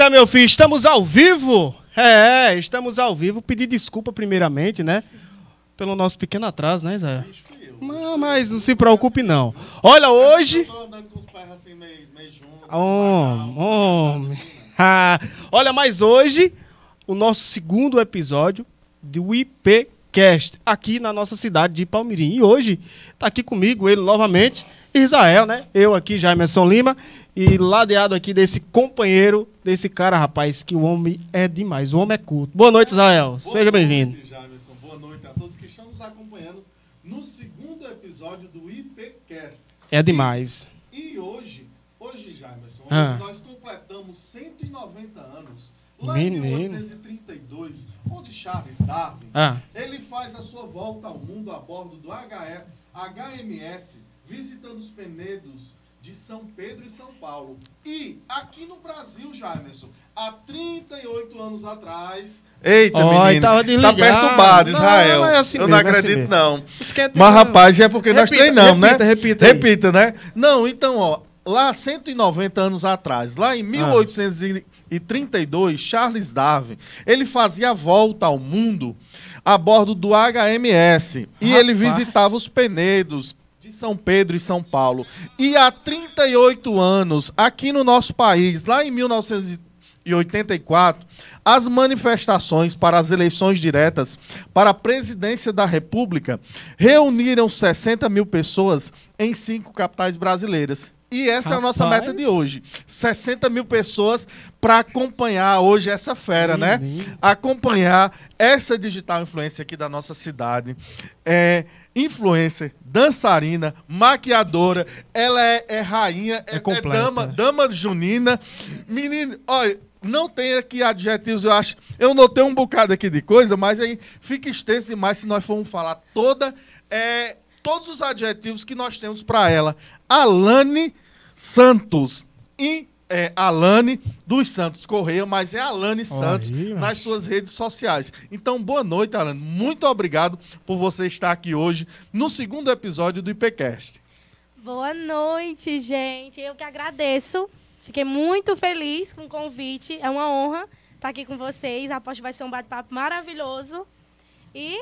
Eita, meu filho, estamos ao vivo? É, estamos ao vivo. Pedir desculpa primeiramente, né? Pelo nosso pequeno atraso, né? Não, mas não se preocupe, não. Olha, hoje. assim. Homem, homem. Olha, mas hoje, o nosso segundo episódio do IPCast, aqui na nossa cidade de Palmirim. E hoje, tá aqui comigo ele novamente, Israel, né? Eu aqui, Jaimerson Lima, e ladeado aqui desse companheiro, desse cara, rapaz, que o homem é demais, o homem é culto. Boa noite, Israel. Boa Seja noite, bem-vindo. Jamerson. Boa noite a todos que estão nos acompanhando no segundo episódio do IPCast. É demais. E hoje, hoje, Jamerson, Ah. hoje nós completamos 190 anos. Lá Menino. em 1832, onde Charles Darwin, Ah, ele faz a sua volta ao mundo a bordo do HE, HMS, visitando os penedos de São Pedro e São Paulo. E aqui no Brasil, Jamerson, há 38 anos atrás. Eita, Ó, menino, tava tá desligado. perturbado, Não, Israel. é assim Eu mesmo, não é assim acredito, não. esquenta Mas, não. rapaz, é porque nós Repita, treinamos, repita, né? repita aí. Repita, né? Não, então, ó, lá 190 anos atrás, lá em 1832, Charles Darwin, ele fazia a volta ao mundo a bordo do HMS e ele Rapaz. visitava os penedos de São Pedro e São Paulo. E há 38 anos, aqui no nosso país, lá em 1984, as manifestações para as eleições diretas para a presidência da República reuniram 60 mil pessoas em cinco capitais brasileiras. E essa é a nossa Rapaz. meta de hoje. 60 mil pessoas para acompanhar hoje essa fera, né? Acompanhar essa digital influência aqui da nossa cidade. É influencer, dançarina, maquiadora, ela é, é rainha, é, é completa. dama, dama junina. Menino, olha, não tem aqui adjetivos, eu acho. Eu notei um bocado aqui de coisa, mas aí fica extenso demais se nós formos falar toda, é, todos os adjetivos que nós temos para ela. Alane Santos. E é Alane dos Santos Correia, mas é Alane Santos aí, nas suas redes sociais. Então, boa noite, Alane. Muito obrigado por você estar aqui hoje no segundo episódio do IPCast. Boa noite, gente. Eu que agradeço. Fiquei muito feliz com o convite. É uma honra estar aqui com vocês. Aposto que vai ser um bate-papo maravilhoso. E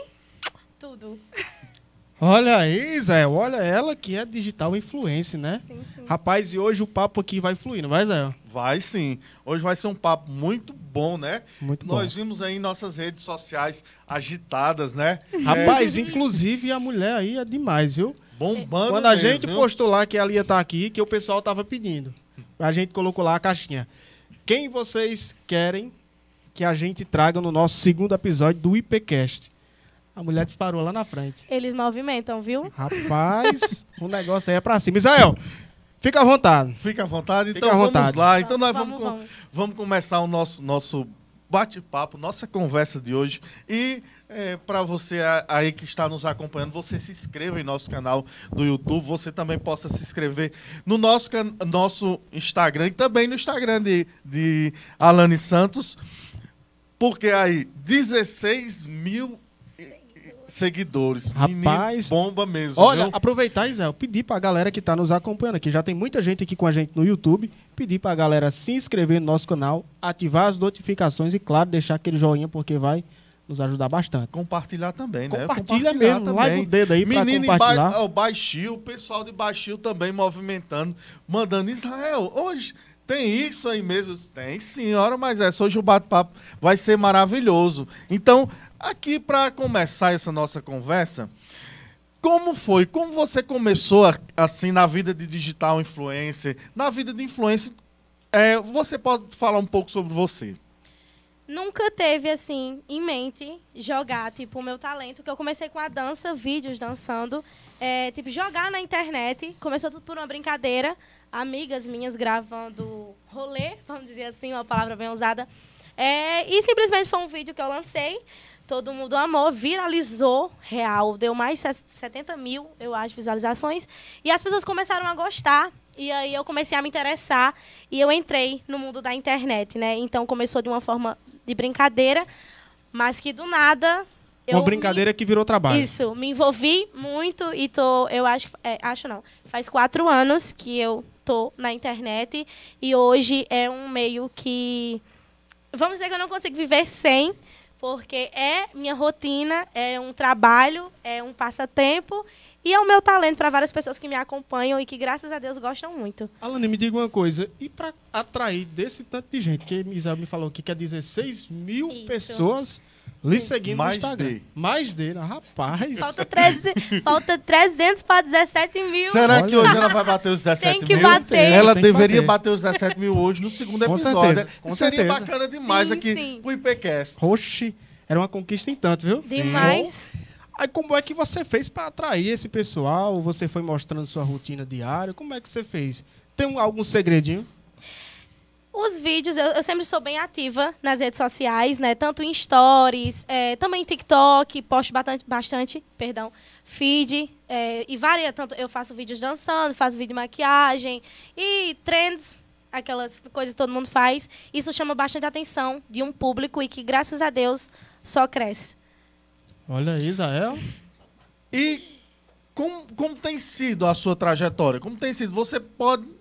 tudo. Olha aí, Zé, olha ela que é digital influencer, né? Sim, sim. Rapaz, e hoje o papo aqui vai fluir, não vai, Zé? Vai sim. Hoje vai ser um papo muito bom, né? Muito bom. Nós vimos aí nossas redes sociais agitadas, né? Rapaz, inclusive a mulher aí é demais, viu? Bombando. Quando a mesmo, gente viu? postou lá que ela ia estar aqui, que o pessoal tava pedindo. A gente colocou lá a caixinha. Quem vocês querem que a gente traga no nosso segundo episódio do IPCast? A mulher disparou lá na frente. Eles movimentam, viu? Rapaz, o negócio aí é pra cima. Israel, fica à vontade. Fica à vontade. Fica Então à vamos vontade. lá. Então nós vamos, Vamos, com- vamos. vamos começar o nosso, nosso bate-papo, nossa conversa de hoje. E para você aí que está nos acompanhando, você se inscreva em nosso canal do YouTube. Você também possa se inscrever no nosso, nosso Instagram e também no Instagram de, de Alane Santos. Porque aí, 16 mil seguidores. Rapaz, Menino, bomba mesmo. Olha, viu? aproveitar, Israel, pedir pra galera que tá nos acompanhando aqui, já tem muita gente aqui com a gente no YouTube, pedir pra galera se inscrever no nosso canal, ativar as notificações e, claro, deixar aquele joinha, porque vai nos ajudar bastante. Compartilhar também, né? Compartilha mesmo, larga o dedo aí pra Menino em compartilhar. ba o Baixio, o pessoal de Baixio também movimentando, mandando Israel, hoje tem isso aí mesmo? Tem, senhora, mas é, hoje o bate-papo vai ser maravilhoso. Então, aqui para começar essa nossa conversa, como foi? Como você começou assim na vida de digital influencer, na vida de influencer? é, você pode falar um pouco sobre você? Nunca teve, assim, em mente jogar, tipo, o meu talento, que eu comecei com a dança, vídeos dançando, é, tipo, jogar na internet. Começou tudo por uma brincadeira. Amigas minhas gravando rolê, vamos dizer assim, uma palavra bem usada. É, e simplesmente foi um vídeo que eu lancei. Todo mundo amou, viralizou, real. Deu mais de 70 mil, eu acho, visualizações. E as pessoas começaram a gostar. E aí eu comecei a me interessar. E eu entrei no mundo da internet, né? Então começou de uma forma de brincadeira, mas que do nada. eu Uma me- brincadeira que virou trabalho. Isso, me envolvi muito e tô, eu acho, é, acho não, faz quatro anos que eu tô na internet e hoje é um meio que vamos dizer que eu não consigo viver sem, porque é minha rotina, é um trabalho, é um passatempo e é o meu talento para várias pessoas que me acompanham e que, graças a Deus, gostam muito. Alane, me diga uma coisa. E para atrair desse tanto de gente, que Isabel me falou aqui que é 16 mil Isso. pessoas lhe seguindo Mais no Instagram. de. Mais dele, rapaz. Falta, 300, falta 300 para 17 mil. Será Olha. que hoje ela vai bater os 17 Tem que mil? bater. Ela Tem deveria bater. bater. os 17 mil hoje no segundo Com episódio. certeza, né? com Seria certeza. bacana demais Sim, aqui sim. pro IPCast. Oxi, era uma conquista em tanto, viu? Demais. Aí como é que você fez para atrair esse pessoal? Você foi mostrando sua rotina diária? Como é que você fez? Tem um- algum segredinho? Os vídeos, eu, eu sempre sou bem ativa nas redes sociais, né? Tanto em stories, é, também em TikTok, posto bastante, bastante perdão, feed. é, e varia, tanto eu faço vídeos dançando, faço vídeo de maquiagem e trends, aquelas coisas que todo mundo faz. Isso chama bastante atenção de um público e que, graças a Deus, só cresce. Olha aí, Israel. E como, como tem sido a sua trajetória? Como tem sido? Você pode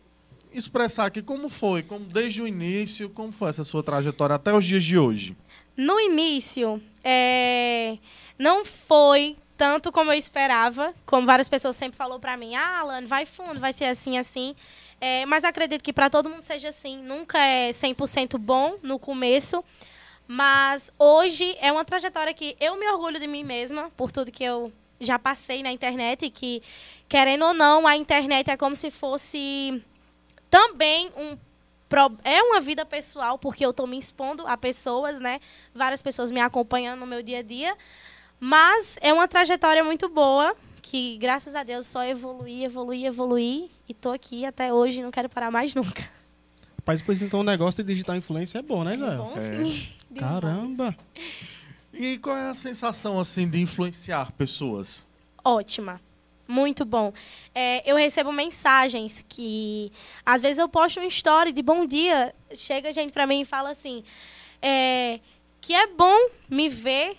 expressar aqui como foi, como desde o início, como foi essa sua trajetória até os dias de hoje? No início, é, não foi tanto como eu esperava, como várias pessoas sempre falou pra mim, ah, Alane, vai fundo, vai ser assim, assim. É, mas acredito que para todo mundo seja assim. Nunca é 100% bom no começo, mas hoje é uma trajetória que eu me orgulho de mim mesma, por tudo que eu já passei na internet, e que, querendo ou não, a internet é como se fosse também um é uma vida pessoal, porque eu estou me expondo a pessoas, né? Várias pessoas me acompanhando no meu dia a dia. Mas é uma trajetória muito boa, que graças a Deus só evoluí, evoluí, evoluí. E tô aqui até hoje e não quero parar mais nunca. Rapaz, pois então o negócio de digital influência é bom, né, É Israel? bom É. sim. Demais. Caramba. E qual é a sensação assim de influenciar pessoas? ótima. Muito bom. É, eu recebo mensagens que, às vezes, eu posto um story de bom dia. Chega gente pra mim e fala assim: é, que é bom me ver,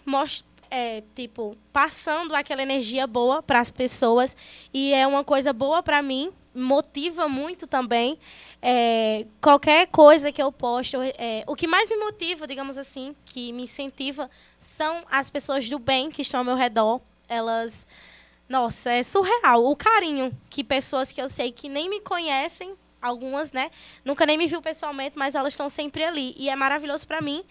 é, tipo, passando aquela energia boa para as pessoas. E é uma coisa boa pra mim, motiva muito também. É, qualquer coisa que eu posto, é, o que mais me motiva, digamos assim, que me incentiva, são as pessoas do bem que estão ao meu redor. Elas nossa, é surreal. O carinho que pessoas que eu sei que nem me conhecem, algumas, né? Nunca nem me viu pessoalmente, mas elas estão sempre ali. E é maravilhoso para mim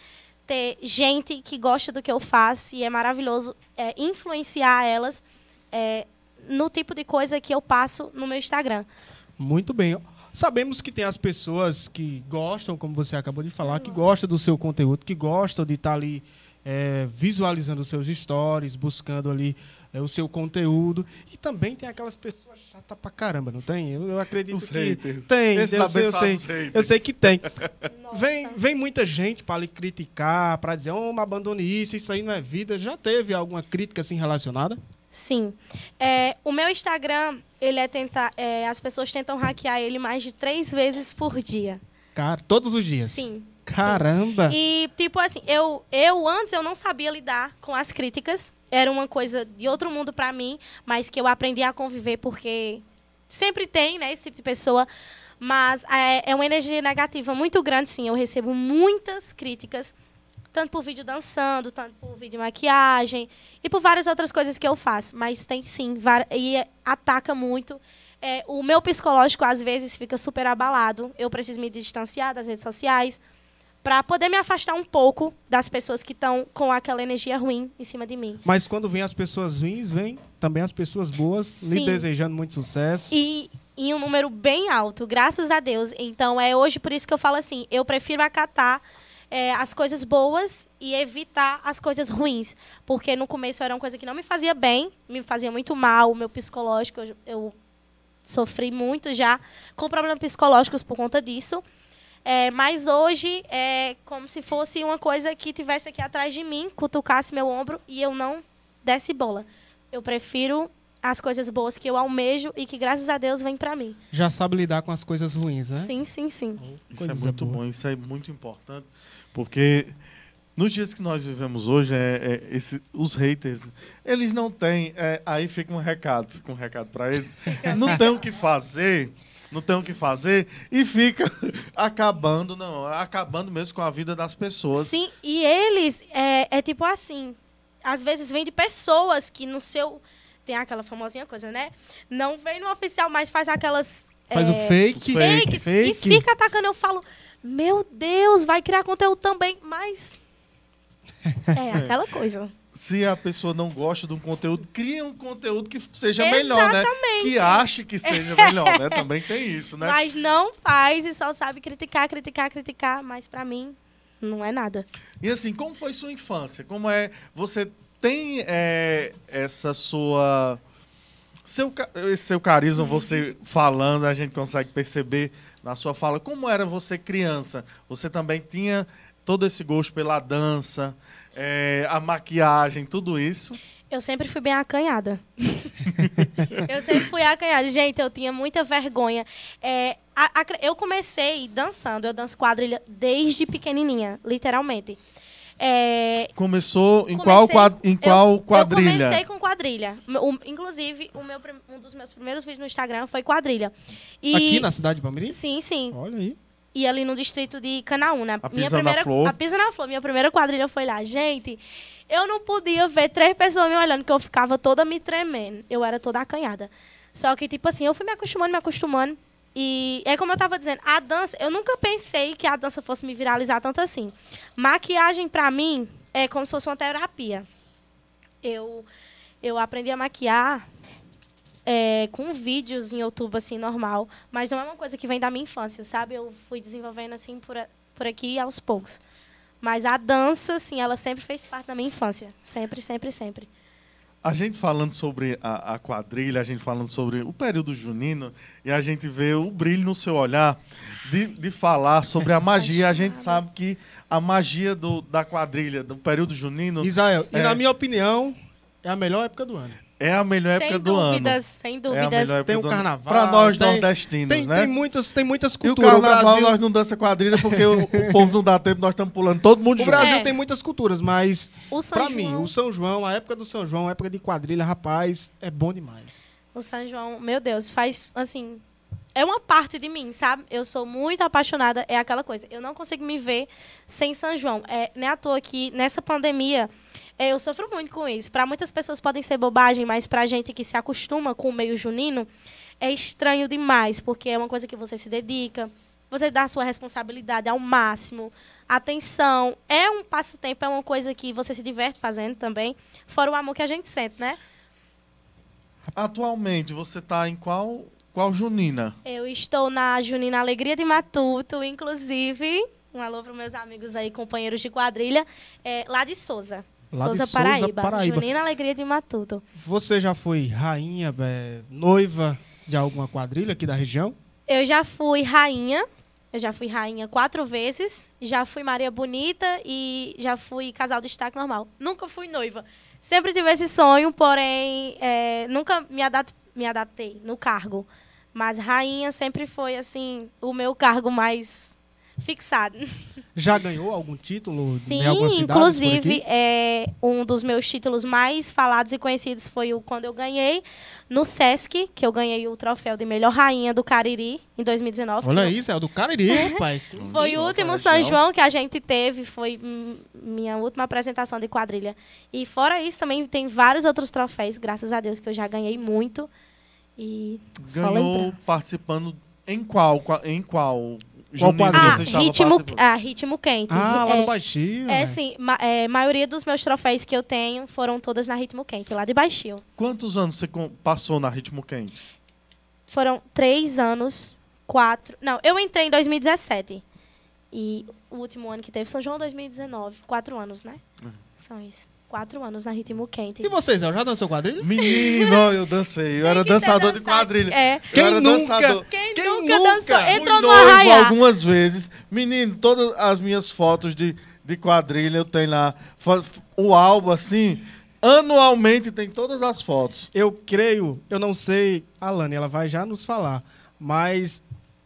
ter gente que gosta do que eu faço e é maravilhoso é, influenciar elas é, no tipo de coisa que eu passo no meu Instagram. Muito bem. Sabemos que tem as pessoas que gostam, como você acabou de falar, que gostam do seu conteúdo, que gostam de estar ali é, visualizando os seus stories, buscando ali é, o seu conteúdo. E também tem aquelas pessoas chatas pra caramba, não tem? Eu, eu acredito Os que haters. tem. Eu sei, eu, sei, haters. eu sei que tem. Nossa. Vem, vem muita gente para lhe criticar, para dizer, oh, abandone isso, isso aí não é vida. Já teve alguma crítica assim relacionada? Sim. É, o meu Instagram, ele é tentar. é, as pessoas tentam hackear ele mais de três vezes por dia. Cara, todos os dias. Sim. Caramba! E, tipo assim, eu, eu antes eu não sabia lidar com as críticas. Era uma coisa de outro mundo pra mim, mas que eu aprendi a conviver porque sempre tem, né, esse tipo de pessoa. Mas é, é uma energia negativa muito grande, sim. Eu recebo muitas críticas, tanto por vídeo dançando, tanto por vídeo de maquiagem e por várias outras coisas que eu faço. Mas tem sim, e ataca muito. É, o meu psicológico, às vezes, fica super abalado. Eu preciso me distanciar das redes sociais para poder me afastar um pouco das pessoas que estão com aquela energia ruim em cima de mim. Mas quando vem as pessoas ruins, vem também as pessoas boas, lhe Sim. desejando muito sucesso. E em um número bem alto, graças a Deus. Então é hoje por isso que eu falo assim, eu prefiro acatar é, as coisas boas e evitar as coisas ruins. Porque no começo era uma coisa que não me fazia bem, me fazia muito mal, o meu psicológico, eu, eu sofri muito já com problemas psicológicos por conta disso. É, mas hoje é como se fosse uma coisa que tivesse aqui atrás de mim, cutucasse meu ombro e eu não desse bola. Eu prefiro as coisas boas que eu almejo e que graças a Deus vem pra mim. Já sabe lidar com as coisas ruins, né? Sim, sim, sim. Isso é Coisa muito boa. bom, isso é muito importante, porque nos dias que nós vivemos hoje, é, é, esse- os haters, eles não têm, é, aí fica um recado, fica um recado para eles, não tem o que fazer, não tem o que fazer e fica acabando, não, acabando mesmo com a vida das pessoas. Sim, e eles é, é tipo assim, às vezes vem de pessoas que no seu tem aquela famosinha coisa, né? Não vem no oficial, mas faz aquelas Faz o é, fake. fakes Fake. e fica atacando. Eu falo, meu Deus, vai criar conteúdo também, mas é aquela coisa. Se a pessoa não gosta de um conteúdo, cria um conteúdo que seja melhor, né? Exatamente. Que ache que seja melhor, né? Também tem isso, né? Mas não faz e só sabe criticar, criticar, criticar, mas pra mim não é nada. E assim, como foi sua infância? Como é. Você tem é, essa sua. Seu, esse seu carisma, você falando, a gente consegue perceber na sua fala. Como era você criança? Você também tinha todo esse gosto pela dança, é, a maquiagem, tudo isso. Eu sempre fui bem acanhada. eu sempre fui acanhada. Gente, eu tinha muita vergonha. É, a- a- eu comecei dançando, eu danço quadrilha desde pequenininha, literalmente. É, Começou em comecei- qual, em eu- qual quadrilha? Eu comecei com quadrilha. O- inclusive, o meu, um dos meus primeiros vídeos no Instagram foi quadrilha. E, Aqui na cidade de Palmeiras? Sim, sim. Olha aí. E ali no distrito de Canaúna. A minha Pisa na primeira, Flor. A Pisa na Flor. Minha primeira quadrilha foi lá. Gente, eu não podia ver três pessoas me olhando, que eu ficava toda me tremendo. Eu era toda acanhada. Só que, tipo assim, eu fui me acostumando, me acostumando. E é como eu tava dizendo, a dança, eu nunca pensei que a dança fosse me viralizar tanto assim. Maquiagem, pra mim, é como se fosse uma terapia. Eu, eu aprendi a maquiar é, com vídeos em YouTube, assim, normal. Mas não é uma coisa que vem da minha infância, sabe? Eu fui desenvolvendo, assim, por, a- por aqui aos poucos. Mas a dança, assim, ela sempre fez parte da minha infância. Sempre, sempre, sempre. A gente falando sobre a, a quadrilha, a gente falando sobre o período junino, e a gente vê o brilho no seu olhar de, de falar sobre a magia. A gente sabe que a magia do, da quadrilha, do período junino, Israel, e É. na minha opinião, é a melhor época do ano. É a melhor época sem do dúvidas, ano. sem É a dúvidas. melhor época Tem o do ano. carnaval, Pra nós tem- nordestinos, Tem, né? tem, muitas, tem muitas E o culturas. O carnaval Brasil, nós não dança quadrilha porque o, o povo não dá tempo, nós estamos pulando todo mundo o junto. Brasil É. tem muitas culturas, mas João, mim, o São João, a época do São João, a época de quadrilha, rapaz, é bom demais. o São João, meu Deus, faz, assim... É uma parte de mim, sabe? Eu sou muito apaixonada, é aquela coisa. Eu não consigo me ver sem São João. É, nem à toa que nessa pandemia é, eu sofro muito com isso. Para muitas pessoas podem ser bobagem, mas para gente que se acostuma com o meio junino, é estranho demais, porque é uma coisa que você se dedica, você dá a sua responsabilidade ao máximo, atenção. É um passatempo, é uma coisa que você se diverte fazendo também, fora o amor que a gente sente, né? Atualmente, você está em qual, qual junina? Eu estou na Junina Alegria de Matuto, inclusive. Um alô para meus amigos aí, companheiros de quadrilha, é, lá de Souza. Lá Souza, Souza, Paraíba. Paraíba. Junina Alegria de Matuto. Você já foi rainha, é, noiva de alguma quadrilha aqui da região? Eu já fui rainha. Eu já fui rainha quatro vezes. Já fui Maria Bonita e já fui casal de destaque normal. Nunca fui noiva. Sempre tive esse sonho, porém, é, nunca me, me adaptei no cargo. Mas rainha sempre foi, assim, o meu cargo mais fixado. Já ganhou algum título Sim, em alguma cidade? inclusive, é, um dos meus títulos mais falados e conhecidos foi o quando eu ganhei no Sesc, que eu ganhei o troféu de melhor rainha do Cariri em 2019. Olha isso, é o do Cariri, rapaz. Foi o último legal. São João que a gente teve, foi minha última apresentação de quadrilha. E fora isso, também tem vários outros troféus, graças a Deus, que eu já ganhei muito. E Ganhou participando em qual? qua- Em qual? Qual quadrilha? Ah, ritmo, ah, ritmo quente. Ah, lá é, no Baixio. É, sim. Ma é, maioria dos meus troféus que eu tenho foram todas na Ritmo Quente, lá de Baixio. Quantos anos você passou na Ritmo Quente? Foram três anos, quatro... Não, eu entrei em 2017. E o último ano que teve São João 2019. Quatro anos, né? São isso. Quatro anos na Ritmo Quente. E vocês, já dançou quadrilha? Menino, eu dancei. Eu era ter dançador de quadrilha. É. Eu Quem era nunca? dançador. Quem, Quem nunca, nunca? dançou? Entrou no arraiá. algumas vezes. Menino, todas as minhas fotos de, de quadrilha eu tenho lá. O álbum, assim, anualmente tem todas as fotos. Eu creio, eu não sei, a Lani, ela vai já nos falar, mas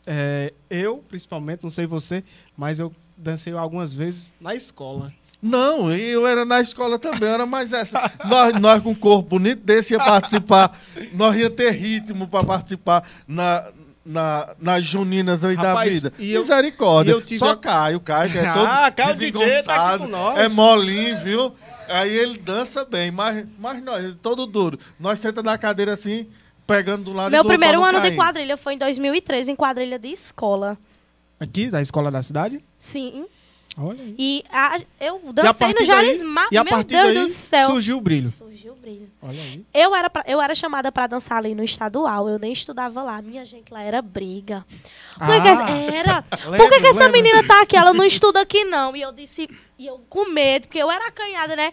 é, eu, principalmente, não sei você, mas eu dancei algumas vezes na escola. Não, eu era na escola também, era mais essa. nós, nós com um corpo bonito desse ia participar, nós ia ter ritmo para participar na, na, nas juninas aí Rapaz, da vida. e eu- Misericórdia. e eu tive Só a- Caio, Caio, que é todo Ah, Caio DJ tá aqui desengonçado, com nós. É molinho, viu? Aí ele dança bem, mas, mas nós, todo duro. Nós senta na cadeira assim, pegando do lado e Meu do primeiro ano de cair. quadrilha foi em 2013, em quadrilha de escola. Aqui, da escola da cidade? Sim. Olha aí. E a- eu dancei no Ma... E a Meu partir Deus daí do céu. surgiu o brilho. Surgiu o brilho. Olha aí. Eu era, pra- eu era chamada pra dançar ali no estadual, eu nem estudava lá. Minha gente, lá era briga. Por Ah, que- era. Por que, que essa menina tá aqui? Ela não estuda aqui, não. E eu disse, e eu com medo, porque eu era acanhada, né?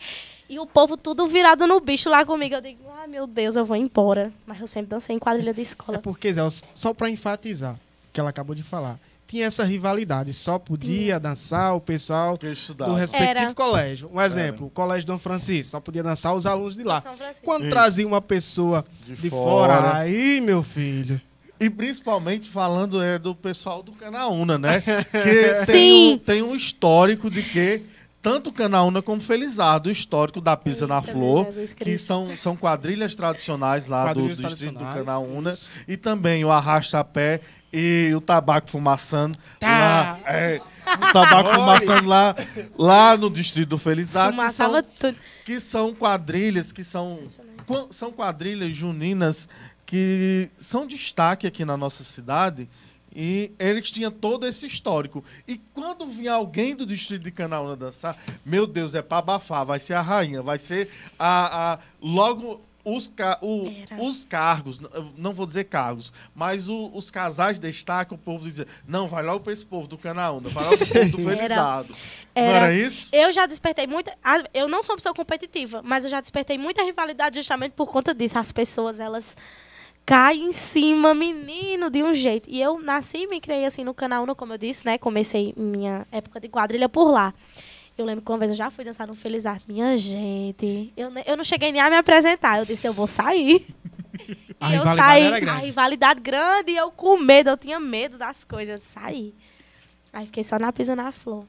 E o povo tudo virado no bicho lá comigo. Eu digo, ai meu Deus, eu vou embora. Mas eu sempre dancei em quadrilha de É escola. porque, Zé, só pra enfatizar, que ela acabou de falar, tinha essa rivalidade. Só podia dançar o pessoal do respectivo Era. colégio. Um exemplo, o Colégio Dom Francisco, só podia dançar os alunos de lá. Quando Isso. trazia uma pessoa de, De fora, fora. aí, meu filho. E principalmente falando é, do pessoal do Canaúna, né? Que tem Sim. um, tem um histórico de que tanto Canaúna como Felizardo, o histórico da Pisa na Eita, Flor, Jesus que são, são quadrilhas tradicionais lá Quadrilhas do distrito do Canaúna. isso. E também o arrasta-pé e o tabaco fumaçando Tá. lá. É, o tabaco fumaçando lá, lá no distrito do Felizardo. que são- tudo. que são quadrilhas, que são, são quadrilhas juninas que são destaque aqui na nossa cidade e eles tinham todo esse histórico. E quando vinha alguém do distrito de Canaúna dançar, meu Deus, é para abafar, vai ser a rainha, vai ser a, a- logo os, ca- o- Era. os cargos, não vou dizer cargos, mas o- os casais destacam, o povo dizia, não, vai logo para esse povo do Canaúna, vai logo pro povo do Era. Felizado. Não Era. era isso? Eu já despertei muita. Eu não sou uma pessoa competitiva, mas eu já despertei muita rivalidade justamente por conta disso. As pessoas, elas caem em cima, menino, de um jeito. E eu nasci e me criei assim no canal, como eu disse, né? Comecei minha época de quadrilha por lá. Eu lembro que uma vez eu já fui dançar no Felizardo. Minha gente, eu, eu não cheguei nem a me apresentar. Eu disse, eu vou sair. A e eu saí, a grande. rivalidade grande, e eu com medo, eu tinha medo das coisas. Eu saí. Aí fiquei só na pisa na flor.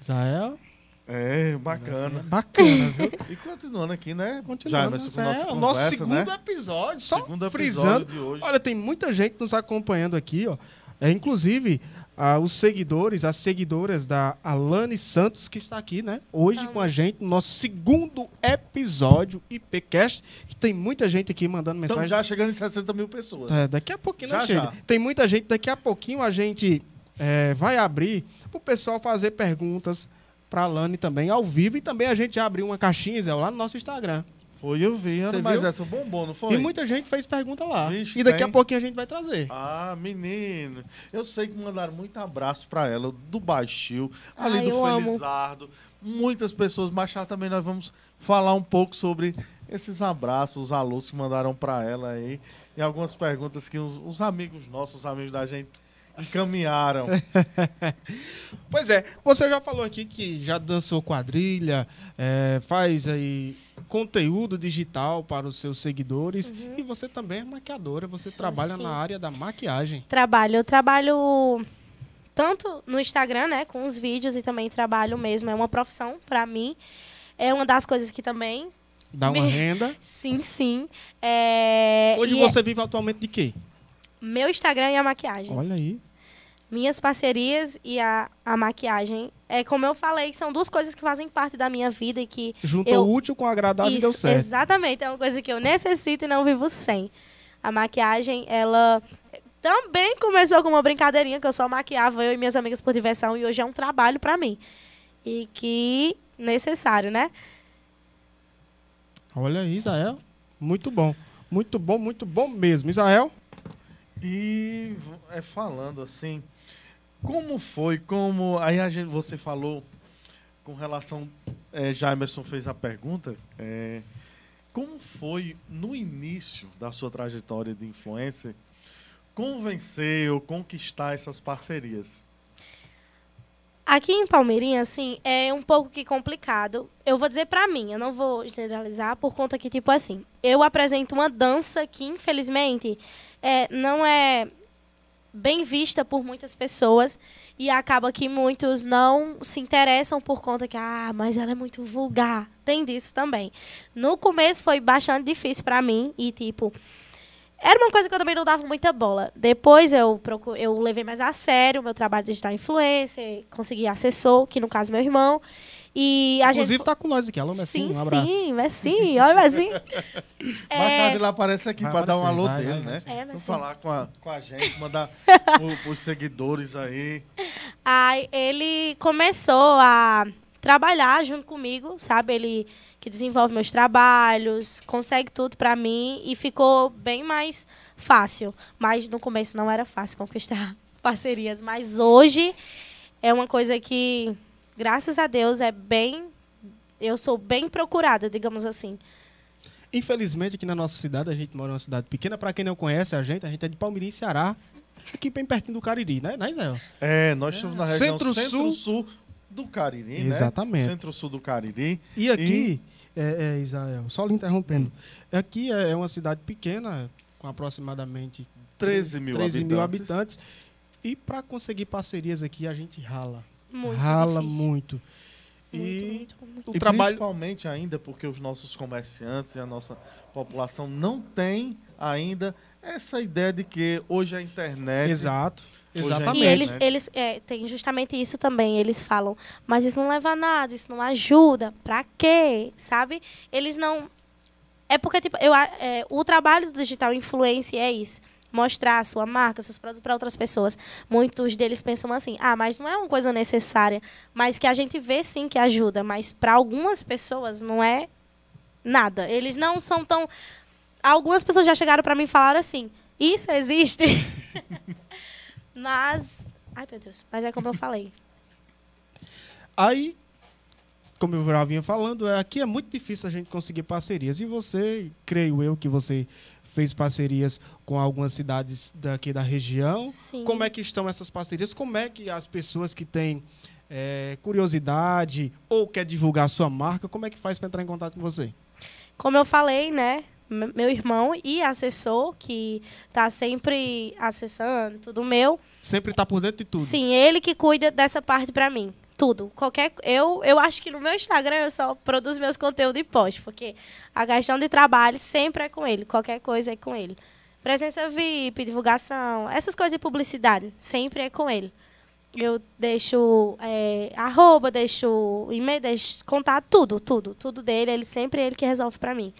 Israel, É, bacana. bacana, viu? E continuando aqui, né? Continuando, Jamerson, com é, nossa o nosso conversa, segundo né? episódio, só Segundo episódio frisando. de hoje. Olha, tem muita gente nos acompanhando aqui, ó. É, inclusive, ah, os seguidores, as seguidoras da Alane Santos, que está aqui, né? Hoje Amo. com a gente, no nosso segundo episódio IPcast. E tem muita gente aqui mandando Estamos mensagem. já chegando em 60 mil pessoas. É, daqui a pouquinho Já, não chega. já. Tem muita gente, daqui a pouquinho a gente é, vai abrir para o pessoal fazer perguntas para a Lani também, ao vivo. E também a gente já abriu uma caixinha, Zé, lá no nosso Instagram. Foi, eu vi, Ana, mas viu? essa bombou, não foi? E muita gente fez pergunta lá. Vixe, e daqui tem. a pouquinho a gente vai trazer. Ah, menino. Eu sei que mandaram muito abraço pra ela, do Baixio, ali Ai, do eu amo. Felizardo. Muitas pessoas, mas já também nós vamos falar um pouco sobre esses abraços, os alôs que mandaram pra ela aí. E algumas perguntas que os, os amigos nossos, os amigos da gente, encaminharam. Pois é, você já falou aqui que já dançou quadrilha, é, faz aí conteúdo digital para os seus seguidores e você também é maquiadora, você Sim, trabalha sim. na área da maquiagem. Trabalho, eu trabalho tanto no Instagram, né, com os vídeos e também trabalho mesmo, é uma profissão pra mim. É uma das coisas que também, Dá uma Me- renda. sim, sim. É, Hoje e você vive atualmente de quê? é meu Instagram e a maquiagem. Olha aí. Minhas parcerias e a, a maquiagem. É como eu falei, são duas coisas que fazem parte da minha vida e que Juntou Eu- o útil com o agradável e deu Isso, certo. exatamente. É uma coisa que eu necessito e não vivo sem. A maquiagem, ela também começou com uma brincadeirinha que eu só maquiava eu e minhas amigas por diversão e hoje é um trabalho pra mim. E que necessário, né? Olha aí, Israel. Muito bom. Muito bom, muito bom mesmo. Israel? E é, falando assim, como foi, como. Aí a gente, você falou com relação. É, Jamerson fez a pergunta. é, como foi no início da sua trajetória de influencer convencer ou conquistar essas parcerias? Aqui em Palmeirinha, assim, é um pouco que complicado. Eu vou dizer pra mim, eu não vou generalizar, por conta que, tipo assim, eu apresento uma dança que, infelizmente, é, não é bem vista por muitas pessoas e acaba que muitos não se interessam por conta que, ah, mas ela é muito vulgar. Tem disso também. No começo foi bastante difícil pra mim e, tipo, era uma coisa que eu também não dava muita bola. Depois eu, procu- eu levei mais a sério o meu trabalho de digital influencer, consegui assessor, que no caso meu irmão. E a Inclusive gente. tá com nós aqui. Alô, Messinho, sim, um abraço. sim, Messi, olha Messi. Mais É, tarde ele aparece aqui Vai para dar um alô vai, dele, vai, né? É, falar com a, com a gente, mandar pro, os seguidores aí. Aí ele começou a trabalhar junto comigo, sabe? Ele que desenvolve meus trabalhos, consegue tudo pra mim e ficou bem mais fácil. Mas no começo não era fácil conquistar parcerias, mas hoje é uma coisa que, graças a Deus, é bem eu sou bem procurada, digamos assim. Infelizmente, aqui na nossa cidade, a gente mora numa cidade pequena. Pra quem não conhece a gente, a gente é de Palmirim, Ceará. Aqui bem pertinho do Cariri, né, né Israel? É, nós estamos na região Centro-Sul. centro-sul do Cariri, né? Exatamente. Centro-sul do Cariri. E aqui, é, é, Israel, só lhe interrompendo. Aqui é é uma cidade pequena, com aproximadamente 13 mil 13 mil habitantes. habitantes. E para conseguir parcerias aqui, a gente rala. Muito rala difícil. muito. Muito, E muito, muito. o e trabalho. principalmente ainda porque os nossos comerciantes e a nossa população não tem ainda essa ideia de que hoje a internet Exato. Exatamente. E eles, eles é, tem justamente isso também. Eles falam, mas isso não leva a nada, isso não ajuda. Pra quê? Sabe? Eles não. É porque, tipo, eu, é, o trabalho do digital influencer é isso. Mostrar a sua marca, seus produtos para outras pessoas. Muitos deles pensam assim, ah, mas não é uma coisa necessária. Mas que a gente vê sim que ajuda. Mas para algumas pessoas não é nada. Eles não são tão. Algumas pessoas já chegaram para mim e falaram assim: Isso existe? mas. Ai, meu Deus. Mas é como eu falei. Aí, como eu já vinha falando, é, aqui é muito difícil a gente conseguir parcerias. E você, creio eu, que você fez parcerias com algumas cidades daqui da região. Sim. Como é que estão essas parcerias? Como é que as pessoas que têm é, curiosidade ou quer divulgar a sua marca, como é que faz para entrar em contato com você? Como eu falei, né? Meu irmão e assessor, que tá sempre acessando, tudo meu. Sempre está por dentro de tudo. Sim, ele que cuida dessa parte pra mim. Tudo. Qualquer. Eu, eu acho que no meu Instagram eu só produzo meus conteúdos e posto, porque a questão de trabalho sempre é com ele. Qualquer coisa é com ele. Presença VIP, divulgação, essas coisas de publicidade, sempre é com ele. Eu deixo é, arroba, deixo e-mail, deixo contato, tudo, tudo. Tudo dele, ele sempre é ele que resolve pra mim.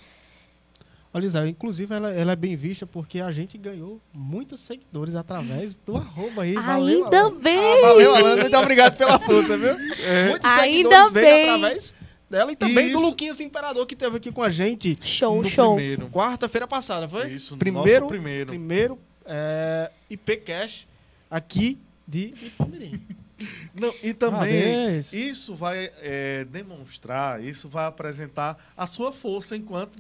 Olha, Isabel, inclusive ela, ela é bem vista porque a gente ganhou muitos seguidores através do arroba aí. Valeu, Ainda Alan. bem! Ah, valeu, Alan. Muito obrigado pela força, viu? Muitos Ainda seguidores veio bem. através dela e também do Isso. Luquinhas Imperador que esteve aqui com a gente Show, no show. primeiro. quarta-feira passada, foi? Isso, no primeiro, nosso primeiro. primeiro é, IP Cash aqui de Ipamirim. Não, e também isso vai é, demonstrar, isso vai apresentar a sua força enquanto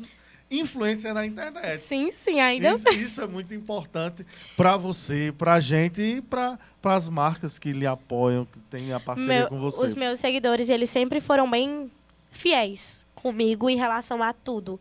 influência na internet. Sim, sim, ainda Isso, isso é muito importante para você, para a gente e para as marcas que lhe apoiam, que têm a parceria Meu- com você. Os meus seguidores, eles sempre foram bem fiéis comigo em relação a tudo.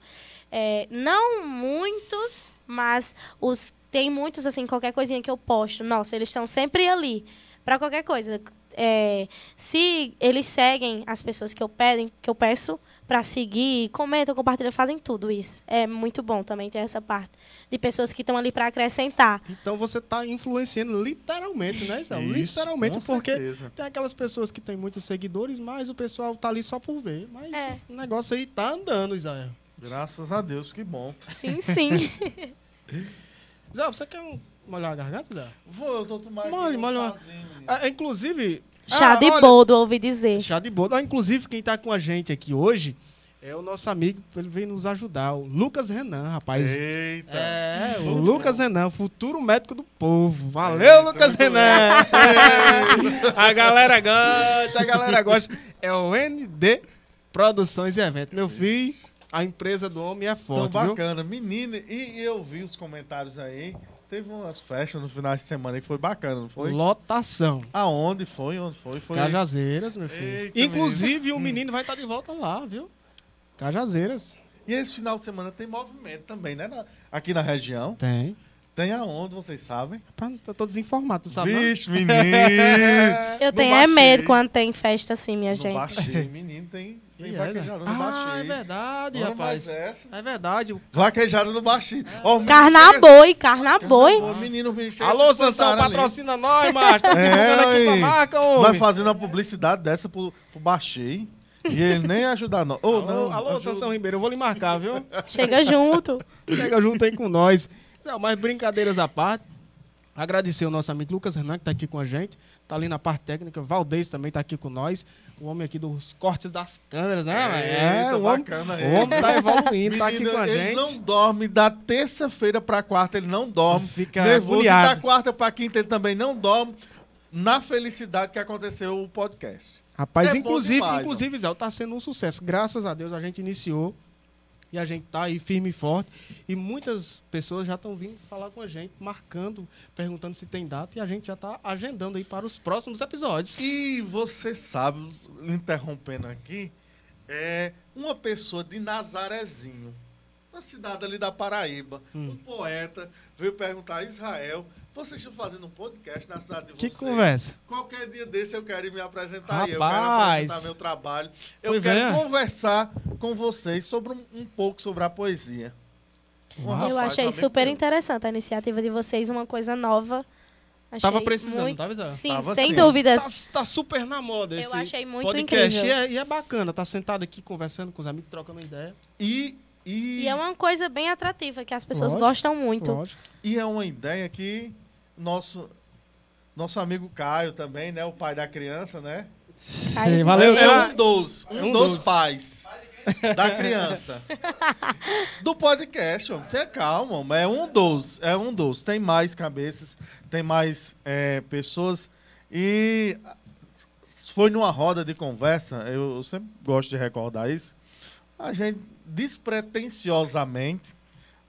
É, não muitos, mas os tem muitos, assim, qualquer coisinha que eu posto, nossa, eles estão sempre ali para qualquer coisa. É, se eles seguem as pessoas que eu pedem, que eu peço para seguir, comentam, compartilham, fazem tudo isso. É muito bom também ter essa parte de pessoas que estão ali para acrescentar. Então você está influenciando literalmente, né, Isabel? Isso, literalmente, porque certeza. tem aquelas pessoas que têm muitos seguidores, mas o pessoal tá ali só por ver. Mas É. o negócio aí tá andando, Israel. Graças a Deus, que bom. Sim, sim. Israel, você quer um, molhar a garganta, Israel? Vou, eu tô tomando Molhe, molhe. Ah, inclusive... Chá ah, de olha, boldo, ouvi dizer. Chá de boldo. Ah, inclusive, quem tá com a gente aqui hoje é o nosso amigo, ele veio nos ajudar, o Lucas Renan, rapaz. Eita. É, o Lucas. Renan, futuro médico do povo. Valeu, Eita, Lucas Renan! a galera gosta, a galera gosta. É o ND Produções e Eventos. Meu filho, a empresa do homem é Tão forte, viu? bacana. Menina, e eu vi os comentários aí. Teve umas festas no final de semana que foi bacana, não foi? Lotação. Aonde foi? Onde foi? Foi Cajazeiras, meu filho. Eita, Inclusive, o menino vai estar de volta lá, viu? Cajazeiras. E esse final de semana tem movimento também, né? Na- Aqui na região. Tem. Tem aonde, vocês sabem? Eu tô desinformado, tu sabe? Vixe, menino! Eu tenho é medo quando tem festa assim, minha Não gente. baixei, menino, tem Tem E é, vaquejada né? no Ah, baixinho. é verdade, Ora, rapaz. É verdade. Vaquejada no baixinho. Ó, o menino Carna chega- boi, carna boi. Ô, menino, menino Alô, Sansão, espantar ali. patrocina nós, macho. Tá É, divulgando aqui pra marca, Nós homem. fazendo uma publicidade dessa pro, pro Baixei. E ele nem ajudar nós. Ô, Alô, não, alô ajuda. Sansão Ribeiro, eu vou lhe marcar, viu? Chega junto. Chega junto aí com nós. Não, mas brincadeiras à parte, agradecer o nosso amigo Lucas Renan, que tá aqui com a gente. Tá ali na parte técnica. Valdez também tá aqui com nós. O homem aqui dos cortes das câmeras, né? É, Eita, o homem, bacana o homem tá evoluindo, tá aqui Menino, com a ele gente. não dorme da terça-feira pra quarta, ele não dorme. Fica Nervoso. Agoniado. da quarta pra quinta ele também não dorme. Na felicidade que aconteceu o podcast. Rapaz, É inclusive, demais, inclusive, Zé, tá sendo um sucesso. Graças a Deus a gente iniciou e a gente tá aí firme e forte. E muitas pessoas já estão vindo falar com a gente, marcando, perguntando se tem data, e a gente já tá agendando aí para os próximos episódios. E você sabe, interrompendo aqui, é uma pessoa de Nazarezinho, na cidade ali da Paraíba, Hum. um poeta, veio perguntar a Israel, vocês estão fazendo um podcast na cidade de Que vocês? conversa. Qualquer dia desse eu quero ir me apresentar aí, eu quero Rapaz. apresentar meu trabalho. Eu Pois quero é. conversar com vocês sobre um, um pouco sobre a poesia. Nossa. rapaz, Eu achei super interessante a iniciativa de vocês, uma coisa nova. Achei Tava precisando, muito- tava, Zé? Sim, Tava sem sim. dúvidas. Tá, tá super na moda Eu esse achei muito podcast. incrível. E é, e é bacana, tá sentado aqui conversando com os amigos, trocando ideia. E, e, E é uma coisa bem atrativa, que as pessoas Lógico, gostam muito. Lógico. e é uma ideia que nosso, nosso amigo Caio também, né? O pai da criança, né? Aí, valeu, é um dos, um, um dos dos. pais da criança. Do podcast, homem. Tenha calma, homem. é um dos, é um dos. Tem mais cabeças, tem mais é, pessoas e foi numa roda de conversa, eu, eu sempre gosto de recordar isso, a gente despretensiosamente,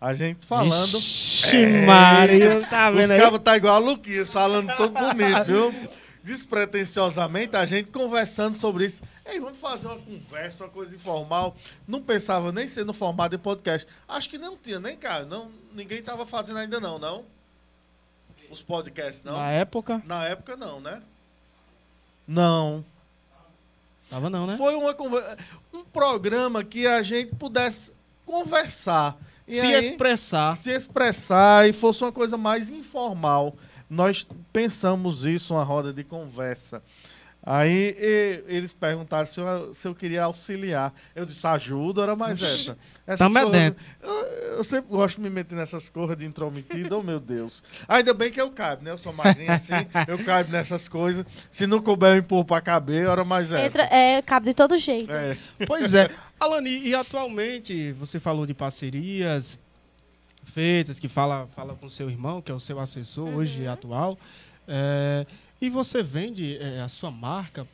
a gente falando... Ixi, Maria, tá Os vendo aí? cabos tá igual a Luquinhas, falando tudo bonito, viu? Despretensiosamente, a gente conversando sobre isso. Ei, vamos fazer uma conversa, uma coisa informal. Não pensava nem ser no formato de podcast. Acho que não tinha, nem, cara. Não, ninguém tava fazendo ainda não, não? Os podcasts, não? Na época, Na época, não, né? Não. tava não, né? Foi uma conversa, um programa que a gente pudesse conversar. E Se aí- expressar. se expressar e fosse uma coisa mais informal. Nós pensamos isso, uma roda de conversa. Aí e- eles perguntaram se eu, se eu queria auxiliar. Eu disse, ajuda, era mais essa. Essas é coisas- dentro. Eu, eu sempre gosto de me meter nessas coisas de intrometido, oh meu Deus. Ainda bem que eu caibo, né? Eu sou magrinho assim, eu caibo nessas coisas. Se não couber, eu empurro pra caber, era mais essa. Entra, é, cabe de todo jeito. É. Pois é. Alani, e atualmente você falou de parcerias feitas, que fala, fala com seu irmão, que é o seu assessor hoje atual. É, e você vende é, a sua marca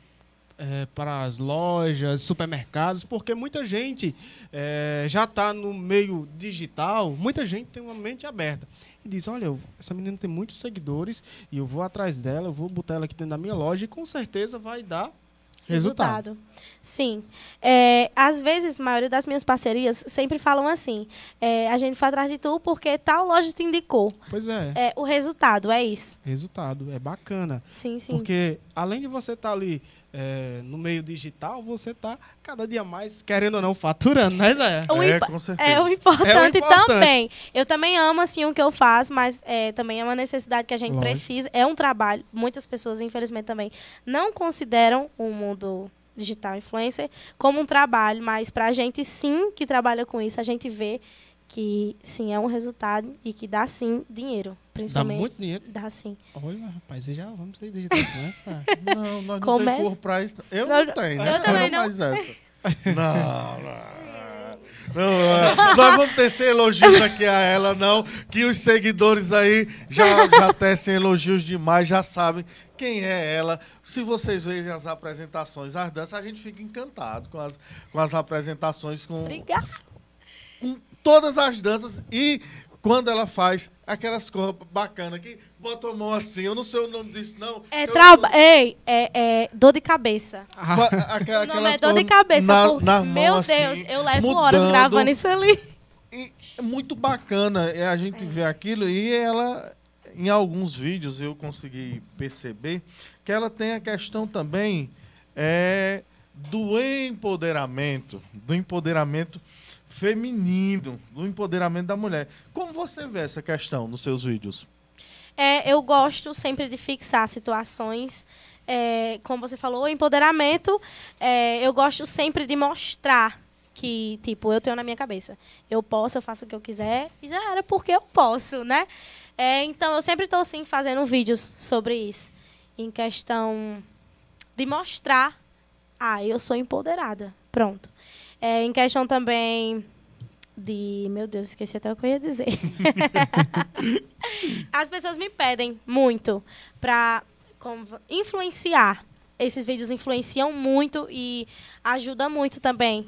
é, para as lojas, supermercados, porque muita gente é, já está no meio digital, muita gente tem uma mente aberta. E diz, olha, essa menina tem muitos seguidores e eu vou atrás dela, eu vou botar ela aqui dentro da minha loja e com certeza vai dar resultado. Sim. É, às vezes, a maioria das minhas parcerias sempre falam assim: é, a gente foi atrás de tu porque tal loja te indicou. Pois é. É, o resultado é isso. resultado. É bacana. Sim, sim. Porque além de você estar ali é, no meio digital, você está cada dia mais, querendo ou não, faturando, né, Zé? O É, com certeza. É o importante, importante. também. Eu também amo assim o que eu faço, mas é, também é uma necessidade que a gente Lógico. precisa. É um trabalho. Muitas pessoas, infelizmente, também não consideram o mundo digital influencer como um trabalho, mas pra gente sim que trabalha com isso, a gente vê que sim é um resultado e que dá sim dinheiro, Dá principalmente. muito dinheiro. Dá sim. Olha, rapaz, já vamos ter digital influencer. Não, nós não Começa- temos corpo pra isso. Eu Não, não, tenho, né? eu também não. Mais essa. Não, não. Não, é. nós vamos tecer elogios aqui a ela, não. Que os seguidores aí já, já tecem elogios demais, já sabem quem é ela. Se vocês veem as apresentações, as danças, a gente fica encantado com as, com as apresentações, com, Obrigada. com todas as danças e quando ela faz aquelas coisas bacanas que bota a mão assim, eu não sei o nome disso não. É. Ei, é, é dor de cabeça. Fa- aquela- O nome é dor de cabeça. na- por- na Meu assim, Deus, eu levo horas mudando. gravando isso ali. E é muito bacana é a gente ver aquilo e ela, em alguns vídeos eu consegui perceber que ela tem a questão também é, do empoderamento, do empoderamento feminino, do empoderamento da mulher. Como você vê essa questão nos seus vídeos? É, eu gosto sempre de fixar situações, é, como você falou, empoderamento. é, eu gosto sempre de mostrar que, tipo, eu tenho na minha cabeça. Eu posso, eu faço o que eu quiser e já era porque eu posso, né? É, então, eu sempre estou, assim, fazendo vídeos sobre isso. Em questão de mostrar, ah, eu sou empoderada. Pronto. É, em questão também de... Meu Deus, esqueci até o que eu ia dizer. As pessoas me pedem muito para influenciar. Esses vídeos influenciam muito e ajuda muito também.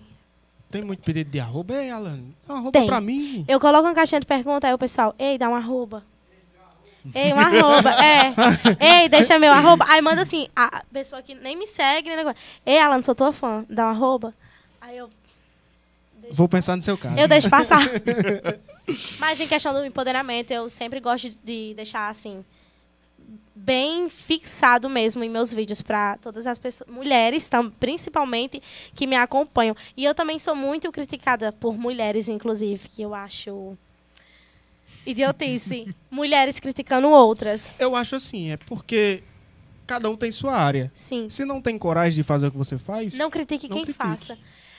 Tem muito pedido de arroba. Ei, Alan, dá uma arroba Tem. pra mim. Eu coloco uma caixinha de pergunta, aí o pessoal, ei, dá um arroba. Ei, um arroba, é. Ei, deixa meu arroba. Aí manda assim, a pessoa que nem me segue, nem negócio. Ei, Alan, sou tua fã, dá um arroba. Aí eu, Vou pensar no seu caso. eu deixo passar. Mas em questão do empoderamento, eu sempre gosto de deixar assim bem fixado mesmo em meus vídeos para todas as pessoas, mulheres tam, principalmente que me acompanham. E eu também sou muito criticada por mulheres, inclusive, que eu acho idiotice. mulheres criticando outras. Eu acho assim, é porque cada um tem sua área. Sim. Se não tem coragem de fazer o que você faz, Não critique Não quem critique. faça.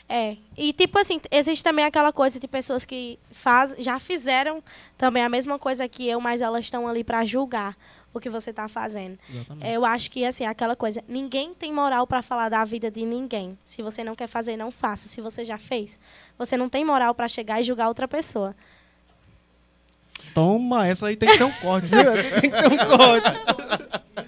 É. E tipo assim, existe também aquela coisa de pessoas que faz, já fizeram também a mesma coisa que eu, mas elas estão ali para julgar o que você está fazendo. Exatamente. Eu acho que assim, aquela coisa, ninguém tem moral para falar da vida de ninguém. Se você não quer fazer, não faça. Se você já fez, você não tem moral para chegar e julgar outra pessoa. Toma, essa aí tem que ser um corte, viu? Essa tem que ser um corte.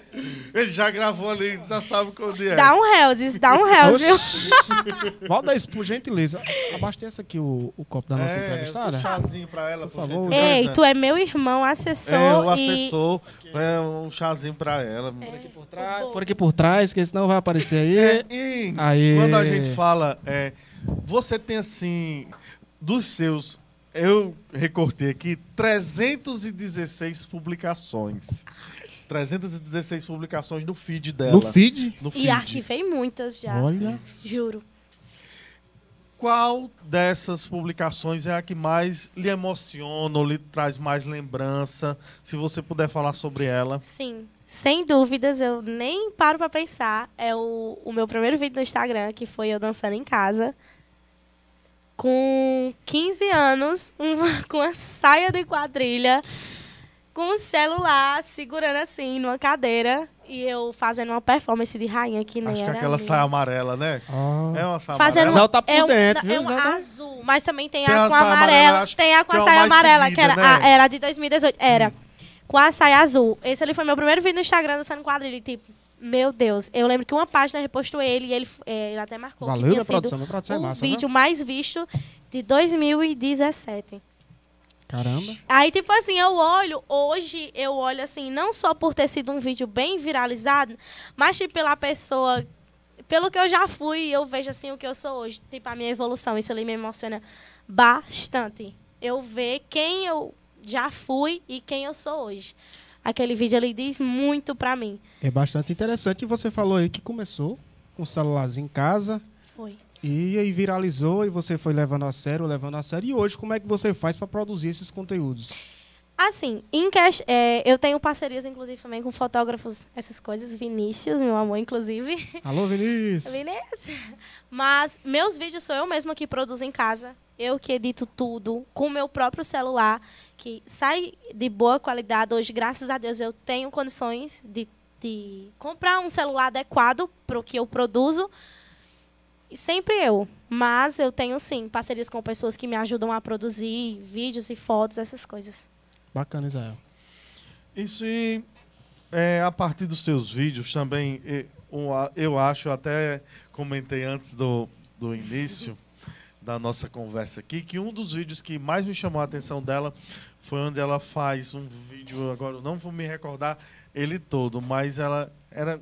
Ele já gravou ali, já sabe quando é. Dá um Hells, dá um Hells, viu? Volta isso, por gentileza. Abasteça aqui o, o copo da nossa é, entrevistada. um chazinho pra ela, Por por, favor. Ei, tu é meu irmão, assessor. É, o e assessor, é um chazinho pra ela. Por, trás, por aqui por trás, que senão vai aparecer aí. É, e Aê. quando a gente fala, é, você tem assim, dos seus, eu recortei aqui 316 publicações. 316 publicações no feed dela. No feed. No E feed. arquivei muitas já. Olha. Juro. Qual dessas publicações é a que mais lhe emociona ou lhe traz mais lembrança? Se você puder falar sobre ela. Sim. Sem dúvidas, eu nem paro pra pensar. É o, o meu primeiro vídeo no Instagram, que foi eu dançando em casa. Com 15 anos, uma- com a saia de quadrilha, com o celular, segurando assim, numa cadeira. E eu fazendo uma performance de rainha que nem Acho que era aquela minha. saia amarela, né? Ah. É uma saia Fazendo amarela. Zé tá por é um, dentro, é viu, um Zé tá- azul, mas também tem, Tem a com a saia amarela, amarela. Tem a com que a é o saia amarela, seguida, que era, né? a- era de 2018. Era. Com a saia azul. Esse ali foi meu primeiro vídeo no Instagram dançando quadrilha. e, Tipo, meu Deus. Eu lembro que uma página repostou ele e ele, é, ele até marcou. que Valeu, tinha minha sido produção. Produção é o massa, né? vídeo mais visto de 2017. Caramba. Aí, tipo assim, eu olho, hoje eu olho assim, não só por ter sido um vídeo bem viralizado, mas tipo, pela pessoa, pelo que eu já fui, eu vejo assim o que eu sou hoje, tipo, a minha evolução, isso ali me emociona bastante. Eu ver quem eu já fui e quem eu sou hoje. Aquele vídeo ali diz muito pra mim. É bastante interessante. E você falou aí que começou com o celularzinho em casa Foi. E aí viralizou e você foi levando a sério, levando a sério. E hoje, como é que você faz para produzir esses conteúdos? Assim, em ques- é, eu tenho parcerias, inclusive, também com fotógrafos, essas coisas. Vinícius, meu amor, inclusive. Alô, Vinícius. Vinícius. Mas meus vídeos sou eu mesma que produzo em casa. Eu que edito tudo com o meu próprio celular, que sai de boa qualidade. Hoje, graças a Deus, eu tenho condições de, de comprar um celular adequado para o que eu produzo. E sempre eu. Mas eu tenho, sim, parcerias com pessoas que me ajudam a produzir vídeos e fotos, essas coisas. Bacana, Israel. Isso e é, a partir dos seus vídeos também, eu acho, até comentei antes do, do início da nossa conversa aqui, que um dos vídeos que mais me chamou a atenção dela foi onde ela faz um vídeo, agora eu não vou me recordar ele todo, mas ela era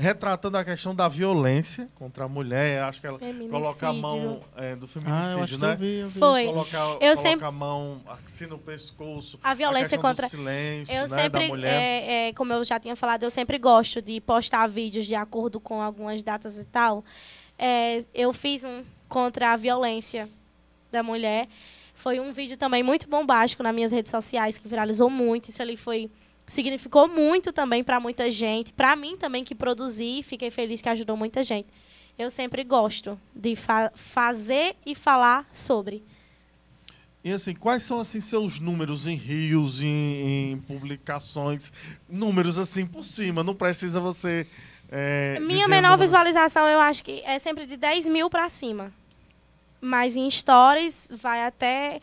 retratando a questão da violência contra a mulher. Acho que ela Feminicídio. coloca a mão é, do Ah, eu feminicídio, acho que né? eu vi, eu vi. Foi. Colocar, Eu coloca sempre- a mão assim no pescoço. A violência do contra- silêncio, Eu né, sempre, da mulher. é, é, como eu já tinha falado, eu sempre gosto de postar vídeos de acordo com algumas datas e tal. É, eu fiz um contra a violência da mulher. Foi um vídeo também muito bombástico nas minhas redes sociais, que viralizou muito. Isso ali foi significou muito também para muita gente. Para mim também, que produzi, fiquei feliz que ajudou muita gente. Eu sempre gosto de fa- fazer e falar sobre. E assim, quais são assim seus números em rios, em, em publicações? Números assim por cima, não precisa você. é, Minha menor visualização, eu acho que é sempre de 10 mil para cima. Mas em stories vai até.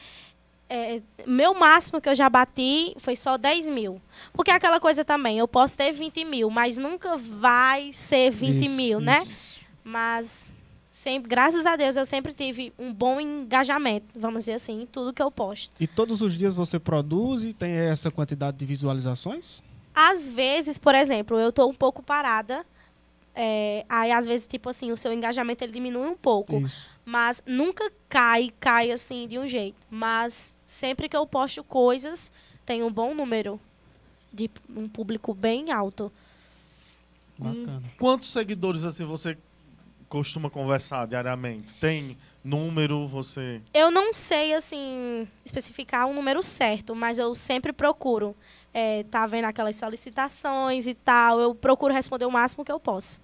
É, meu máximo que eu já bati foi só 10 mil. Porque é aquela coisa também, eu posso ter 20 mil, mas nunca vai ser 20 Isso, mil, né? isso. Mas, sempre, graças a Deus, eu sempre tive um bom engajamento, vamos dizer assim, em tudo que eu posto. E todos os dias você produz e tem essa quantidade de visualizações? Às vezes, por exemplo, eu tô um pouco parada. é, aí, às vezes, tipo assim, o seu engajamento ele diminui um pouco. Isso. Mas nunca cai, cai assim de um jeito. Mas sempre que eu posto coisas, tem um bom número de um público bem alto. Bacana. Quantos seguidores assim você costuma conversar diariamente? Tem número, você. Eu não sei, assim, especificar um número certo, mas eu sempre procuro. É, tá vendo aquelas solicitações e tal, eu procuro responder o máximo que eu posso.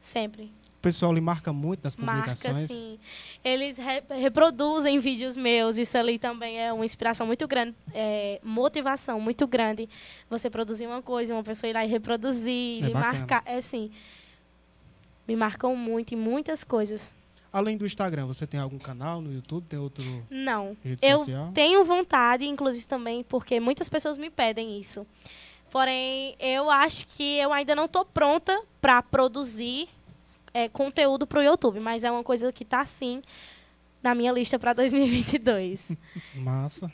Sempre. O pessoal lhe marca muito nas Marca, publicações. sim. Eles re- reproduzem vídeos meus. Isso ali também é uma inspiração muito grande, é, motivação muito grande. Você produzir uma coisa, uma pessoa ir lá e reproduzir, É marcar. É assim. Me marcam muito em muitas coisas. Além do Instagram, você tem algum canal no YouTube? Tem outro Não. Eu social? tenho vontade, inclusive também, porque muitas pessoas me pedem isso. Porém, eu acho que eu ainda não estou pronta para produzir é, conteúdo para o YouTube, mas é uma coisa que está sim na minha lista para 2022. Massa.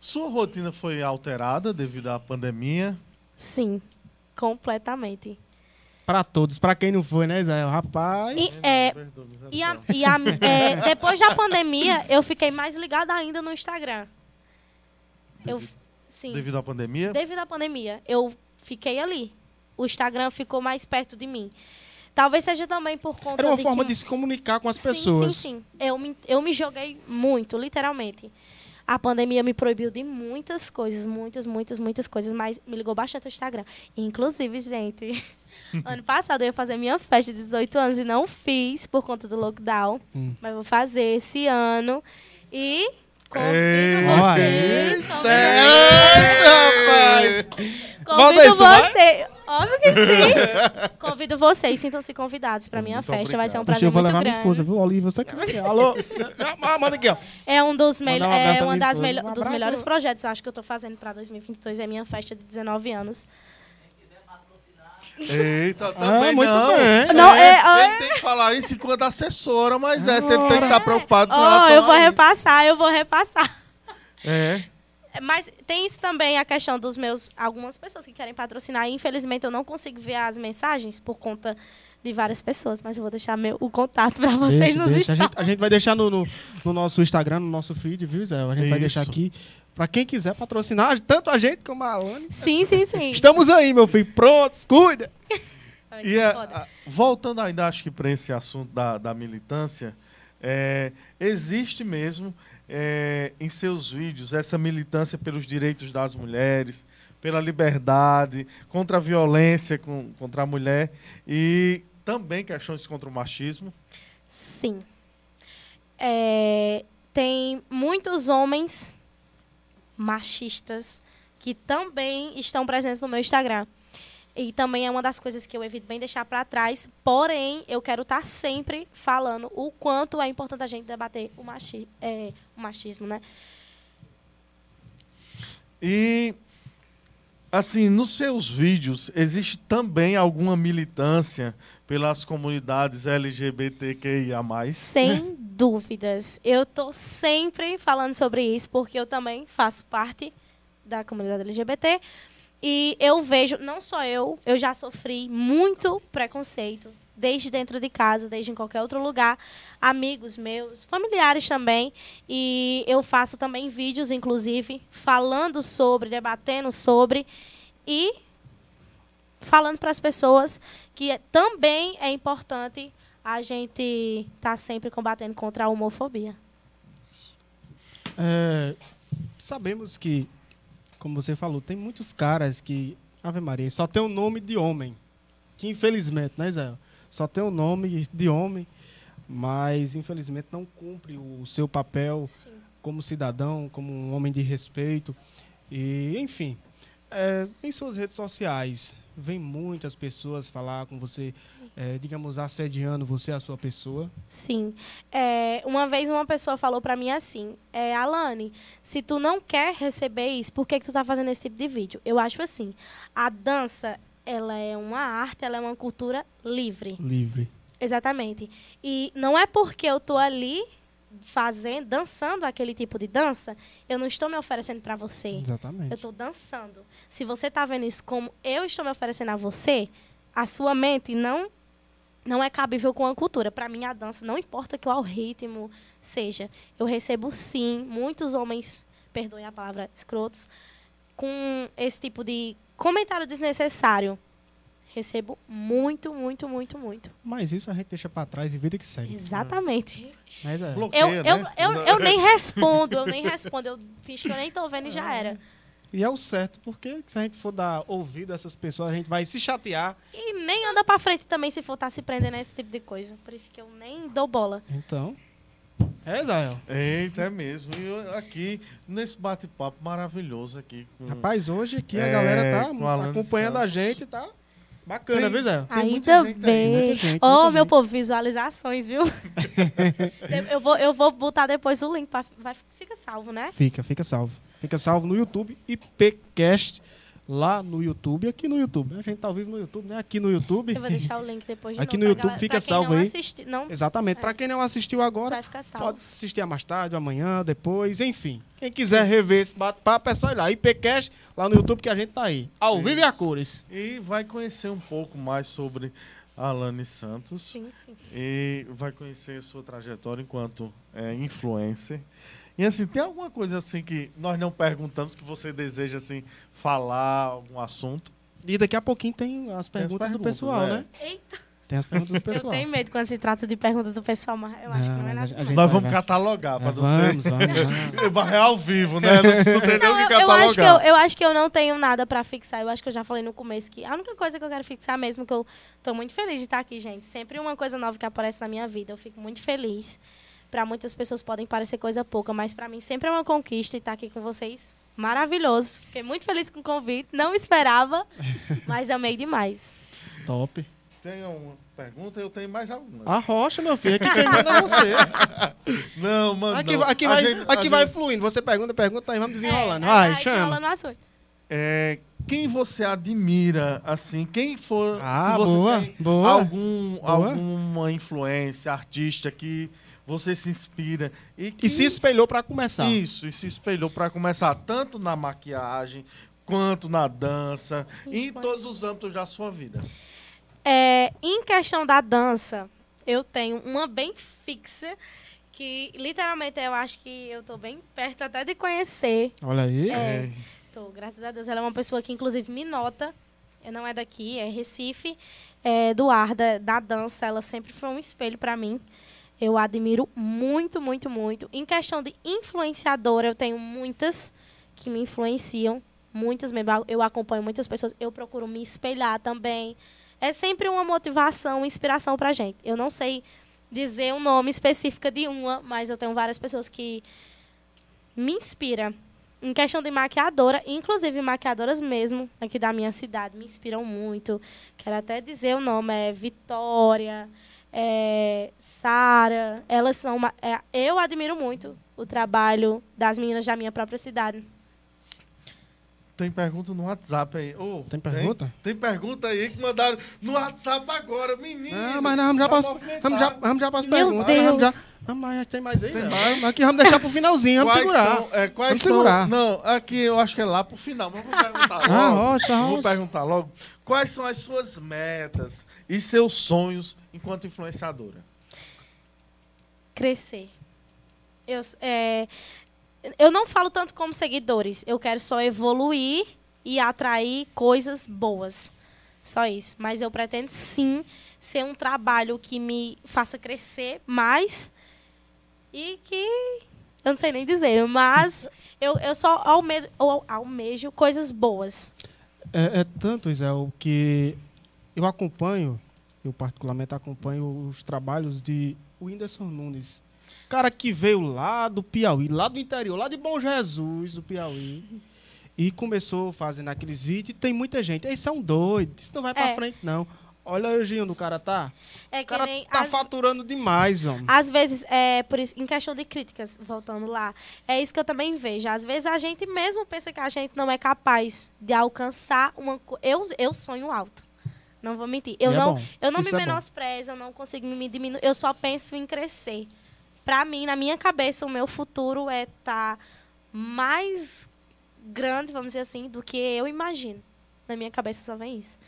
Sua rotina foi alterada devido à pandemia? sim, completamente. Pra todos. Pra quem não foi, né, Israel? Rapaz. E, é, e a- e a- é, depois da pandemia, eu fiquei mais ligada ainda no Instagram. Eu, sim. Devido à pandemia? Devido à pandemia, eu fiquei ali. O Instagram ficou mais perto de mim. Talvez seja também por conta Era uma de forma que... de se comunicar com as sim, pessoas. Sim, sim. Eu me, eu me joguei muito, literalmente. A pandemia me proibiu de muitas coisas, muitas, muitas, muitas coisas, mas me ligou bastante o Instagram. Inclusive, gente, ano passado eu ia fazer minha festa de 18 anos e não fiz por conta do lockdown. Hum. Mas vou fazer esse ano. E convido Eita! vocês. Convido Eita, rapaz! Volta Convido vai. Óbvio que sim. Convido vocês, sintam-se convidados para minha Muito festa. Vai ser um obrigado. Poxa, prazer eu vou muito levar grande. minha esposa, viu? Olivia, você quer ver? Alô? Ah, Manda aqui, ó. É um dos, um é uma das Um dos melhores projetos eu acho que eu estou fazendo para 2022 é minha festa de 19 anos. Eita, também Ah, muito não. bem. Não, é, ó, Ele tem que falar isso enquanto assessora, mas é, você tem que estar preocupado com ó, relação eu vou repassar, eu vou repassar. É. Mas tem isso também a questão dos meus algumas pessoas que querem patrocinar. E, infelizmente eu não consigo ver as mensagens por conta de várias pessoas, mas eu vou deixar meu, o contato para vocês Deixa, nos deixa. A, gente, a gente vai deixar no, no, no nosso Instagram, no nosso feed, viu, Zé? A gente vai Isso. deixar aqui. Pra quem quiser patrocinar, tanto a gente como a Alane. Sim, sim, sim. Estamos aí, meu filho. Prontos, cuida. E a- Foda. a- voltando ainda, acho que para esse assunto da, da militância, é, existe mesmo é, em seus vídeos essa militância pelos direitos das mulheres, pela liberdade, contra a violência com- contra a mulher e também questões contra o machismo. Sim. É, tem muitos homens machistas que também estão presentes no meu Instagram. E também é uma das coisas que eu evito bem deixar para trás. Porém, eu quero estar sempre falando o quanto é importante a gente debater o, machi é, o machismo, né? E, assim, nos seus vídeos, existe também alguma militância pelas comunidades LGBTQIA+. Sem dúvidas. Eu estou sempre falando sobre isso, porque eu também faço parte da comunidade LGBT. E eu vejo, não só eu, eu já sofri muito preconceito, desde dentro de casa, desde em qualquer outro lugar, amigos meus, familiares também. E eu faço também vídeos, inclusive, falando sobre, debatendo sobre e falando para as pessoas que também é importante a gente estar tá sempre combatendo contra a homofobia. É, sabemos que, como você falou, tem muitos caras que, Ave Maria, só tem o nome de homem. Que infelizmente, né, Zé? Só tem o nome de homem, mas infelizmente não cumpre o seu papel Sim. como cidadão, como um homem de respeito. E, enfim, é, em suas redes sociais, vem muitas pessoas falar com você, é, digamos, assediando você, a sua pessoa? Sim. É, uma vez uma pessoa falou para mim assim, é, Alane, se tu não quer receber isso, por que, que tu tá fazendo esse tipo de vídeo? Eu acho assim, a dança, ela é uma arte, ela é uma cultura livre. Livre. Exatamente. E não é porque eu tô ali fazendo, dançando aquele tipo de dança, eu não estou me oferecendo para você. Exatamente. Eu estou dançando. Se você está vendo isso como eu estou me oferecendo a você, a sua mente não não é cabível com a cultura. Para mim, a dança, não importa qual ritmo seja, eu recebo sim muitos homens, perdoem a palavra, escrotos, com esse tipo de comentário desnecessário recebo muito, muito, muito, muito. Mas isso a gente deixa para trás e vida que segue. Exatamente. Mas é. Bloqueia, eu, eu, né? eu, eu, nem respondo, eu nem respondo. Eu fiz que eu nem tô vendo e já era. E é o certo, porque se a gente for dar ouvido a essas pessoas, a gente vai se chatear. E nem anda para frente também se for estar tá se prendendo a esse tipo de coisa. Por isso que eu nem dou bola. Então. É, Israel. Eita, é mesmo. E aqui, nesse bate-papo maravilhoso aqui. Com, Rapaz, hoje aqui a é, galera tá acompanhando a gente, tá? Bacana, tem, viu, Zé? Ainda bem. Ô, oh, meu povo, visualizações, viu? eu, vou, eu vou botar depois o link. Pra, vai, fica salvo, né? Fica, fica salvo. Fica salvo no YouTube, IPcast, lá no YouTube, aqui no YouTube. A gente tá ao vivo no YouTube, né? Aqui no YouTube. Eu vou deixar o link depois de Aqui novo, no YouTube galera, fica salvo não aí. Assisti, não, Exatamente. É. Para quem não assistiu agora, vai ficar salvo. pode assistir mais tarde, amanhã, depois, enfim. Quem quiser rever esse bate-papo é só ir lá. IPcast lá no YouTube que a gente tá aí. Ao vivo e a cores. E vai conhecer um pouco mais sobre Alane Santos. Sim, sim. E vai conhecer sua trajetória enquanto é, influencer. E assim, tem alguma coisa assim que nós não perguntamos que você deseja assim falar algum assunto? E daqui a pouquinho tem as perguntas, tem as perguntas do pessoal, é. né? Eita. Tem as perguntas do pessoal. Eu tenho medo quando se trata de perguntas do pessoal, mas eu acho não, que não é nada. Nós vamos catalogar para é, vamos, vamos, vamos. É ao vivo, né? Não, não tem não, nem o que catalogar. Eu acho que eu, eu acho que eu não tenho nada para fixar. Eu acho que eu já falei no começo que a única coisa que eu quero fixar mesmo, que eu tô muito feliz de estar aqui, gente. Sempre uma coisa nova que aparece na minha vida. Eu fico muito feliz. Para muitas pessoas podem parecer coisa pouca, mas para mim sempre é uma conquista estar aqui com vocês. Maravilhoso. Fiquei muito feliz com o convite. Não esperava, mas amei demais. Top. Tem uma pergunta, eu tenho mais algumas. A rocha, meu filho, aqui quem manda é você. não, mano. Aqui, não. aqui, vai, gente, aqui vai fluindo. Você pergunta, pergunta, aí vamos desenrolando. É, vai, vai, chama. Desenrolando É, quem você admira, assim, quem for. Ah, se você boa, tem boa, algum, boa. alguma influência, artista que você se inspira. E, que, e se espelhou para começar. Isso, e se espelhou para começar, tanto na maquiagem, quanto na dança, e em todos os âmbitos da sua vida. É, em questão da dança, eu tenho uma bem fixa que literalmente eu acho que eu estou bem perto até de conhecer. Olha aí. É, tô, graças a Deus. Ela é uma pessoa que inclusive me nota. Não é daqui, é Recife, é, do ar da, da dança. Ela sempre foi um espelho para mim. Eu admiro muito, muito, muito. Em questão de influenciadora, eu tenho muitas que me influenciam. Muitas mesmo. Eu acompanho muitas pessoas. Eu procuro me espelhar também é sempre uma motivação, uma inspiração para gente. Eu não sei dizer um nome específico de uma, mas eu tenho várias pessoas que me inspiram. Em questão de maquiadora, inclusive maquiadoras mesmo, aqui da minha cidade, me inspiram muito. Quero até dizer o nome, é Vitória, é Sara. Elas são. Uma, é, eu admiro muito o trabalho das meninas da minha própria cidade. Tem pergunta no WhatsApp aí. Oh, tem pergunta? Tem, tem, pergunta aí que mandaram no WhatsApp agora, menino. Ah, mas nós vamos já para vamos já, vamos já as perguntas. Vamos já, Ah, mas tem mais aí? Tem mais. Aqui vamos deixar pro finalzinho, vamos Quais segurar. são, é, quais Vamos são- segurar. Não, aqui eu acho que é lá pro final, mas vou perguntar logo. Ah, rocha, Vou rocha. perguntar logo. Quais são as suas metas e seus sonhos enquanto influenciadora? Crescer. Eu, é, eu não falo tanto como seguidores. Eu quero só evoluir e atrair coisas boas. Só isso. Mas eu pretendo sim ser um trabalho que me faça crescer mais e que. Eu não sei nem dizer, mas eu, eu só almejo, almejo coisas boas. É, é tanto, Isel, que eu acompanho, eu particularmente acompanho os trabalhos de Whindersson Nunes. Cara que veio lá do Piauí, lá do interior, lá de Bom Jesus, do Piauí. E começou fazendo aqueles vídeos. E tem muita gente. Eles são doidos. Isso não vai É. frente, não. Olha o ojinho do cara, tá? É O cara tá as- faturando demais, homem. Às vezes, é por isso, em questão de críticas, voltando lá, é isso que eu também vejo. Às vezes a gente mesmo pensa que a gente não é capaz de alcançar uma eu eu sonho alto. Não vou mentir. Eu E é não bom. eu não Isso me é menosprezo, eu não consigo me diminuir, eu só penso em crescer. Pra mim, na minha cabeça, o meu futuro é estar mais grande, vamos dizer assim, do que eu imagino. Na minha cabeça só vem isso.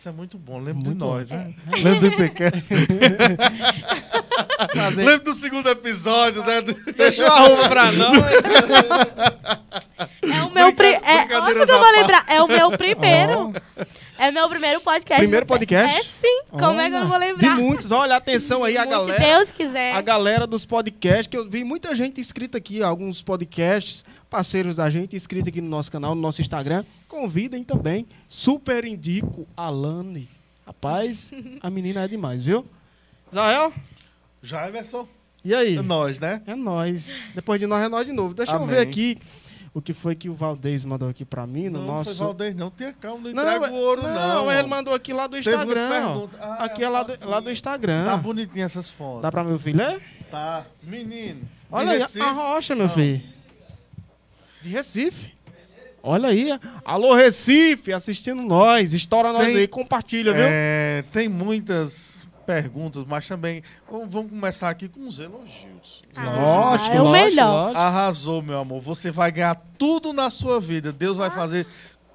Isso é muito bom, lembra de Muito nós, bom. né? Lembra do IPCast? Lembra do segundo episódio, né? Deixa eu arruma pra nós. É o meu pri- Brinca- é, óbvio que eu vou lembrar, é o meu primeiro. É meu primeiro podcast. Primeiro podcast? É sim. Como é que eu vou lembrar? De muitos. Olha, atenção aí, a Muito, galera. Se Deus quiser. A galera dos podcasts, que eu vi muita gente inscrita aqui, alguns podcasts, parceiros da gente, inscritos aqui no nosso canal, no nosso Instagram. Convidem também. Super indico a Lani. Rapaz, a menina é demais, viu? Israel, Já, Everson? e aí? É nós, né? É nós. Depois de nós, é nós de novo. Deixa eu Amém. ver aqui o que foi que o Valdez mandou aqui pra mim no não nosso. foi Valdez, não. Tenha calma, não Não, entrega o ouro, não. não, ele mandou aqui lá do Instagram. Ah, aqui é lá do, lá do Instagram. Tá bonitinha essas fotos. Dá pra meu filho ler? Tá. Menino. Olha aí, a rocha, meu filho. De Recife. Olha aí. Alô, Recife, assistindo nós. Estoura nós Tem- aí, compartilha, viu? É, tem muitas perguntas, mas também vamos, começar aqui com os elogios. Os Ah, lógico, é o lógico, melhor. lógico. Arrasou, meu amor. Você vai ganhar tudo na sua vida. Deus vai fazer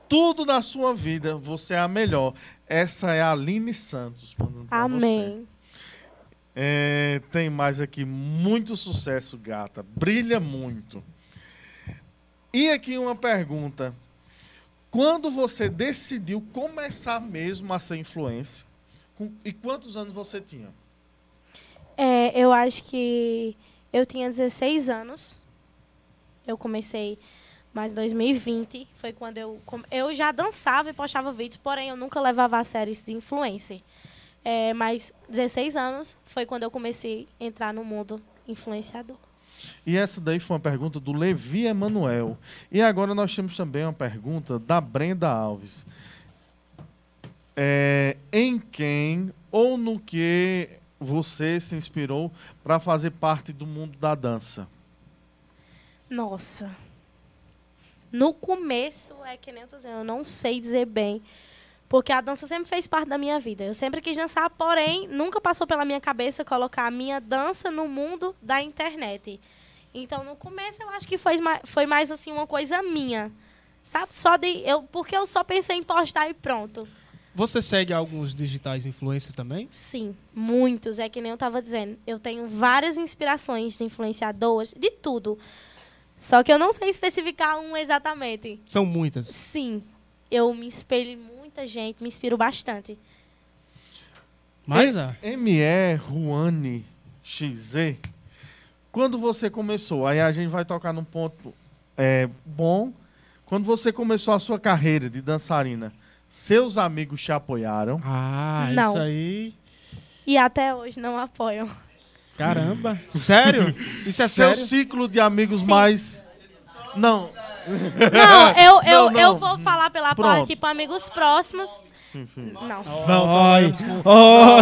tudo na sua vida. Você é a melhor. Essa é a Aline Santos. Amém. É, tem mais aqui. Muito sucesso, gata. Brilha muito. E aqui uma pergunta. Quando você decidiu começar mesmo a ser influência? Com- e quantos anos você tinha? É, eu acho que eu tinha 16 anos. Eu comecei em 2020. Foi quando eu. Eu já dançava e postava vídeos, porém eu nunca levava a sério isso de influencer. É, mas 16 anos foi quando eu comecei a entrar no mundo influenciador. E essa daí foi uma pergunta do Levi Emanuel. E agora nós temos também uma pergunta da Brenda Alves. É, em quem ou no que você se inspirou para fazer parte do mundo da dança? Nossa. No começo, é que nem eu tô dizendo, eu não sei dizer bem. Porque a dança sempre fez parte da minha vida. Eu sempre quis dançar, porém, nunca passou pela minha cabeça colocar a minha dança no mundo da internet. Então, no começo, eu acho que foi, mais- foi mais assim uma coisa minha. Sabe? Só de. Eu, porque eu só pensei em postar e pronto. Você segue alguns digitais influencers também? Sim, muitos. É que nem eu estava dizendo. Eu tenho várias inspirações de influenciadores, de tudo. Só que eu não sei especificar um exatamente. São muitas. Sim, eu me espelho muita gente, me inspiro bastante. Mas, ah, ME Ruane XZ. Quando você começou, aí a gente vai tocar num ponto é, bom. Quando você começou a sua carreira de dançarina, seus amigos te apoiaram? ah Não. isso aí. E até hoje não apoiam. Caramba. Sério? Isso é Seu sério? ciclo de amigos Sim. mais. Não, Não, eu, eu, Não, não. eu vou falar pela Pronto. parte, tipo, amigos próximos. Não. Não, Ó,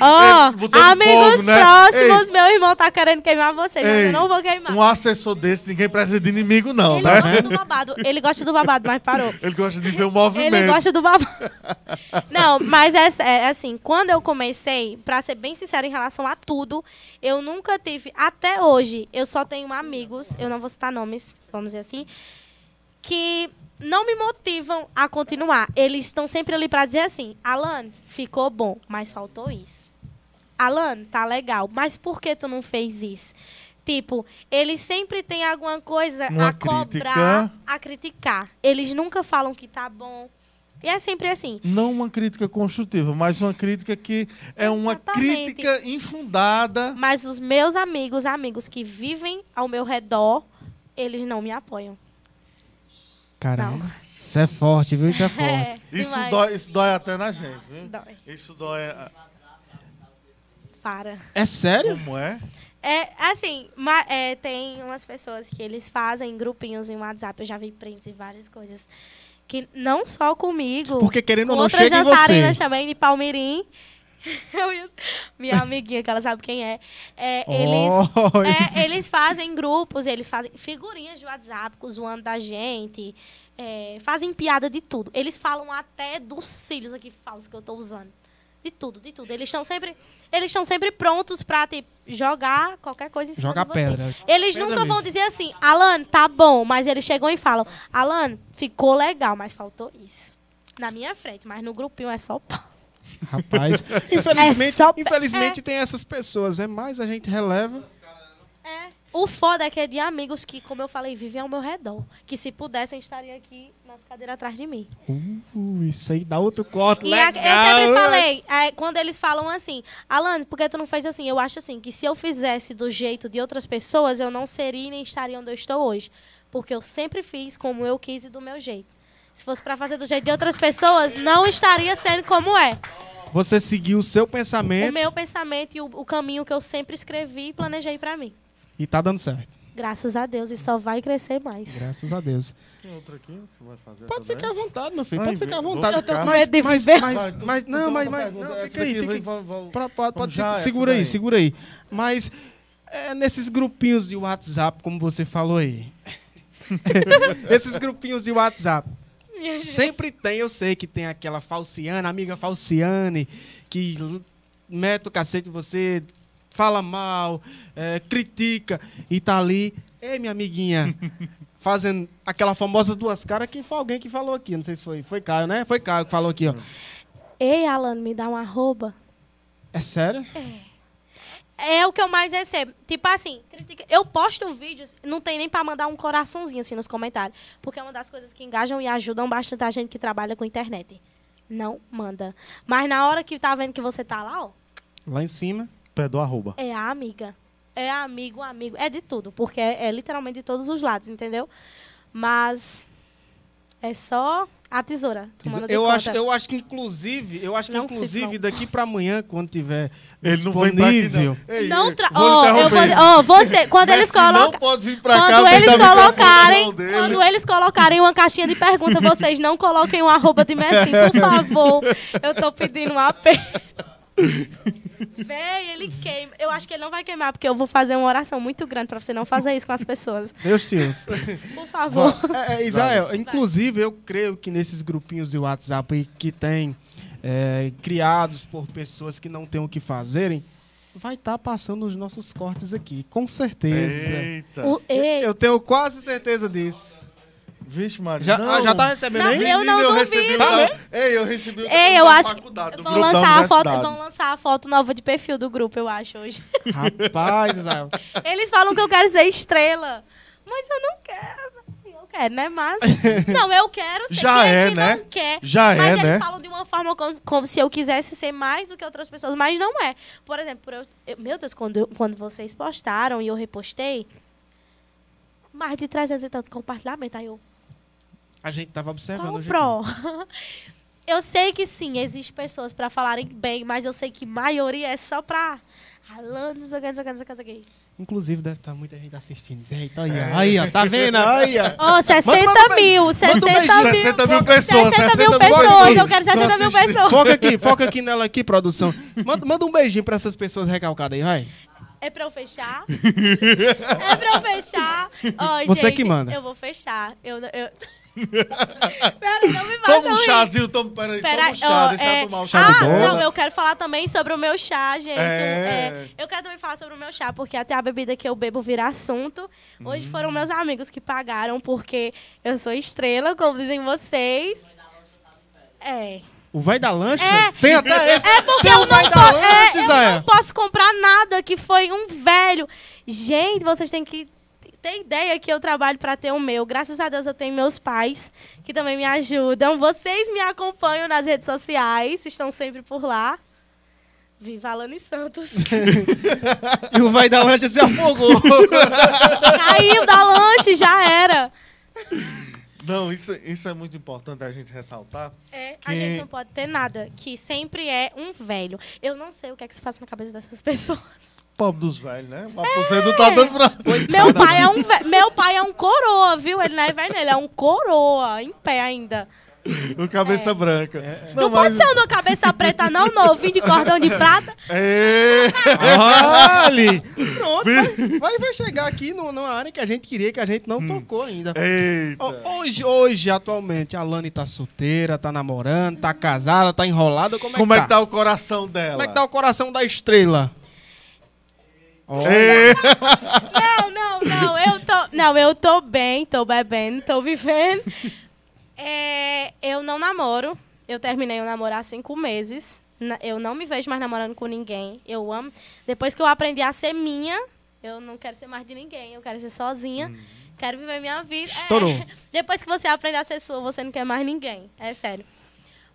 Ó, Ele botou amigos fogo, né? próximos, meu irmão tá querendo queimar você, mas Ei, eu não vou queimar. Um assessor desse, ninguém precisa de inimigo, não, ele né? gosta do babado. Ele gosta do babado, mas parou. Ele gosta de ver o movimento. Ele gosta do babado. Não, mas é, é assim, quando eu comecei, pra ser bem sincera em relação a tudo, eu nunca tive, até hoje, eu só tenho amigos, eu não vou citar nomes, vamos dizer assim, que não me motivam a continuar. Eles estão sempre ali pra dizer assim, Alan, ficou bom, mas faltou isso. Alan, tá legal, mas por que tu não fez isso? Tipo, eles sempre têm alguma coisa Uma a cobrar, crítica. a criticar. Eles nunca falam que tá bom. E é sempre assim. Não uma crítica construtiva, mas uma crítica que é uma Exatamente. crítica infundada. Mas os meus amigos, amigos que vivem ao meu redor, eles não me apoiam. Caramba. Isso é forte, viu? Isso é forte. É, Isso dói, isso dói até na gente, viu? Dói. Isso dói. Para. É sério? Como é? É, assim, ma- é, tem umas pessoas que eles fazem grupinhos em WhatsApp, eu já vi prints e várias coisas. Que não só comigo, Porque querendo ou não, chega em dançarinas você. também de Palmirim. Minha amiguinha, que ela sabe quem é. é eles, é, eles fazem grupos, eles fazem figurinhas de WhatsApp zoando da gente. é, fazem piada de tudo. Eles falam até dos cílios aqui falsos que eu tô usando. De tudo, de tudo. Eles estão sempre, eles estão sempre prontos pra tipo, jogar qualquer coisa em cima Jogar de você. pedra. Eles Pedra nunca vão mesmo. dizer assim, Alan, tá bom, mas eles chegam e falam, Alan, ficou legal, mas faltou isso. Na minha frente, mas no grupinho é só pau. Rapaz, infelizmente, É só- infelizmente tem essas pessoas, é mais a gente releva. É. O foda é que é de amigos que, como eu falei, vivem ao meu redor. Que se pudessem, estariam aqui nas cadeiras atrás de mim. Uh, isso aí dá outro corte E a- legal. eu sempre falei, é, quando eles falam assim, Alan, por que tu não fez assim? Eu acho assim, que se eu fizesse do jeito de outras pessoas, eu não seria e nem estaria onde eu estou hoje. Porque eu sempre fiz como eu quis e do meu jeito. Se fosse pra fazer do jeito de outras pessoas, não estaria sendo como é. Você seguiu o seu O pensamento meu pensamento e o, o caminho que eu sempre escrevi e planejei pra mim. e tá dando certo. Graças a Deus, e só vai crescer mais. Graças a Deus. Tem outra aqui? Você vai fazer Pode ficar à vontade, meu filho. Ai, Pode ficar à vontade. Eu tô com Mas, medo de mas, viver. mas, mas, tu- não, mas, mas, não, fica aí, fica aí. Pra- pode, pode Já, essa segura aí, segura aí. Mas é, nesses grupinhos de WhatsApp, como você falou aí. esses grupinhos de WhatsApp. Sempre tem, eu sei que tem aquela falciana, amiga falciane, que mete o cacete em você, fala mal, é, critica e tá ali. Ei, minha amiguinha, fazendo aquela famosa duas caras que foi alguém que falou aqui, não sei se foi. Foi Caio, né? Foi Caio que falou aqui, ó. Ei, Alan, me dá um arroba. É sério? É o que eu mais recebo. Tipo assim, critica- eu posto vídeos, não tem nem pra mandar um coraçãozinho assim nos comentários. Porque é uma das coisas que engajam e ajudam bastante a gente que trabalha com internet. Não manda. Mas na hora que tá vendo que você tá lá, ó, Lá em cima. Pé do arroba. é a amiga. É amigo, amigo. É de tudo. Porque é, é literalmente de todos os lados, entendeu? Mas é só a tesoura. Eu acho, eu acho que inclusive, eu acho que Não inclusive não. daqui pra amanhã, quando tiver Ele não vem pra aqui, disponível, não. Ei, Não tra... vou Ó, eu vou... Ó, você, quando eles colocam... pode vir pra cá, Quando porque eles tá colocarem, quando eles colocarem uma caixinha de pergunta, vocês não coloquem um arroba de Messi, por favor. Eu tô pedindo um apelo. Véi, ele queima. Eu acho que ele não vai queimar, porque eu vou fazer uma oração muito grande pra você não fazer isso com as pessoas. Deus te. Por favor. É, é, Israel, inclusive eu creio que nesses grupinhos de WhatsApp que tem é, criados por pessoas que não têm o que fazerem, vai estar passando os nossos cortes aqui, com certeza. Eita. O- ei, Eu tenho quase certeza disso. Vixe, Maria. Já, não. já tá recebendo Não, aí? eu não duvido. recebi Tá da-? Ei, eu recebi o Ei, eu acho que faculdade, do vão grupo da lançar, a foto, vão lançar a foto nova de perfil do grupo, eu acho, hoje. Rapaz, Israel. Eles falam que eu quero ser estrela. Mas eu não quero. Eu quero, né? Mas. Não, eu quero ser. Já Quem é, que né? não quer? Já mas é, eles né? falam de uma forma como, como se eu quisesse ser mais do que outras pessoas, mas não é. Por exemplo, eu, eu- meu Deus, quando, eu- quando vocês postaram e eu repostei, mais de 300 e tantos compartilhamentos. Aí eu, A gente tava observando. qual o pró? Eu sei que sim, existem pessoas pra falarem bem, mas eu sei que maioria é só pra. Alano, não sei o que, não sei o que, não sei o que, não sei o que. Inclusive, deve estar muita gente assistindo. Eita, aí, ó. Aí, ó. Tá vendo? Aí, ó. Ó, 60 manda um mil, um 60 beijinho. mil. 60 mil pessoas. 60 mil 60 pessoas, eu quero 60 mil pessoas. Foca aqui, foca aqui nela aqui, produção. Manda, manda um beijinho pra essas pessoas recalcadas aí, vai. É pra eu fechar? é pra eu fechar? Ó, Você gente, que manda. Eu vou fechar. Eu, eu... Pera, não me Toma façam um chazinho, toma, peraí, Pera, toma um chá, ó, deixa é- eu tomar um chá ah, não, eu quero falar também sobre o meu chá, gente. É. É, eu quero também falar sobre o meu chá, porque até a bebida que eu bebo vira assunto. Hoje foram meus amigos que pagaram, porque eu sou estrela, como dizem vocês. É. O vai da lancha? É. Tem até esse. É porque Tem eu o não, po- da é, lancha, eu não posso comprar nada, que foi um velho. Gente, vocês têm que ter ideia que eu trabalho para ter o meu. Graças a Deus eu tenho meus pais, que também me ajudam. Vocês me acompanham nas redes sociais, estão sempre por lá. Viva Alane Santos. E o vai da lancha se afogou. Caiu da lanche, já era. Não, isso, isso é muito importante a gente ressaltar. É, a Que- gente não pode ter nada, que sempre é um velho. Eu não sei o que é que se passa na cabeça dessas pessoas. Pobre dos velhos, né? O aposento não tá dando pra... Meu pai é um ve- meu pai é um coroa, viu? Ele não é velho, ele é um coroa, em pé ainda. O cabeça branca. É, Não, pode ser um do cabeça preta, não, novinho de cordão de prata. É... Olha! Pronto, vai, vai, vai chegar aqui no- numa área que a gente queria, que a gente não tocou ainda. Eita. Ho- Hoje, hoje, atualmente, a Lani tá solteira, tá namorando, tá casada, tá enrolada. Como é, Como que, é que tá o coração dela? Como é que tá o coração da estrela? Olha, É. Não, não, não, eu tô, não, eu tô bem, tô bebendo, tô vivendo. É, eu não namoro. Eu terminei o namoro há cinco meses. Eu não me vejo mais namorando com ninguém. Eu amo. Depois que eu aprendi a ser minha, eu não quero ser mais de ninguém. Eu quero ser sozinha. Quero viver minha vida. É, Estourou. depois que você aprender a ser sua, você não quer mais ninguém. É sério.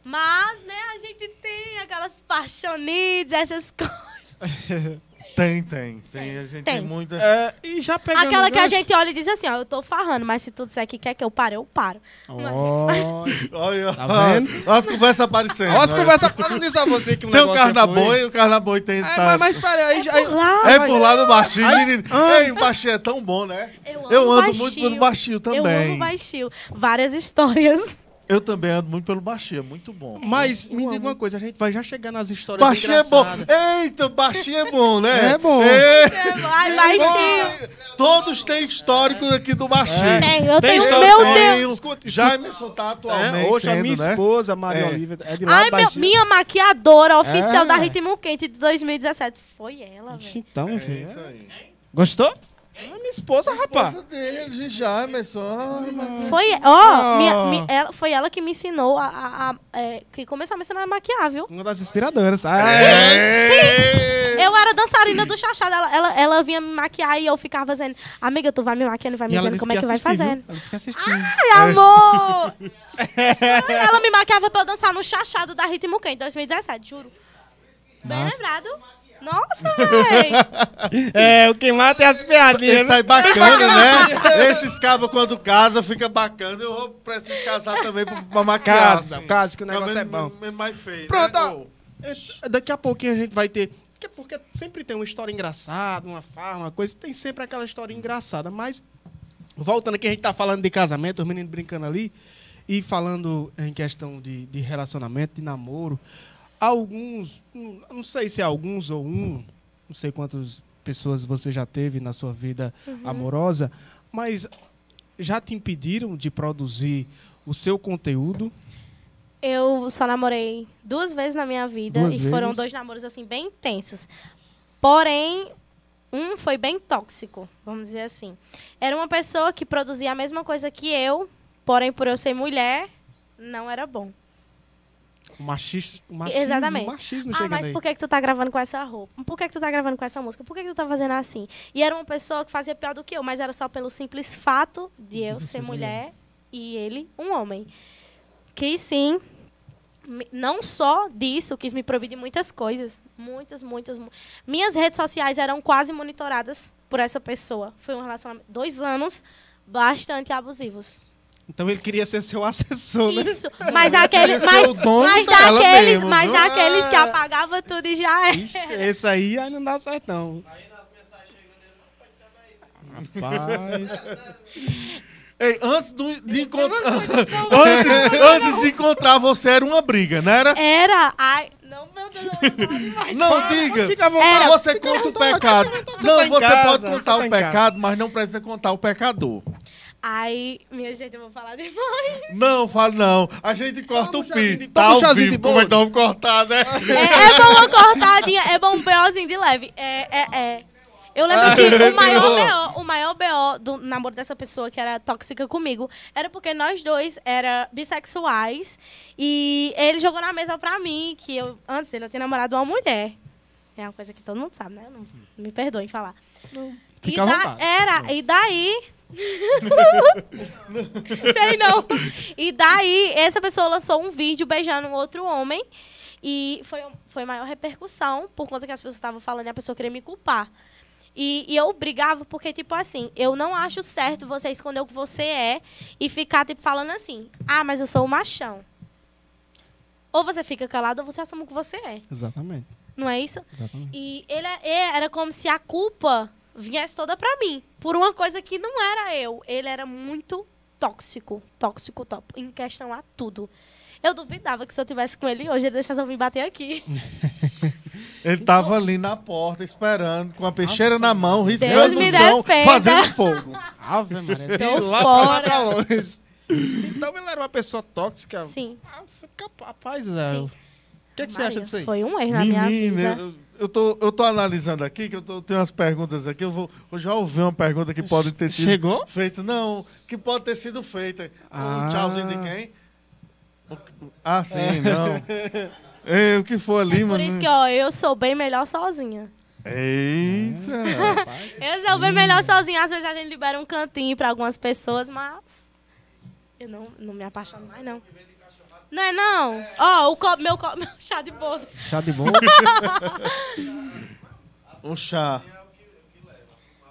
Mas, né, a gente tem aquelas paixonites, essas coisas. Tem, tem. Tem, a gente tem, Tem. muita... é, e já pegando Aquela que a gancho- gente olha e diz assim, ó, eu tô farrando, mas se tu disser que quer que eu pare, eu paro. Olha, Olha, Tá vendo? Olha as conversas aparecendo. Olha as olha. conversas. Eu não disse a você que o Tem o negócio carnaboi, foi- o carnaboi tem... É, tá- mas, mas pera aí. já- por lá. É por lá do baixinho. Ai, menino. Ei, o baixinho é tão bom, né? Eu amo Eu ando baixinho. muito pelo baixinho também. Eu amo baixinho. Várias histórias. Eu também ando muito pelo baixinho, é muito bom. Mas me diga uma coisa, a gente vai já chegar nas histórias Baixinho é bom. Eita, baixinho é bom, né? É bom. É. Ai, baixinho. Todos têm históricos aqui do baixinho. É. Tem, eu Tem tenho, história- meu Tem. Deus. Escuta. Jamerson tá atualmente. É, hoje a minha né? esposa, Maria É. Olivia, é de lá Ai, meu, minha maquiadora oficial É. da Ritmo Quente de 2017. Foi ela, velho. Então, é. aí. Gostou? É minha esposa, rapaz. Esposa dele, de Jamerson. Ai, mas- Foi, ó, Ah. minha- ela, foi ela que me ensinou a, a- a- é, que começou a me ensinar a maquiar, viu? Uma das inspiradoras. Ah, É. Eu era dançarina do chachado, ela, ela, ela vinha me maquiar e eu ficava dizendo, amiga, tu vai me maquiando e vai me dizendo como é que vai assistiu, viu? fazendo. Ela disse que assistiu. Ai, amor! Ai, ela me maquiava pra eu dançar no chachado da Ritmo Quente, 2017, juro. Bem Massa. lembrado. Nossa, véi. É, o que mata é as piadinhas. Ele né? sai bacana, né? Esses cabos, quando casa, fica bacana. Eu vou preciso casar também pra, pra maquiar. Casa, casa, que o negócio é menos- bom. menos mais feio. Pronto, né? ó. Pô. É, Daqui a pouquinho a gente vai ter. Porque, porque sempre tem uma história engraçada, uma farra, uma coisa. Tem sempre aquela história engraçada. Mas, voltando aqui, a gente tá falando de casamento, os meninos brincando ali. E falando em questão de, de relacionamento, de namoro. Alguns, não sei se é alguns ou um, não sei quantas pessoas você já teve na sua vida amorosa, mas já te impediram de produzir o seu conteúdo? Eu só namorei duas vezes na minha vida Duas e foram vezes? dois namoros assim bem intensos. Porém, um foi bem tóxico, vamos dizer assim. Era uma pessoa que produzia a mesma coisa que eu, porém por eu ser mulher, não era bom. O machismo, o machismo, Exatamente. o machismo Ah, mas por que, que tu tá gravando com essa roupa? Por que, que tu tá gravando com essa música? Por que, que tu tá fazendo assim? E era uma pessoa que fazia pior do que eu, mas era só pelo simples fato de eu ser mulher e ele um homem. Que sim, não só disso, quis me proibir de muitas coisas. Muitas, muitas. mu- Minhas redes sociais eram quase monitoradas por essa pessoa. Foi um relacionamento, dois anos bastante abusivos. Então ele queria ser seu assessor, né? Isso, mas aquele, Queria ser mas, mas daqueles, mesmo, mas viu? daqueles que Ah. apagava tudo e já é. Ixi, esse aí aí não dá certo, não. Rapaz. Ei, antes do- de encontrar. antes, antes de encontrar você era uma briga, não era? Era. Ai, não, meu Deus, não pode. Não, diga. Fica à vontade. Era. Você Fica conta o pecado. Não, tá você casa, pode contar tá o casa. pecado, mas não precisa contar o pecador. Ai, minha gente, eu vou falar depois. Não, fala não. A gente corta Toma o pi. Tá toma um chazinho de como é que vamos cortar, né? É, é bom uma cortadinha, é bom um BOzinho de leve. É, é, é. Eu lembro que o maior BO, o maior BO do namoro dessa pessoa que era tóxica comigo era porque nós dois era bissexuais e ele jogou na mesa pra mim que eu antes dele eu tinha namorado uma mulher. É uma coisa que todo mundo sabe, né? Não, me perdoem falar. Fica e da-. Era, e daí. Sei não. E daí, essa pessoa lançou um vídeo beijando um outro homem. E foi, foi maior repercussão por conta que as pessoas estavam falando e a pessoa queria me culpar. E, e eu brigava porque, tipo assim, eu não acho certo você esconder o que você é e ficar, tipo, falando assim: ah, mas eu sou o machão. Ou você fica calado ou você assume o que você é. Exatamente. Não é isso? Exatamente. E ele, é- era como se a culpa viesse toda pra mim. Por uma coisa que não era eu. Ele era muito tóxico. Tóxico, top. Em questão a tudo. Eu duvidava que se eu tivesse com ele hoje, ele deixasse eu vir bater aqui. Ele tava ali na porta esperando, com a peixeira na mão, riscando Deus o chão, fazendo fogo. Ave Maria. Tô lá fora. pra longe. Então ele era uma pessoa tóxica. Sim. Ah, fica- Rapaz, Zé. Sim. O que, que você acha disso aí? Foi um erro na minha vida. eu, eu tô, eu tô analisando aqui, que eu tô, tenho umas perguntas aqui. Eu, vou, eu já ouvi uma pergunta que pode ter sido Chegou? feita. Não, que pode ter sido feita. Ah. Um tchauzinho de quem? Ah, sim, não. Ei, o que for ali, É por mano? isso que, ó, eu sou bem melhor sozinha. Eita! Rapaz. Eu sou bem melhor sozinha. Às vezes a gente libera um cantinho pra algumas pessoas, mas eu não, não me apaixono mais, não. Não é não? Ó, o copo, meu, copo, meu chá de bolsa. Chá de bom. Um chá.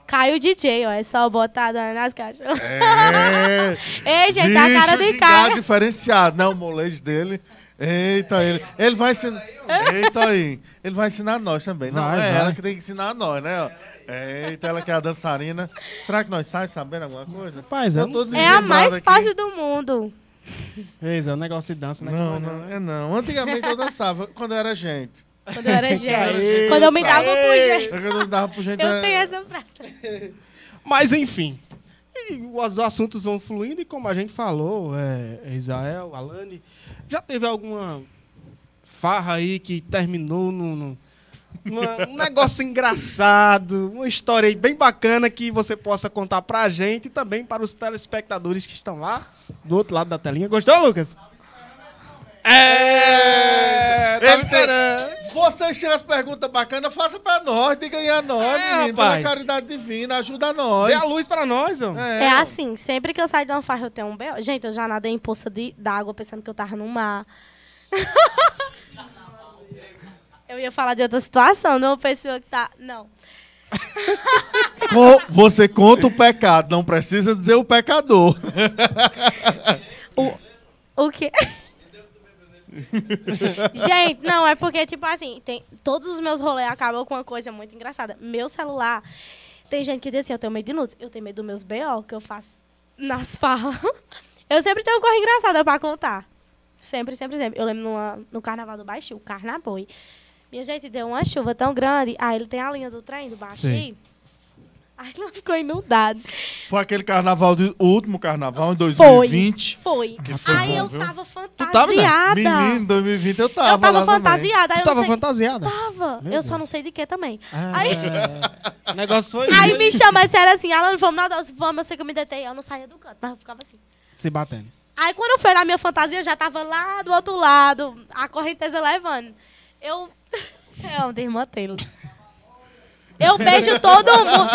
Caiu o DJ, ó. É só botada nas caixas. É. Ei, gente, tá a cara de gado cara. diferenciado, né? O molejo dele. Eita, ele. Ele vai ensinar. Eita aí. Ele vai ensinar nós também. Não, Vai, é vai. ela que tem que ensinar nós, né? Eita, ela que é a dançarina. Será que nós saímos sabendo alguma coisa? Rapaz, eu Eu não tô sei. É a mais aqui. fácil do mundo. Ei, Zé, o negócio de dança, né? Não, não, é não. Antigamente eu dançava quando eu era gente. Quando eu era gente. Quando eu me dava por gente. É Quando eu dava pro gente. Eu era- tenho essa frase. Mas enfim. Os assuntos vão fluindo e como a gente falou, é, Israel, Alane, já teve alguma farra aí que terminou num, num- numa- um negócio engraçado, uma história aí bem bacana que você possa contar pra gente e também para os telespectadores que estão lá do outro lado da telinha. Gostou, Lucas? É! Tá Ele tem- esperando. Vocês têm as perguntas bacanas, faça pra nós, diga aí a nós, É, menino, pela caridade divina, ajuda nós. Dê a luz pra nós, ó. É assim, sempre que eu saio de uma farra eu tenho um B.O. Gente, eu já nadei em poça de- d'água pensando que eu tava no mar. eu ia falar de outra situação, não uma pessoa que tá. Não. Você conta o pecado, não precisa dizer o pecador. O, o quê? Gente, não, é porque, tipo assim, tem, todos os meus rolês acabam com uma coisa muito engraçada. Meu celular, tem gente que diz assim, eu tenho medo de nudes. Eu tenho medo dos meus B.O. que eu faço nas farras. Eu sempre tenho uma coisa engraçada pra contar. Sempre, sempre, sempre. Eu lembro numa- no Carnaval do Baixio, o Carnaboi. Minha gente, deu uma chuva tão grande. Aí ele tem a linha do trem do. Sim. Aí não ficou inundado. Foi aquele carnaval, de, o último carnaval, em Foi. 2020. Foi. foi Aí bom, eu viu? tava tava, Zé? fantasiada. Menino, 2020 eu tava eu tava fantasiada. Aí Tu tava sei- fantasiada? Tava. Meu eu só Deus. não sei de que também. Aí... O negócio foi Aí me chama, sério assim, Alan, vamos nadar, vamos, eu sei que eu me detei. Eu não saía do canto, mas eu ficava assim. se batendo. Aí quando eu fui na minha fantasia, eu já tava lá do outro lado, a correnteza levando. Eu. Eu desmantei. Eu beijo todo mundo.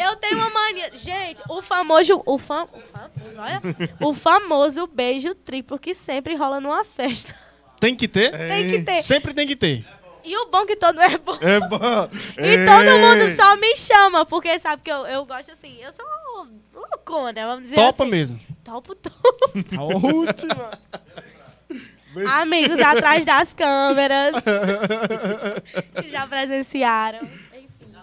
Eu tenho uma mania. Gente, o famoso. O, fam, o famoso, olha. O famoso beijo triplo que sempre rola numa festa. Tem que ter? Tem que ter. Sempre tem que ter. E o bom que todo é bom. É bom. E todo mundo só me chama, porque sabe que eu, eu gosto assim. Eu sou loucona, vamos dizer Topa assim. mesmo. Topo tudo. A última. Amigos atrás das câmeras. que já presenciaram. Enfim. vai.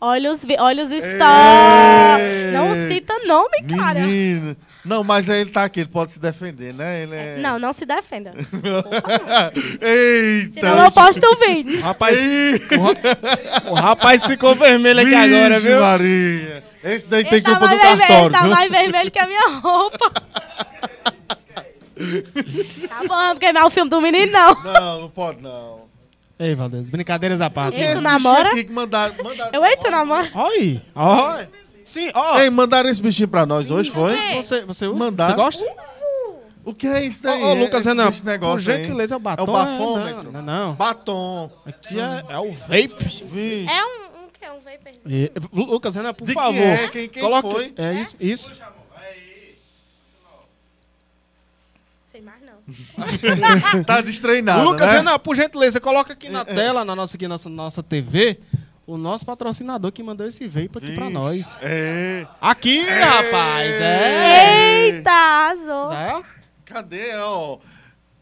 Olha os, vi- olha os stories. Não cita nome, cara. Menino. Não, mas ele tá aqui, ele pode se defender, né? Ele é... Não, não se defenda. Eita! Senão eu posto o vídeo. Rapaz, o, ra- o rapaz ficou vermelho aqui agora, Vixe, viu? Maria. Esse daí tem Ele tá culpa mais do vermelho, cartório, ele tá mais vermelho que a minha roupa. tá bom, não queimar o filme do menino, não. Não, não pode não. Ei, Valdez, brincadeiras à parte. E Esse tu namora? que mandaram, mandaram Eu entro namoro. Olha aí, olha. Sim, ó. Ei, mandaram esse bichinho pra nós hoje, foi? quê? Você, você, usa? Mandaram. você gosta? O que é isso Ô, daí? ô, Lucas Esse Renan, por negócio aí? gentileza, o batom É o bafômetro? Não, não, não. Batom. Aqui é, é o vape. Vixe. É um, um que? Um vaporzinho. E- Lucas Renan, por De que favor. é? Quem- quem coloque- foi? É isso, isso. Sei mais não. Tá destreinado, Lucas né? Renan, por gentileza, coloca aqui É, na tela, na nossa, aqui, nossa, nossa TV, o nosso patrocinador que mandou esse vape aqui pra nós. É. Aqui, rapaz, é. Eita. É? Cadê, ó?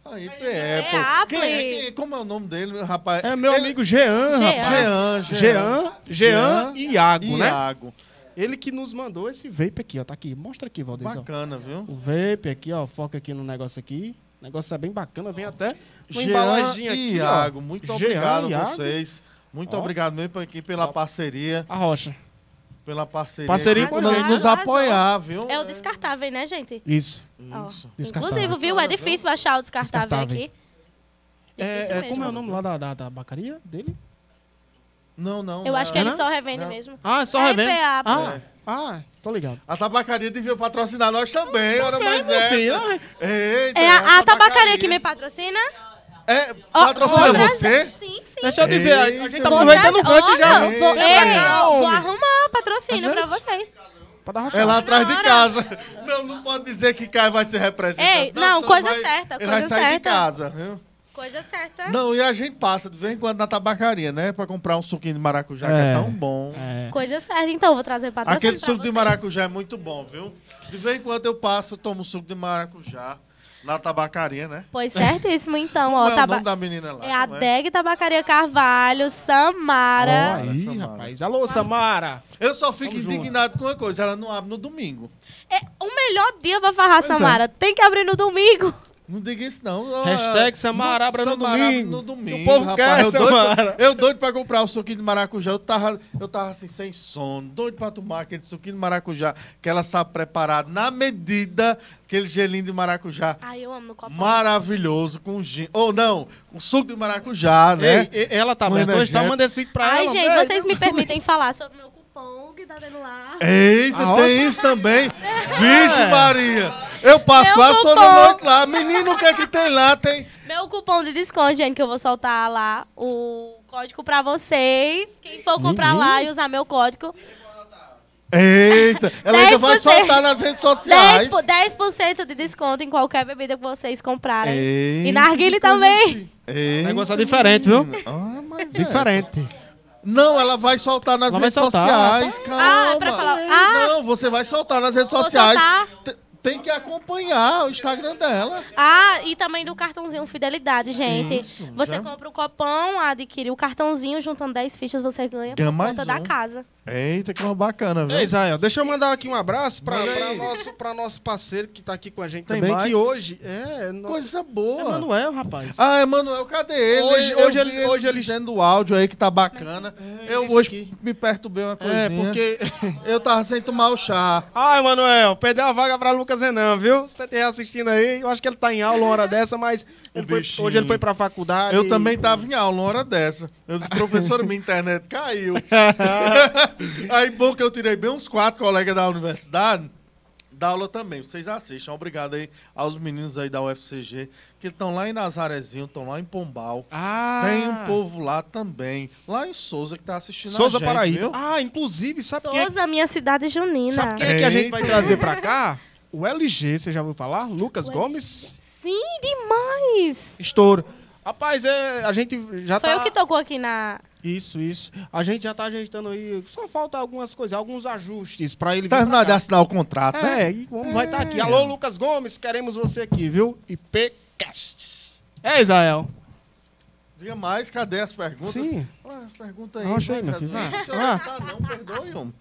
Aí, PE, É pô. Apple. Quem é, quem- como é o nome dele, rapaz? É meu Ele- amigo Jean, Jean. rapaz. Jean, Jean, Jean e Iago, né? Iago. Ele que nos mandou esse vape aqui, ó. Tá aqui. Mostra aqui, Valdez. ó. Bacana, viu? O vape aqui, ó. Foca aqui no negócio aqui. O negócio é bem bacana. Vem até uma Jean embalaginha e aqui, Iago, ó. muito Jean obrigado a vocês. Muito Ó. obrigado mesmo aqui pela parceria. A rocha. Pela parceria. Parceria com nos apoiar, viu? É o descartável, né, gente? Isso. Ó. Isso. Descartável. Inclusive, viu? É difícil achar o descartável, Descartável. aqui. É, é, mesmo. como é o nome lá da, da, da bacaria dele? Não, não. Eu não. acho que É, ele não? só revende Não. mesmo. Ah, é só É. IPA, pô. Ah, ah, tô ligado. A tabacaria devia patrocinar nós também, ora mais essa. Eita, É a, a tabacaria que me patrocina. É, patrocina você? Sim, sim. Deixa eu dizer, a, a gente tá aproveitando o gancho já. Vou, É, cá, vou arrumar patrocínio Tá pra vocês. Pra dar rochada. É lá atrás de casa. Não, não pode dizer que Caio vai ser representante. Ei, não, então coisa vai- certa, Ele coisa vai sair de certa. casa, viu? Coisa certa. Não, e a gente passa de vez em quando na tabacaria, né? Pra comprar um suquinho de maracujá, que É. é tão bom. É. Coisa certa. Então, vou trazer patrocínio Aquele pra suco de vocês. maracujá é muito bom, viu? De vez em quando eu passo, eu tomo suco de maracujá na tabacaria, né? Pois certíssimo, então. Como ó, é o taba- nome da menina lá? É a Como Deg Tabacaria Carvalho, Samara. Aí, Samara. rapaz. Alô, Samara. Eu só fico junto. indignado com uma coisa, ela não abre no domingo. É o melhor dia pra farrar, Pois é. Samara. Tem que abrir no domingo. Não diga isso, não. Hashtag Samara abra no Samara domingo. No domingo, O povo rapaz. quer, eu, doido Samara. pra, eu doido pra comprar o suquinho de maracujá. Eu tava, eu tava assim, sem sono. Doido pra tomar aquele suquinho de maracujá que ela sabe preparar na medida. Aquele gelinho de maracujá. Ai, eu amo no copo. Maravilhoso, com gin. Ou não, o suco de maracujá, né? Ei, ela tá aberta hoje, tá? Manda esse vídeo pra Ai, ela. gente, velho. vocês me permitem falar sobre o meu cupom que tá tendo lá. Eita, Ah, tem isso também. Vixe, Maria. Eu passo Meu quase toda cupom. noite lá. Menino, o que é que tem lá? Tem. Meu cupom de desconto, gente, que eu vou soltar lá o código pra vocês. Quem for comprar Menino. lá e usar meu código, Eita, ela ainda vai 10%. soltar nas redes sociais. 10%, por- 10% de desconto em qualquer bebida que vocês comprarem. Eita, E narguile também. Eita, O negócio é diferente, viu? Ah, mas é. Diferente. Não, ela vai soltar nas Ela redes soltar. sociais, Ah, calma. é pra falar. Ah, Não, você vai soltar nas redes Vou sociais. soltar. Tem que acompanhar o Instagram dela. ah, e também do cartãozinho Fidelidade, gente. Isso, você já. compra o copão, adquire o cartãozinho, juntando 10 fichas, você ganha Ganha por conta da um. casa. Eita, que uma bacana, viu? Ei, Israel, deixa eu mandar aqui um abraço aí. nosso, pra nosso parceiro que tá aqui com a gente Tem também, mais? que hoje é nosso Coisa boa. Emanuel, rapaz. Ah, Emanuel, cadê ele? Hoje- Eu hoje vi ele- hoje ele- dizendo o áudio aí que tá bacana. eu isso hoje aqui. me perturbei uma coisinha. É, porque. Eu tava sem tomar o chá. Ai, Emanuel, perdeu a vaga pra Lucas Renan, viu? Você tá assistindo aí, eu acho que ele tá em aula uma hora dessa, mas ele foi- hoje ele foi pra faculdade. Eu e- também tava em aula uma hora dessa. Eu disse, professor, minha internet caiu. aí, bom que eu tirei bem uns quatro colegas da universidade. Da aula também, vocês assistam. Obrigado aí aos meninos aí da UFCG, que estão lá em Nazarezinho, estão lá em Pombal. Ah, Tem um povo lá também. Lá em Souza que tá assistindo Souza a gente, Paraíba. viu? Ah, inclusive, sabe quem, é- Souza, minha cidade junina. sabe quem é que a gente vai trazer pra cá? O LG, você já ouviu falar? Lucas O Gomes? Sim, demais. Estouro. Rapaz, é, a gente já Foi tá... o que tocou aqui na. Isso, isso. A gente já tá ajeitando aí. Só falta algumas coisas, alguns ajustes pra ele vir Terminar de assinar o contrato, né? É, e como vai estar aqui. Alô, Lucas Gomes, queremos você aqui, viu? IPcast. É, Israel. Diga mais, cadê as perguntas? Sim. Ué, as perguntas aí. Oxe aí, vai, meu filho, cadê? vai. Deixa eu Vai. tentar, não, perdoe,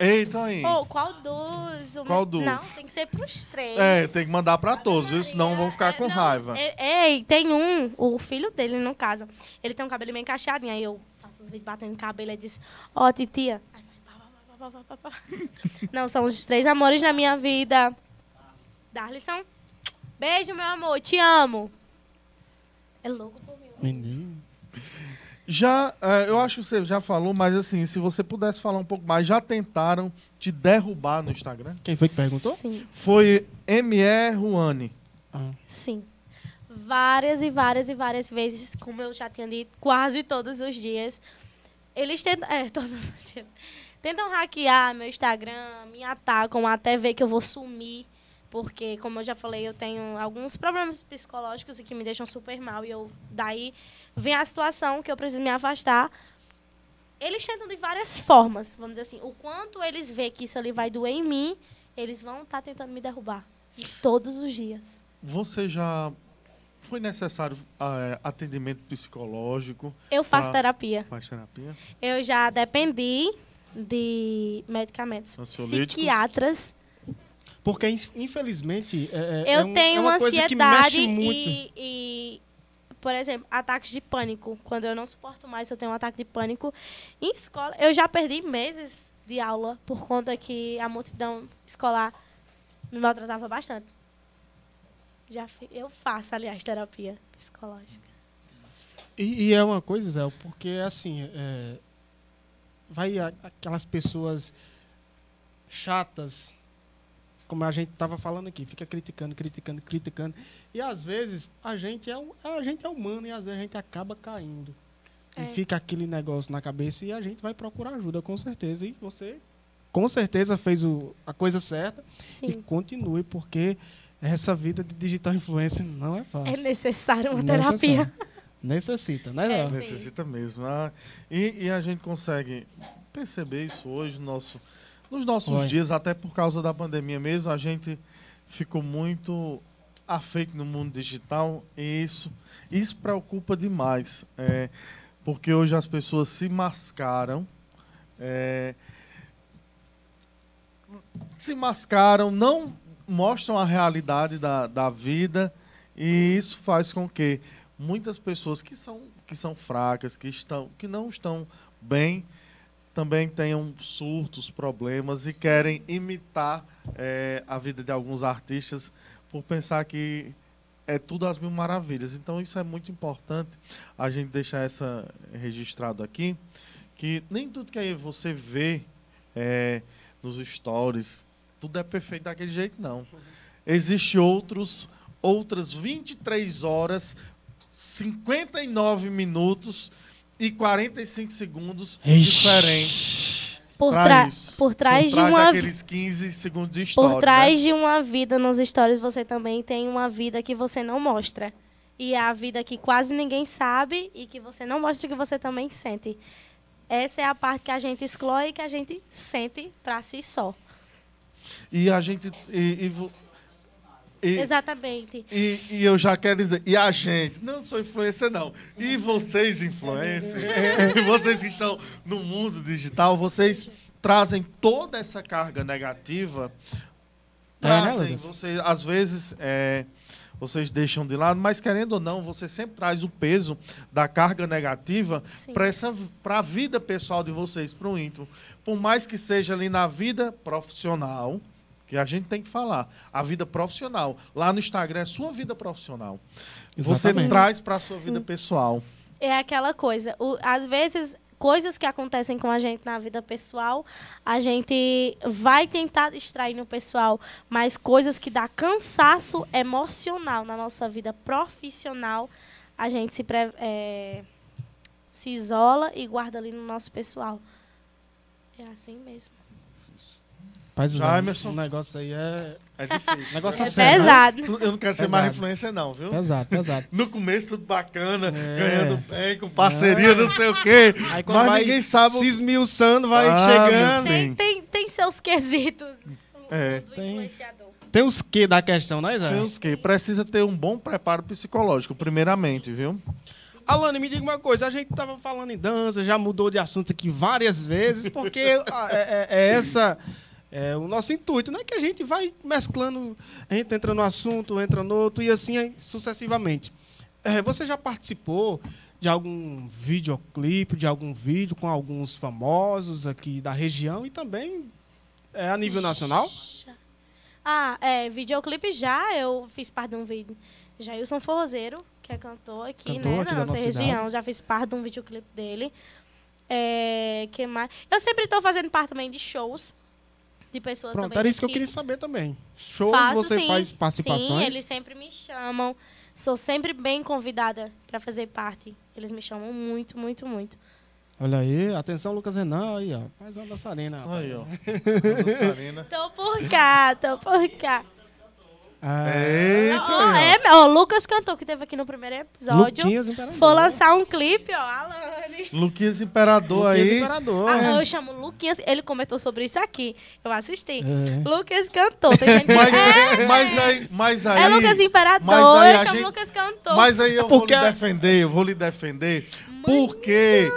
homem. Eita aí. Pô, qual dos? O Qual dos? Não, tem que ser pros três. É, tem que mandar pra todos, viu? Senão vão ficar com não, raiva. é- Ei, tem um, o filho dele, no caso. Ele tem um cabelo bem encaixadinho. Aí eu faço os vídeos batendo cabelo e diz: Ó, titia. Aí vai, pá, pá, pá, pá, pá, pá, pá. Não, são os três amores da minha vida. Darlison. Beijo, meu amor. Te amo. É louco por mim. Menino. Já, é, eu acho que você já falou, mas assim, se você pudesse falar um pouco mais, já tentaram te derrubar no Instagram? Quem foi que perguntou? Sim. Foi M.E. Ruane. Ah. Sim. Várias e várias e várias vezes, como eu já tinha dito, quase todos os dias. Eles tentam. É, todos os dias. Tentam hackear meu Instagram, me atacam até ver que eu vou sumir. Porque, como eu já falei, eu tenho alguns problemas psicológicos e que me deixam super mal. E eu, daí vem a situação que eu preciso me afastar. Eles tentam de várias formas, vamos dizer assim. O quanto eles vê que isso ali vai doer em mim, eles vão estar tentando me derrubar. Todos os dias. Você já. Foi necessário é, atendimento psicológico? Eu faço Ah. terapia. Faz terapia? Eu já dependi de medicamentos psiquiatras. Porque, in- infelizmente, é, é- Eu é um- tenho é uma coisa que ansiedade mexe muito. e, e, por exemplo, ataques de pânico. Quando eu não suporto mais, eu tenho um ataque de pânico. Em escola, eu já perdi meses de aula por conta que a multidão escolar me maltratava bastante. Já eu faço, aliás, terapia psicológica. E, e é uma coisa, Zé, porque assim, é, vai aquelas pessoas chatas, como a gente estava falando aqui, fica criticando, criticando, criticando. E às vezes a gente é, a gente é humano e às vezes a gente acaba caindo. É. E fica aquele negócio na cabeça e a gente vai procurar ajuda, com certeza. E você, com certeza, fez o, a coisa certa e Sim. continue, porque essa vida de digital influencer não é fácil. É necessário uma Necessário. terapia. Necessita, né, É. Necessita mesmo. ah. E, e a gente consegue perceber isso hoje no nosso, nos nossos Oi. dias, até por causa da pandemia mesmo, a gente ficou muito afeito no mundo digital e isso, isso preocupa demais. é, porque hoje as pessoas se mascaram. é, se mascaram, não mostram a realidade da, da vida e isso faz com que muitas pessoas que são, que são fracas, que, estão, que não estão bem, também tenham surtos, problemas e querem imitar eh, a vida de alguns artistas por pensar que é tudo às mil maravilhas. Então isso é muito importante a gente deixar essa registrado aqui, que nem tudo que você vê eh, nos stories, tudo é perfeito daquele jeito, não. Existem outros, outras 23 horas, 59 minutos e 45 segundos diferentes. Por, tra- isso. por trás Por de trás uma daqueles 15 segundos de história. Por trás de uma vida nos stories, você também tem uma vida que você não mostra. E é a vida que quase ninguém sabe e que você não mostra que você também sente. Essa é a parte que a gente exclui e que a gente sente pra si só. né? E a gente. E, e e- Exatamente. E, e eu já quero dizer, e a gente, não sou influencer não, e vocês influencers, vocês que estão no mundo digital, vocês trazem toda essa carga negativa, É, né, trazem, vocês, às vezes, é, vocês deixam de lado, mas querendo ou não, você sempre traz o peso da carga negativa para a vida pessoal de vocês, para o íntimo. Por mais que seja ali na vida profissional, que a gente tem que falar, a vida profissional. Lá no Instagram é sua vida profissional. Você Exatamente. traz para a sua Sim. vida pessoal. É aquela coisa. O- às vezes, coisas que acontecem com a gente na vida pessoal, a gente vai tentar distrair no pessoal, mas coisas que dá cansaço emocional na nossa vida profissional, a gente se, pre- é, se isola e guarda ali no nosso pessoal. É assim mesmo. Paz do Já, Zé, Emerson? O negócio aí é É difícil. Negócio É sério, né? pesado. Eu não quero ser Pesado. mais influencer, não, viu? pesado, pesado. No começo, tudo bacana, É. ganhando bem, com parceria, não sei o quê. Aí quando Mas vai ninguém sabe se esmiuçando, vai Ah, chegando. Tem, tem, tem seus quesitos. É. Do Tem. influenciador. Tem os que da questão, né, Zé? Tem os que precisa ter um bom preparo psicológico, primeiramente, viu? Alane, me diga uma coisa, a gente tava falando em dança, já mudou de assunto aqui várias vezes, porque ah, é, é- é essa é o nosso intuito, né? Que a gente vai mesclando, a gente entra no assunto, entra no outro e assim aí, sucessivamente. É, você já participou de algum videoclipe, de algum vídeo com alguns famosos aqui da região e também é, a nível nacional? Ah, é, videoclipe já, eu fiz parte de um vídeo. Jailson Forrozeiro, que é cantor aqui, Cantor né, aqui na da nossa nossa região. cidade. Já fiz parte de um videoclipe dele. É, que mais? Eu sempre estou fazendo parte também de shows de pessoas Pronto, também. era isso que eu queria saber também. Shows, Faço, você sim. faz Sim, participações? eles sempre me chamam. Sou sempre bem convidada para fazer parte. Eles me chamam muito, muito, muito. Olha aí, atenção, Lucas Renan, aí, ó. Mais uma dançarina. Aí, ó. Dançarina. Tô por cá, tô por cá. Ah, Eita, Ó, é, ó, o Lucas cantou que teve aqui no primeiro episódio. Luquinhas Imperador. For lançar um clipe, ó, Alane. Luquinhas Imperador Luquinhas aí. Imperador. Ah, eu chamo Luquinhas, ele comentou sobre isso aqui. Eu assisti. É. Lucas cantou. Tem gente que... Mas, é, mas aí, mas aí. é Lucas Imperador, mas aí eu a chamo gente- Lucas cantor. Mas aí eu Porque- vou lhe defender, eu vou lhe defender. Porque,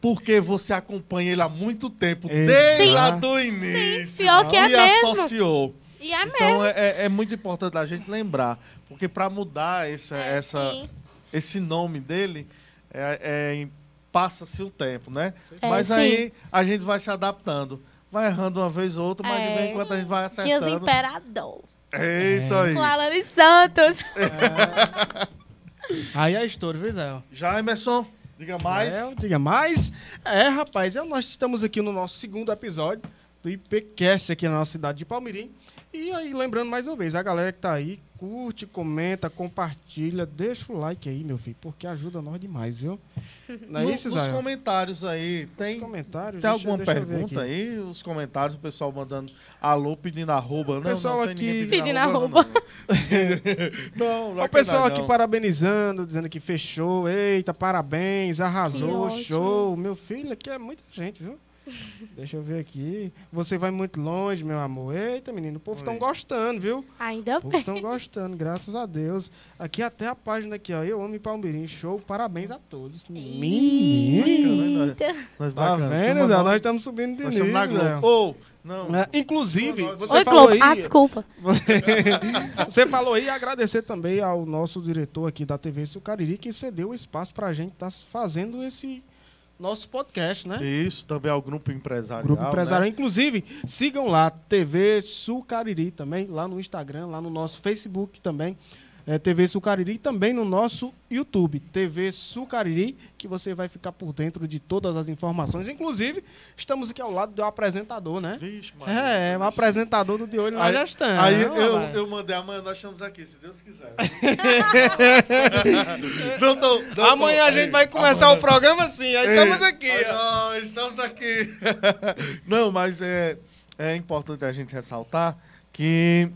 porque você acompanha ele há muito tempo, Sim. desde lá Sim. do início. pior que é e mesmo. associou. E é mesmo. Então é, é- é muito importante a gente lembrar. Porque para mudar essa, É, essa, sim. esse nome dele, é, é passa-se o tempo, né? É, Mas sim. aí a gente vai se adaptando. Vai errando uma vez ou outra, mas de É. vez em quando a gente vai acertando. Imperador. Eita aí. Com Alane Santos. Aí a história, viu, Zé? Já, Emerson, diga mais. É, diga mais. É, rapaz, é, nós estamos aqui no nosso segundo episódio do IPCast aqui na nossa cidade de Palmirim. E aí, lembrando mais uma vez, a galera que tá aí, curte, comenta, compartilha, deixa o like aí, meu filho, porque ajuda nós demais, viu? Não é No- isso, Os comentários aí, Os tem, comentários. tem deixa- alguma deixa pergunta aí? Os comentários, o pessoal mandando alô, pedindo arroba. Não, pessoal não, tem aqui- ninguém Pedindo arroba. Não, não, não O é pessoal aqui parabenizando, dizendo que fechou. Eita, parabéns, arrasou, show. Meu filho, aqui é muita gente, viu? Deixa eu ver aqui. Você vai muito longe, meu amor. Eita, menino, o povo estão gostando, viu? Ainda O povo bem. estão gostando, graças a Deus. Aqui até a página aqui, ó. Eu amo Palmeirim. Show, parabéns a todos. Menino. Nós Tá bacana. vendo, Zé? nós- estamos subindo de nível. Ô, não. É, inclusive, você Oi, falou Globo. aí... Ah, desculpa. Você, você falou aí, agradecer também ao nosso diretor aqui da TV Sucariri, que cedeu o espaço para a gente estar fazendo esse nosso podcast, né? Isso, também é o grupo empresarial. Grupo empresarial. Né? Inclusive, sigam lá, TV Sucariri também, lá no Instagram, lá no nosso Facebook também. É, TV Sucariri e também no nosso YouTube, TV Sucariri, que você vai ficar por dentro de todas as informações. Inclusive, estamos aqui ao lado do apresentador, né? Vixe, Maria. É, o apresentador do De Olho nós Aí, já estamos. aí eu, rapaz. eu mandei amanhã, nós estamos aqui, se Deus quiser. não, não, não, Amanhã a não, gente vai começar amanhã- o programa assim, aí Ei, estamos aqui. ó. não, estamos aqui. não, mas é, é importante a gente ressaltar que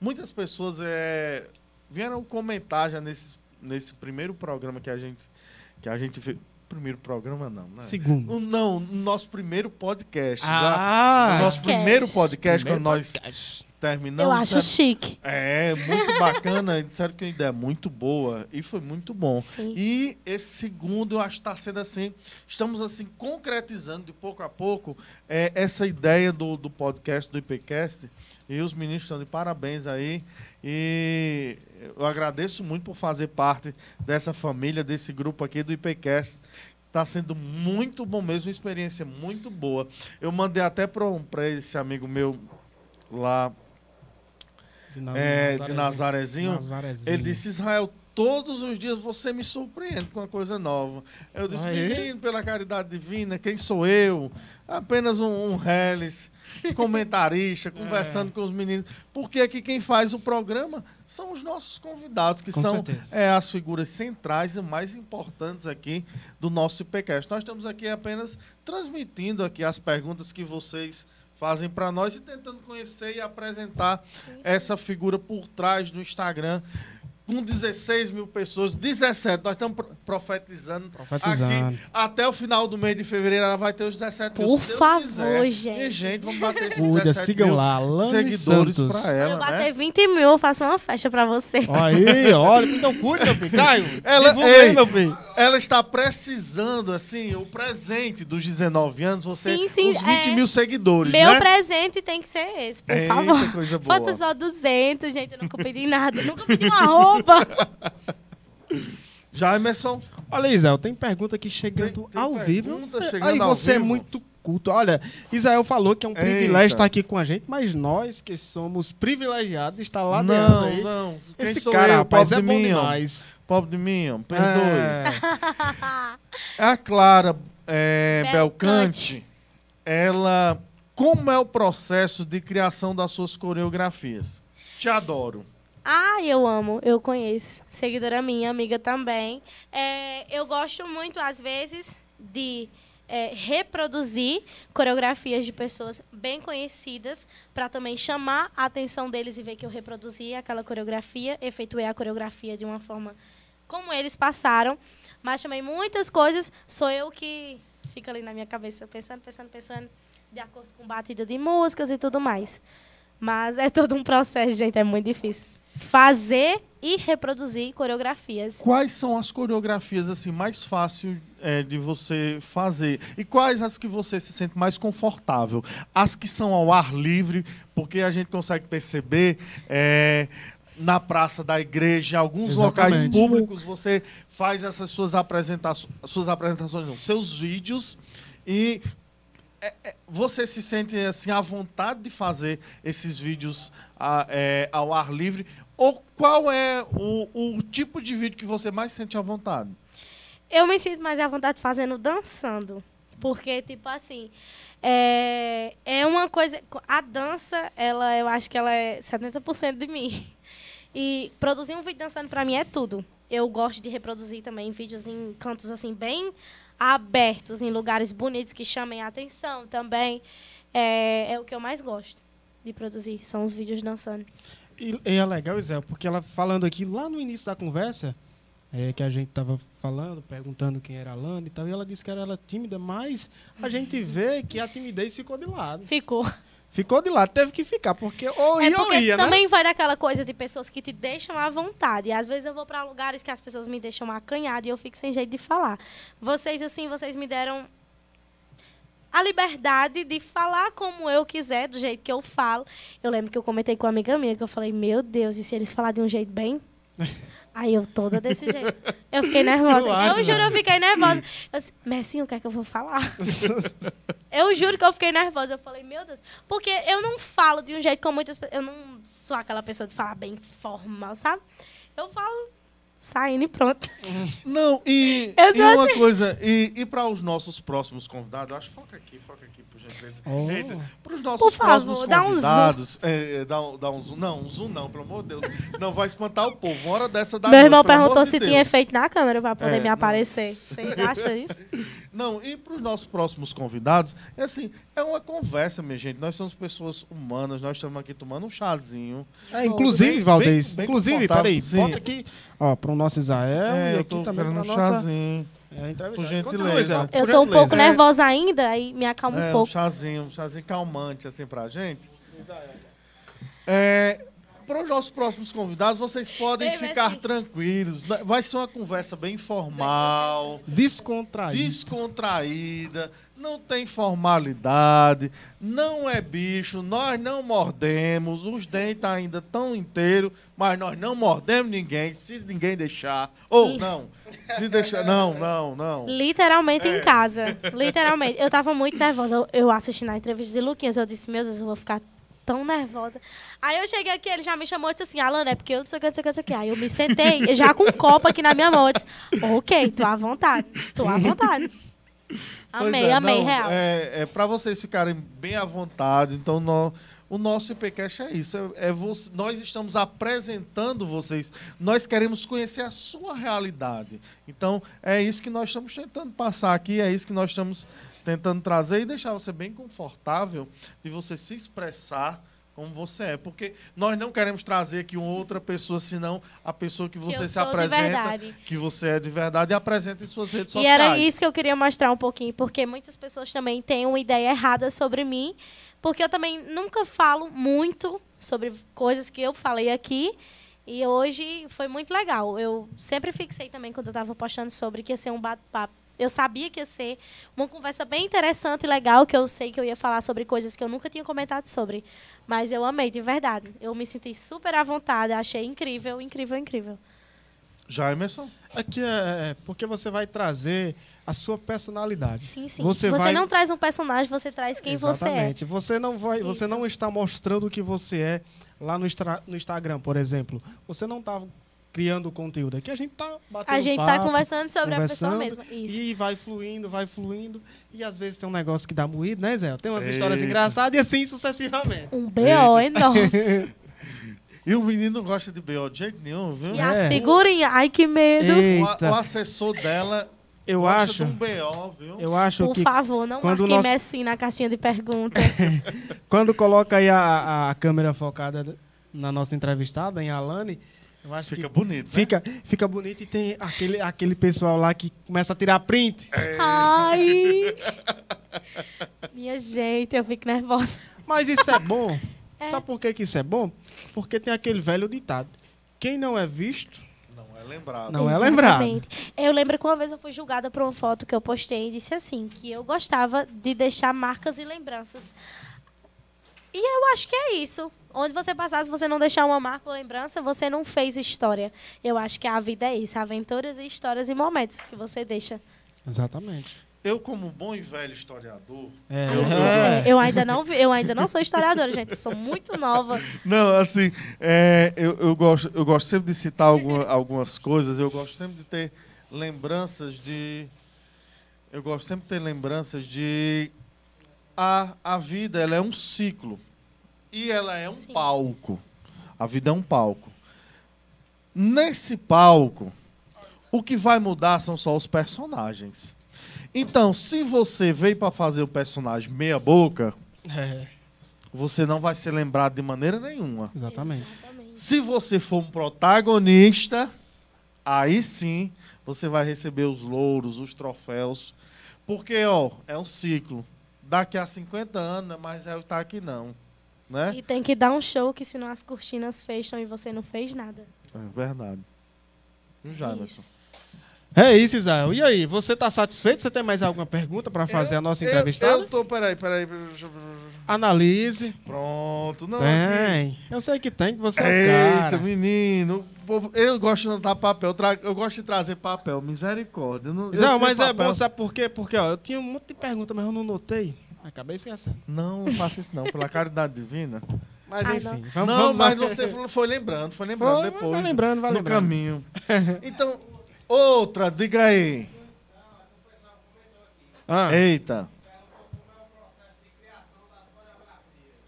muitas pessoas é, vieram comentar já nesse, nesse primeiro programa que a gente, que a gente fez. Primeiro programa não, né? Segundo. O- Não, no nosso primeiro podcast. já, Ah, no nosso Podcast. primeiro podcast, primeiro quando nós terminamos. Eu acho né? chique. É, muito bacana. Disseram que a ideia é muito boa e foi muito bom. Sim. E esse segundo, eu acho que está sendo assim. Estamos assim concretizando de pouco a pouco é, essa ideia do, do podcast, do IPCast. E os meninos estão de parabéns aí. E eu agradeço muito por fazer parte dessa família, desse grupo aqui do IPCast. Está sendo muito bom mesmo, uma experiência muito boa. Eu mandei até para esse amigo meu lá De, Na- é, de Nazarezinho. Nazarezinho, Nazarezinho. ele disse, Israel, todos os dias você me surpreende com uma coisa nova. Eu disse, Aí. menino, pela caridade divina, quem sou eu? Apenas um, um reles, comentarista, conversando com os meninos. Porque aqui quem faz o programa são os nossos convidados, que Com são é, as figuras centrais e mais importantes aqui do nosso IPCast. Nós estamos aqui apenas transmitindo aqui as perguntas que vocês fazem para nós e tentando conhecer e apresentar essa figura por trás do Instagram. Com 16 mil pessoas, 17, nós estamos pro- profetizando, Profetizando. aqui, até o final do mês de fevereiro ela vai ter os 17 mil, Por se Deus favor, quiser. gente. E, gente, vamos bater esses Cuida, 17 sigam mil lá, Alane seguidores Santos. pra Quando ela, eu bater né? 20 mil, eu faço uma festa pra você. Aí, olha, então cuida, meu filho. Caio, Ela- divulga aí, ei, meu filho. Ela está precisando, assim, o presente dos 19 anos, você Sim, sim, os 20 é. mil seguidores, Meu né? presente tem que ser esse, por Eita, favor. coisa boa. Falta só 200, gente. Eu nunca pedi nada. Nunca pedi uma roupa. Já, Emerson? Olha, Isael, tem pergunta aqui chegando Tem- tem ao vivo. chegando Aí ao você é vivo. muito culto. Olha, Isael falou que é um Eita. privilégio estar aqui com a gente, mas nós que somos privilegiados está lá dentro não, aí. não. Quem Esse sou cara, eu, rapaz, é de bom mim, demais. Pobre de mim, perdoe. É. A Clara é, Belcante. Belcante, ela... Como é o processo de criação das suas coreografias? Te adoro. Ah, eu amo, eu conheço. Seguidora minha, amiga também. É, eu gosto muito, às vezes, de é, reproduzir coreografias de pessoas bem conhecidas para também chamar a atenção deles e ver que eu reproduzi aquela coreografia, efetuei a coreografia de uma forma como eles passaram. Mas também muitas coisas sou eu que fica ali na minha cabeça pensando, pensando, pensando, de acordo com batida de músicas e tudo mais. Mas é todo um processo, gente, é muito difícil. Fazer e reproduzir coreografias. Quais são as coreografias assim mais fáceis é, de você fazer? E quais as que você se sente mais confortável? As que são ao ar livre, porque a gente consegue perceber é, na praça da igreja, em alguns locais Exatamente. públicos, você faz essas suas apresentações, suas apresentações, não, seus vídeos e é, é, você se sente assim à vontade de fazer esses vídeos a- é, ao ar livre? Ou qual é o, o tipo de vídeo que você mais sente à vontade? Eu me sinto mais à vontade fazendo dançando. Porque, tipo assim, é, é uma coisa. A dança, ela, eu acho que ela é 70% de mim. E produzir um vídeo dançando pra mim é tudo. Eu gosto de reproduzir também vídeos em cantos assim bem abertos, em lugares bonitos que chamem a atenção também. É, é o que eu mais gosto de produzir, são os vídeos dançando. E, e é legal, Isael, porque ela falando aqui lá no início da conversa, é, que a gente tava falando, perguntando quem era a Lana e tal, e ela disse que era ela tímida, mas a gente vê que a timidez ficou de lado. Ficou. Ficou de lado, teve que ficar, porque ou É ia ou porque ia, né? também vai daquela coisa de pessoas que te deixam à vontade. E às vezes eu vou para lugares que as pessoas me deixam acanhada e eu fico sem jeito de falar. Vocês, assim, vocês me deram a liberdade de falar como eu quiser, do jeito que eu falo. Eu lembro que eu comentei com uma amiga minha que eu falei, meu Deus, e se eles falarem de um jeito bem? Aí eu toda desse jeito. Eu fiquei nervosa. Eu Eu, acho, juro, né? eu fiquei nervosa. Eu disse, Messinho, o que é que eu vou falar? Eu juro que eu fiquei nervosa. Eu falei, meu Deus. Porque eu não falo de um jeito como muitas pessoas. Eu não sou aquela pessoa de falar bem formal, sabe? Eu falo saindo e pronto. Não, e, e sou uma assim. coisa, e, e para os nossos próximos convidados, acho foca aqui, foca Oh. Para os nossos Por favor, próximos dá um zoom. convidados, é, é, dá, um, dá um zoom. Não, um zoom não, pelo amor de Deus. Não vai espantar o povo. Uma hora dessa dá Meu noite, irmão perguntou de se Deus. tinha efeito na câmera pra poder É, me aparecer. Vocês acham isso? Não, e para os nossos próximos convidados, é assim, é uma conversa, minha gente. Nós somos pessoas humanas, nós estamos aqui tomando um chazinho. É, inclusive, Bem- Valdez, bem- bem inclusive, peraí, sim. bota aqui, ó, pro nosso Isael é, e eu aqui tô também um nossa chazinho. É, entrevistada. Por gentileza. Eu tô um pouco nervosa ainda, aí me acalma um É, um pouco. chazinho, um chazinho calmante, assim, pra gente. É, para os nossos próximos convidados, vocês podem Ei, ficar Messi. tranquilos. Vai ser uma conversa bem formal, Descontraído. descontraída, não tem formalidade, não é bicho, nós não mordemos, os dentes ainda estão inteiros, mas nós não mordemos ninguém, se ninguém deixar. Ou não, se deixar. Não, não, não. Literalmente É. em casa. Literalmente. Eu tava muito nervosa. Eu, eu assisti na entrevista de Luquinhas. Eu disse, meu Deus, eu vou ficar tão nervosa. Aí eu cheguei aqui, ele já me chamou e disse assim, Alana, é porque eu não sei o que, não sei o que, não sei o que. Aí eu me sentei, já com um copo aqui na minha mão. Eu disse, ok, tô à vontade. Tô à vontade. Pois Amei, é, amei, não, real. É, é para vocês ficarem bem à vontade. Então, o nosso IPCast é isso. É, é você- nós estamos apresentando vocês. Nós queremos conhecer a sua realidade. Então, é isso que nós estamos tentando passar aqui. É isso que nós estamos tentando trazer e deixar você bem confortável de você se expressar como você é, porque nós não queremos trazer aqui uma outra pessoa, senão a pessoa que você eu se apresenta, que você é de verdade e apresenta em suas redes E sociais. era isso que eu queria mostrar um pouquinho, porque muitas pessoas também têm uma ideia errada sobre mim, porque eu também nunca falo muito sobre coisas que eu falei aqui. E hoje foi muito legal. Eu sempre fixei também quando eu estava postando sobre que ia ser um bate-papo. Eu sabia que ia ser uma conversa bem interessante e legal, que eu sei que eu ia falar sobre coisas que eu nunca tinha comentado sobre. Mas eu amei, de verdade. Eu me senti super à vontade, achei incrível, incrível, incrível. Já, Emerson? Aqui é porque você vai trazer a sua personalidade. Sim, sim. Você, Você, vai... não traz um personagem, você traz quem você é. Exatamente. Você não vai, você não está mostrando o que você é lá no, extra- no Instagram, por exemplo. Você não está criando conteúdo aqui. A gente está batendo A gente papo, tá conversando sobre a pessoa conversando, mesma. Isso. E vai fluindo, vai fluindo. E às vezes tem um negócio que dá moído, né, Zé? Tem umas histórias Eita. engraçadas e assim sucessivamente. Um BO enorme. E o menino não gosta de BO de jeito nenhum, viu? E as É. figurinhas. Ai, que medo. O, o assessor dela eu gosta acho, de um BO, viu? eu acho Por que favor, não quando marquem nós- Messi na caixinha de perguntas. quando coloca aí a, a câmera focada na nossa entrevistada, em Alane, eu acho Fica que bonito, né? fica, fica bonito e tem aquele, aquele pessoal lá que começa a tirar print. Ai. Minha gente, eu fico nervosa. Mas isso é bom. É. Sabe por que, que isso é bom? Porque tem aquele velho ditado. Quem não é visto, Não é lembrado. Não é lembrado. Exatamente. Eu lembro que uma vez eu fui julgada por uma foto que eu postei e disse assim, que eu gostava de deixar marcas e lembranças. E eu acho que é isso. Onde você passar, se você não deixar uma marca ou lembrança, você não fez história. Eu acho que a vida é isso, aventuras e histórias e momentos que você deixa. Exatamente. Eu, como bom e velho historiador, É, eu, sou- é, eu ainda não vi- eu ainda não sou historiadora, gente. Eu sou muito nova. Não, assim, é, eu, eu, gosto, eu gosto sempre de citar alguma- algumas coisas, eu gosto sempre de ter lembranças de. Eu gosto sempre de ter lembranças de. A, a vida ela é um ciclo. E ela é um Sim. palco. A vida é um palco. Nesse palco, o que vai mudar são só os personagens. Então, se você veio para fazer o personagem meia-boca, É, você não vai ser lembrado de maneira nenhuma. exatamente. Exatamente. Se você for um protagonista, aí sim você vai receber os louros, os troféus. Porque, ó, é um ciclo. Daqui a 50 anos, não é é estar aqui não. Né? E tem que dar um show que senão as cortinas fecham e você não fez nada. É verdade. Viu, Jamerson? Isso. É isso, Israel. E aí, você está satisfeito? Você tem mais alguma pergunta para fazer a nossa Eu- entrevistada? Eu, tô, peraí, peraí. Analise. Pronto. Não, Tem. Eu sei que tem, que você é o Eita, cara. menino. Eu gosto de anotar papel. tra- Eu gosto de trazer papel. Misericórdia. Eu Não, eu mas é papel. bom, sabe por quê? Porque ó, eu tinha um monte de perguntas, mas eu não notei. Acabei esquecendo. Não, não faça isso não. Pela caridade divina. Mas Ai, enfim, não. vamos, não, vamos mas você foi- foi lembrando, foi lembrando Foi, depois. vai lembrando, vai no lembrando. caminho. Então, outra, diga aí. Ah, Eita.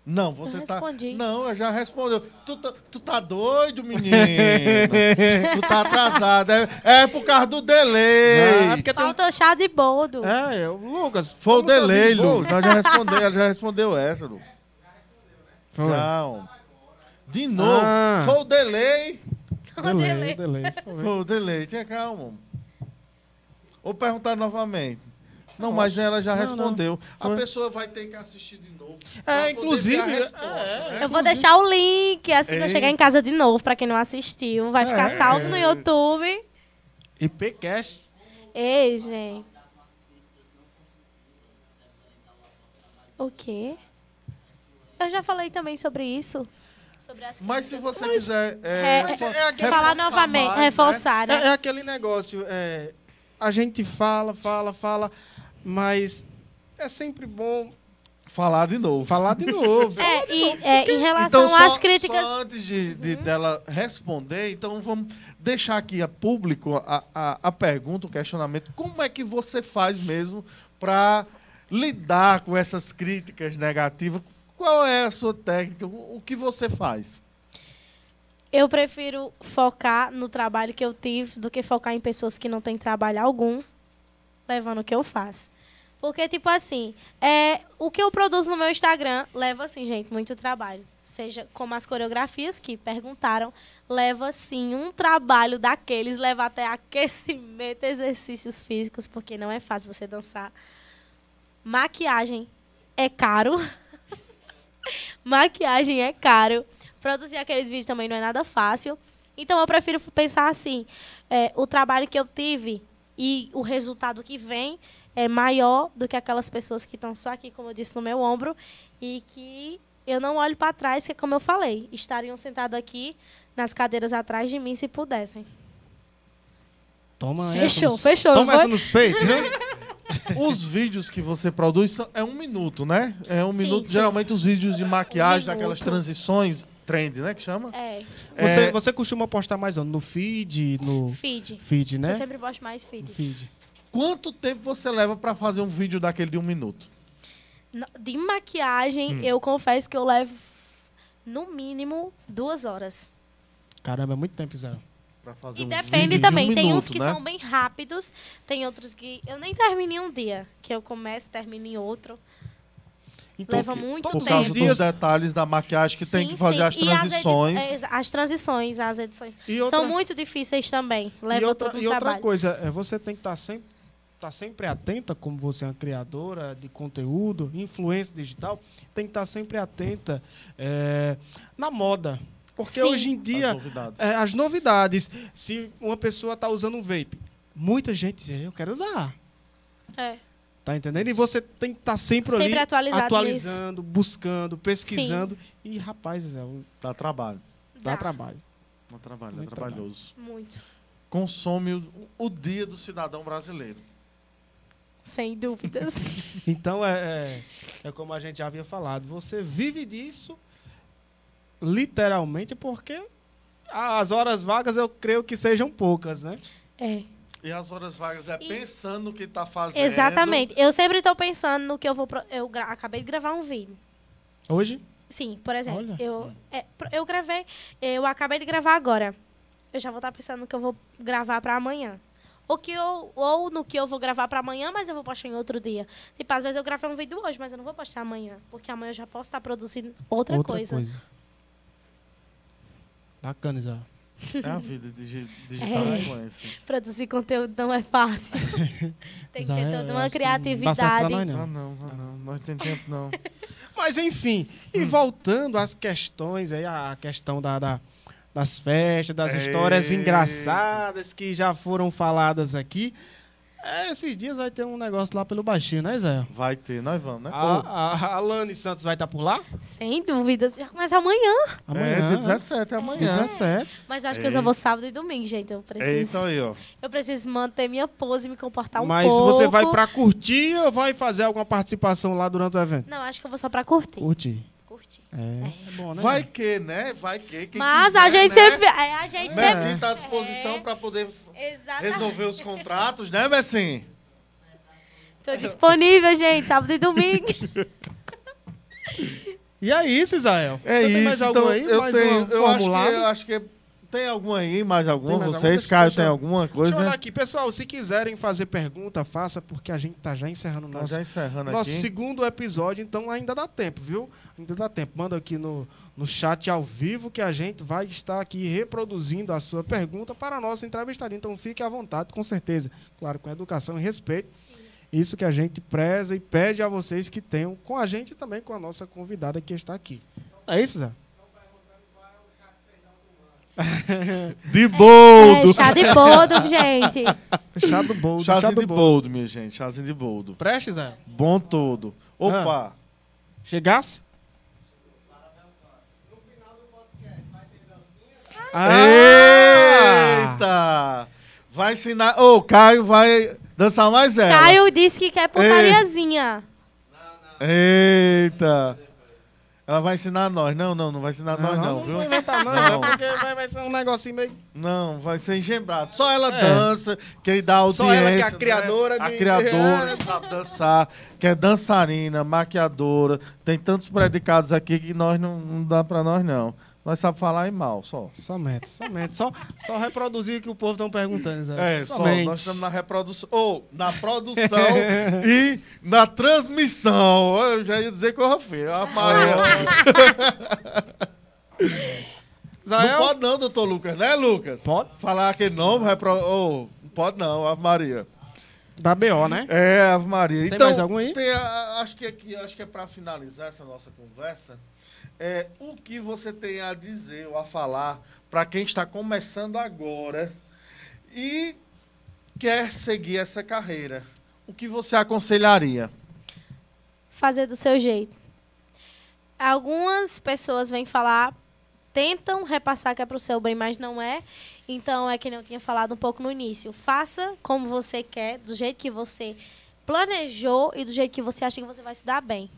Não, você Eu tá. respondi. Não, eu já respondeu. Tu, tá- tu tá doido, menino? tu tá atrasado. É, é por causa do delay. Ah, porque tem um- Falta chá de boldo. É, eu- Lucas. Foi o delay, de boa. Lu. Nós já respondeu, ela já respondeu essa, Lu. Foi. Não. De novo. Ah. Foi o delay. Delay, delay. Foi. Foi o delay. Tenha calma. Ou perguntar novamente. Não, mas ela já Não, respondeu. A Foi. pessoa vai ter que assistir de novo. É, inclusive, ver a resposta, é, né? Eu vou deixar o link assim que eu Ei. chegar em casa de novo, pra quem não assistiu. Vai ficar É. salvo no YouTube. IPcast. Ei, gente. O quê? Eu já falei também sobre isso. Sobre as Mas se você quiser É, é, é, falar mais, novamente, né? reforçar, É, né? é aquele negócio, é, a gente fala, fala, fala, mas é sempre bom Falar de novo. falar de novo. É, e é, em relação Então, só, às críticas. só antes de, de- dela responder, então vamos deixar aqui a público a, a, a pergunta, o questionamento. Como é que você faz mesmo para lidar com essas críticas negativas? Qual é a sua técnica? O, o que você faz? Eu prefiro focar no trabalho que eu tive do que focar em pessoas que não têm trabalho algum, levando o que eu faço. Porque, tipo assim, é, o que eu produzo no meu Instagram leva, assim, gente, muito trabalho. Seja como as coreografias que perguntaram, leva, sim, um trabalho daqueles, leva até aquecimento, exercícios físicos, porque não é fácil você dançar. Maquiagem é caro. Maquiagem é caro. Produzir aqueles vídeos também não é nada fácil. Então eu prefiro pensar assim: é, o trabalho que eu tive e o resultado que vem é maior do que aquelas pessoas que estão só aqui, como eu disse, no meu ombro e que eu não olho para trás, que é como eu falei, estariam sentados aqui nas cadeiras atrás de mim se pudessem. Toma Fechou, nos- fechou, Toma essa nos peitos, viu? Os vídeos que você produz são- é um minuto, né? É um Sim, minuto. sim. Geralmente os vídeos de maquiagem, Um daquelas transições, trend, né? Que chama? É, Você, É. você costuma postar mais onde? No feed, no feed. feed, né? Eu sempre gosto mais No feed. Quanto tempo você leva pra fazer um vídeo daquele de um minuto? No- De maquiagem, eu confesso que eu levo no mínimo duas horas. Caramba, é muito tempo, Zé. Pra fazer E um depende vídeo de um também. tem uns minuto, que né? são bem rápidos, tem outros que eu nem termino em um dia. Que eu começo, termino em outro. Então, Leva muito Por tempo. os causa dos detalhes da maquiagem que tem Sim, que fazer sim. as as transições. edi- é, as transições, as edições. E outra, São muito difíceis também. Leva e outra, todo um e outra trabalho. coisa, é, você tem que estar sempre, tá sempre atenta, como você é uma criadora de conteúdo, influência digital, tem que estar sempre atenta é, na moda. Porque Sim. hoje em As dia, novidades. é, as novidades, se uma pessoa está usando um vape, muita gente diz, eu quero usar. É. Tá entendendo? E você tem que estar sempre, Sempre ali atualizado atualizando, buscando, pesquisando. E, rapaz, Zé, Dá trabalho. dá Dá. trabalho. Dá trabalho, Muito é trabalhoso. Muito. Consome o, o dia do cidadão brasileiro. Sem dúvidas. Então, é, é, é como a gente já havia falado, você vive disso literalmente porque as horas vagas eu creio que sejam poucas, né? é. E as horas vagas é E- pensando no que tá fazendo. Exatamente. Eu sempre estou pensando no que eu vou. pro- Eu gra- acabei de gravar um vídeo. Hoje, Sim, por exemplo, Olha. eu, é, eu gravei, eu acabei de gravar agora. Eu já vou estar pensando no que eu vou gravar para amanhã. Ou, que eu, ou no que eu vou gravar para amanhã, mas eu vou postar em outro dia. Tipo, às vezes eu gravei um vídeo hoje, mas eu não vou postar amanhã. Porque amanhã eu já posso estar produzindo outra, coisa. Bacana, Zé. É a vida digi- digital É. influencer. Produzir conteúdo não é fácil. Tem que ter eu toda uma não criatividade. nós, Não, não. não, não, não. Nós tem tempo, não. Mas enfim, e voltando às questões aí, a questão da, da- das festas, das histórias Eita. engraçadas que já foram faladas aqui. é, esses dias vai ter um negócio lá pelo baixinho, né, Zé? Vai ter, nós vamos, né? A, a, a Lani Santos vai estar por lá? Sem dúvidas. Já começa amanhã. Amanhã. É, dia 17 é amanhã. 17. Mas eu acho que eu só Ei. vou sábado e domingo, gente. Eu preciso, Eita aí, ó. eu preciso manter minha pose e me comportar um Mas pouco. você vai pra curtir ou vai fazer alguma participação lá durante o evento? Não, acho que eu vou só pra curtir. Curtir. Curtir. É, é bom, né? Vai que, né? Vai que. quem Mas quiser, a gente né? sempre. é, a gente sempre. Messi tá à disposição É. pra poder Exatamente. resolver os contratos, né, Messi? Tô disponível, gente, sábado e domingo. E é isso, Israel. É Você isso. tem mais então, algum aí? eu mais tenho, um eu acho, que, formulado? eu acho que tem algum aí, mais algum? Tem mais? Vocês, Deixa- Caio, tem alguma Deixa eu olhar coisa? aqui. Pessoal, se quiserem fazer pergunta, faça, porque a gente tá já encerrando o Nós nosso, já encerrando nosso aqui. segundo episódio, então ainda dá tempo, viu? Ainda dá tempo. Manda aqui no, no chat ao vivo que a gente vai estar aqui reproduzindo a sua pergunta para a nossa entrevistada. Então fique à vontade, com certeza. Claro, com educação e respeito. Isso que a gente preza e pede a vocês que tenham com a gente e também com a nossa convidada que está aqui. É isso, Zé? De boldo! É, chá de boldo, gente. Chá do boldo. Chazinho chá do de boldo. boldo, minha gente. Chazinho de boldo. Preste, Zé. Bom todo. Opa! Chegasse? Ah! Eita! Vai ensinar. Ô, o Caio vai dançar mais ela. Caio disse que quer putariazinha. Eita! Ela vai ensinar nós. Não, não, não vai ensinar nós, não, não viu? vou inventar não, Não. é porque vai, vai ser um negocinho meio... Não, vai ser engembrado. Só ela É. dança, que dá audiência. Só ela que é a né? criadora A de- criadora, que sabe dançar, que é dançarina, maquiadora. Tem tantos predicados aqui que nós não, não dá pra nós, não. Nós sabemos falar em mal, só. Somente, somente. Só, só reproduzir o que o povo estão perguntando. Zé. É, só. somente. Nós estamos na reprodução. Ou na produção e na transmissão. Eu já ia dizer coisa feia. A Maria. Não pode não, doutor Lucas, né, Lucas? Pode. Falar aquele nome, repro... oh, não pode não, Ave Maria. Da BO, né? É, Ave Maria. Tem então, mais algum aí? tem a- acho que aqui, acho que é para finalizar essa nossa conversa. É, o que você tem a dizer ou a falar para quem está começando agora e quer seguir essa carreira? O que você aconselharia? fazer do seu jeito. Algumas pessoas vêm falar, tentam repassar que é para o seu bem, mas não é. Então é que nem eu tinha falado um pouco no início. Faça como você quer, do jeito que você planejou e do jeito que você acha que você vai se dar bem.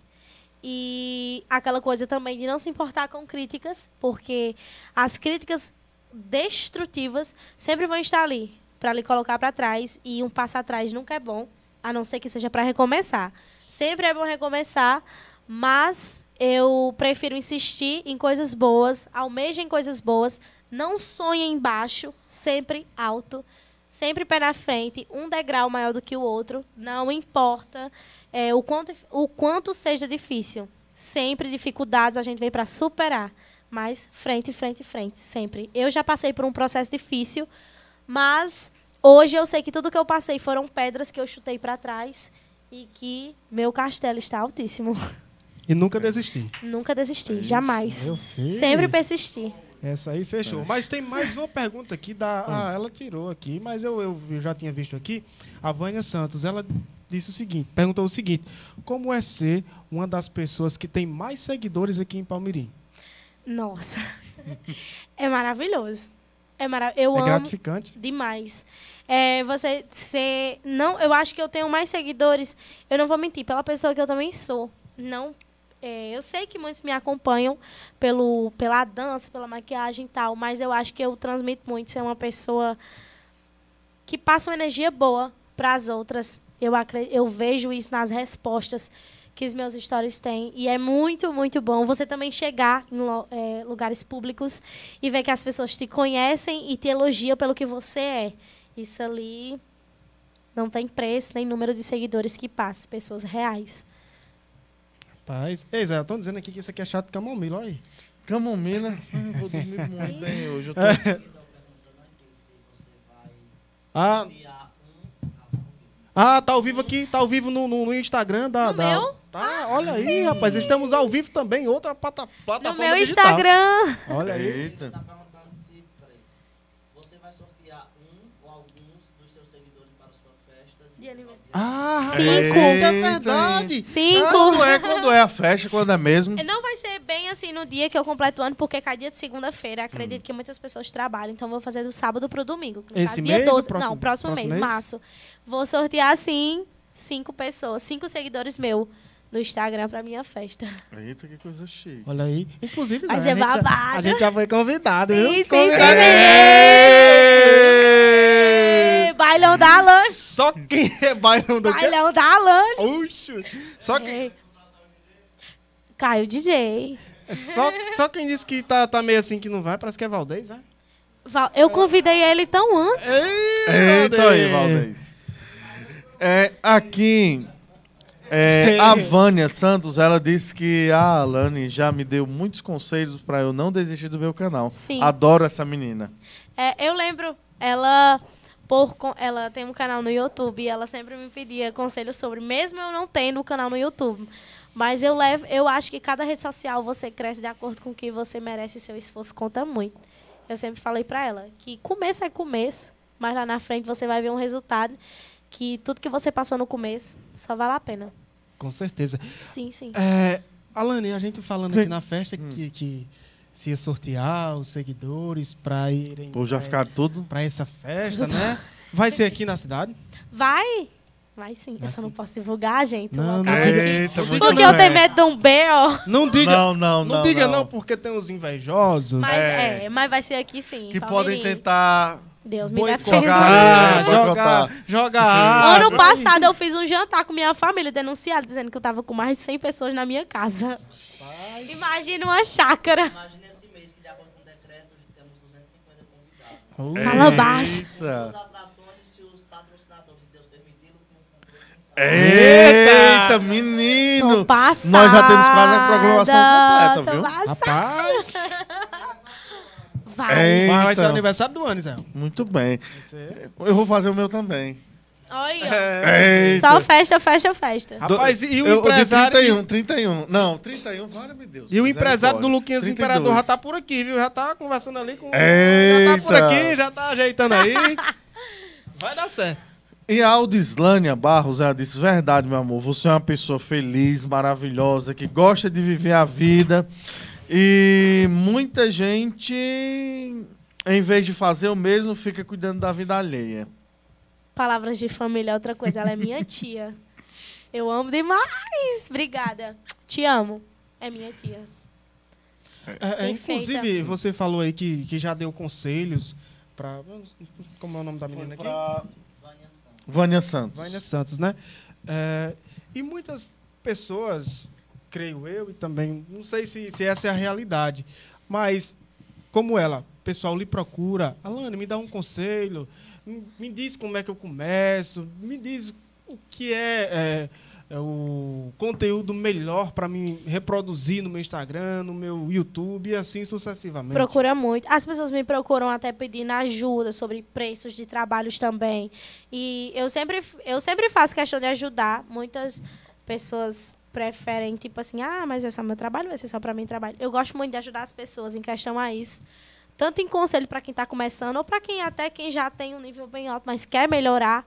E aquela coisa também de não se importar com críticas, porque as críticas destrutivas sempre vão estar ali para lhe colocar para trás e um passo atrás nunca é bom, a não ser que seja para recomeçar. Sempre é bom recomeçar, mas eu prefiro insistir em coisas boas, almejem coisas boas, não sonhem baixo, sempre alto, sempre pé na frente, um degrau maior do que o outro, não importa é, o, quanto, o quanto seja difícil. Sempre dificuldades a gente vem para superar, mas frente, frente, frente, sempre. Eu já passei por um processo difícil, mas hoje eu sei que tudo que eu passei foram pedras que eu chutei para trás e que meu castelo está altíssimo. E nunca desistir. Nunca desisti, jamais. Sempre persisti. Essa aí fechou. Mas tem mais uma pergunta aqui da. Ah, ela tirou aqui, mas eu, eu, eu já tinha visto aqui. A Vânia Santos, ela disse o seguinte: perguntou o seguinte: Como é ser uma das pessoas que tem mais seguidores aqui em Palmirim? Nossa. É maravilhoso. É mara eu é amo gratificante. demais. É, você ser. Não, eu acho que eu tenho mais seguidores. Eu não vou mentir, pela pessoa que eu também sou. Não. é, eu sei que muitos me acompanham pelo, pela dança, pela maquiagem e tal, mas eu acho que eu transmito muito ser uma pessoa que passa uma energia boa para as outras. Eu, eu vejo isso nas respostas que os meus stories têm. E é muito, muito bom você também chegar em é, lugares públicos e ver que as pessoas te conhecem e te elogiam pelo que você é. Isso ali não tem preço, nem número de seguidores que passe. Pessoas reais. Rapaz. Ei, Zé, estão dizendo aqui que isso aqui é chato de camomila, olha aí. Camomila, eu vou dormir muito bem hoje. Eu tô... Ah, ah, tá ao vivo aqui, tá ao vivo no, no- no Instagram da. No da- meu? Tá, olha aí, rapaz. Estamos ao vivo também, outra plata, No plataforma. meu digital. Instagram. Olha aí. Eita. Tá perguntando se, peraí, você vai sortear um ou alguns dos seus seguidores para a sua festa De aniversário. Ah, Cinco. é verdade. Cinco. Quando é, quando é a festa, quando é mesmo. Não vai ser bem assim no dia que eu completo o ano, porque cai dia de segunda-feira. Acredito que muitas pessoas trabalham, então vou fazer do sábado pro domingo. Esse caso, dia mês ou 12. próximo- Não, próximo, próximo mês, mês? março. Vou sortear, assim, cinco pessoas, cinco seguidores meu no Instagram pra minha festa. Eita, que coisa chique. Olha aí. Inclusive, Vai Zé, ser a gente já- babado. A gente já foi convidado, Sim, viu? sim, Convidado. Ê, Bailão da Alane. Só quem é bailão quê? Bailão da Alane. Oxi. Só quem, É. Caio DJ. só, só quem disse que tá, tá meio assim que não vai, parece que é Valdez, né? Val- Eu convidei ele tão antes. Eita aí, Valdez. É, aqui, é, a Vânia Santos, ela disse que a Alane já me deu muitos conselhos para eu não desistir do meu canal. Sim. Adoro essa menina. É, eu lembro, ela por ela tem um canal no YouTube e ela sempre me pedia conselhos sobre, mesmo eu não tendo o canal no YouTube. Mas eu levo, eu acho que cada rede social você cresce de acordo com o que você merece, seu esforço conta muito. Eu sempre falei pra ela que começo é começo, mas lá na frente você vai ver um resultado que tudo que você passou no começo só vale a pena. Com certeza. Sim, sim. É, Alane, a gente falando aqui na festa Hum. que, que se ia sortear os seguidores para irem Pô, já ficaram tudo. pra essa festa, né? Vai ser aqui na cidade? Vai? Vai sim. Vai eu só não sim. posso divulgar, gente. Não, não Eita, não Porque não, eu tenho bem. medo de um B.O. Não diga. Não, não, não, não. diga não. porque tem os invejosos. Mas É. é. mas vai ser aqui sim. Que Palmeirinho. podem tentar. Deus me defenda. Jogar, boicotar. jogar água. Ano passado eu fiz um jantar com minha família, denunciaram, dizendo que eu tava com mais de 100 pessoas na minha casa. Imagina uma chácara. Imagina esse mês que já Fala baixo. Eita. As atrações, se os patrocinadores de Deus permitirem, com os Eita, menino! Tô passada. Nós já temos quase a programação completa, Tô viu? Rapaz, Vai. Eita. mas vai ser o aniversário do ano, Zé. Muito bem. Eu vou fazer o meu também. Olha. É. Só festa, festa, festa. Rapaz, e o Eu- empresário... 31, 31. Não, 31, vale meu Deus. E o empresário do. Luquinhas 32. Imperador já tá por aqui, viu? Já tá conversando ali com. Eita. Já tá por aqui, já tá ajeitando aí. Vai dar certo. E a Aldislânia Barros, ela disse: Verdade, meu amor, você é uma pessoa feliz, maravilhosa, que gosta de viver a vida. E muita gente, em vez de fazer o mesmo, fica cuidando da vida alheia. Palavras de família é outra coisa. Ela é minha tia. Eu amo demais. Obrigada. Te amo. É minha tia. É, é, inclusive, você falou aí que, que já deu conselhos pra. Como é o nome da menina aqui? Pra Vânia Santos. Vânia Santos. Vânia Santos, né? É, e muitas pessoas, creio eu, e também, não sei se, se essa é a realidade, mas como ela, o pessoal lhe procura, Alane, me dá um conselho, me, diz como é que eu começo, me diz o que é, é, é o conteúdo melhor para me reproduzir no meu Instagram, no meu YouTube e assim sucessivamente. Procura muito. As pessoas me procuram até pedindo ajuda sobre preços de trabalhos também. E eu sempre, eu sempre faço questão de ajudar. Muitas pessoas preferem, tipo assim, ah, mas esse é o meu trabalho, vai ser só para mim trabalho. Eu gosto muito de ajudar as pessoas em questão a isso. Tanto em conselho para quem está começando, ou para quem até quem já tem um nível bem alto, mas quer melhorar.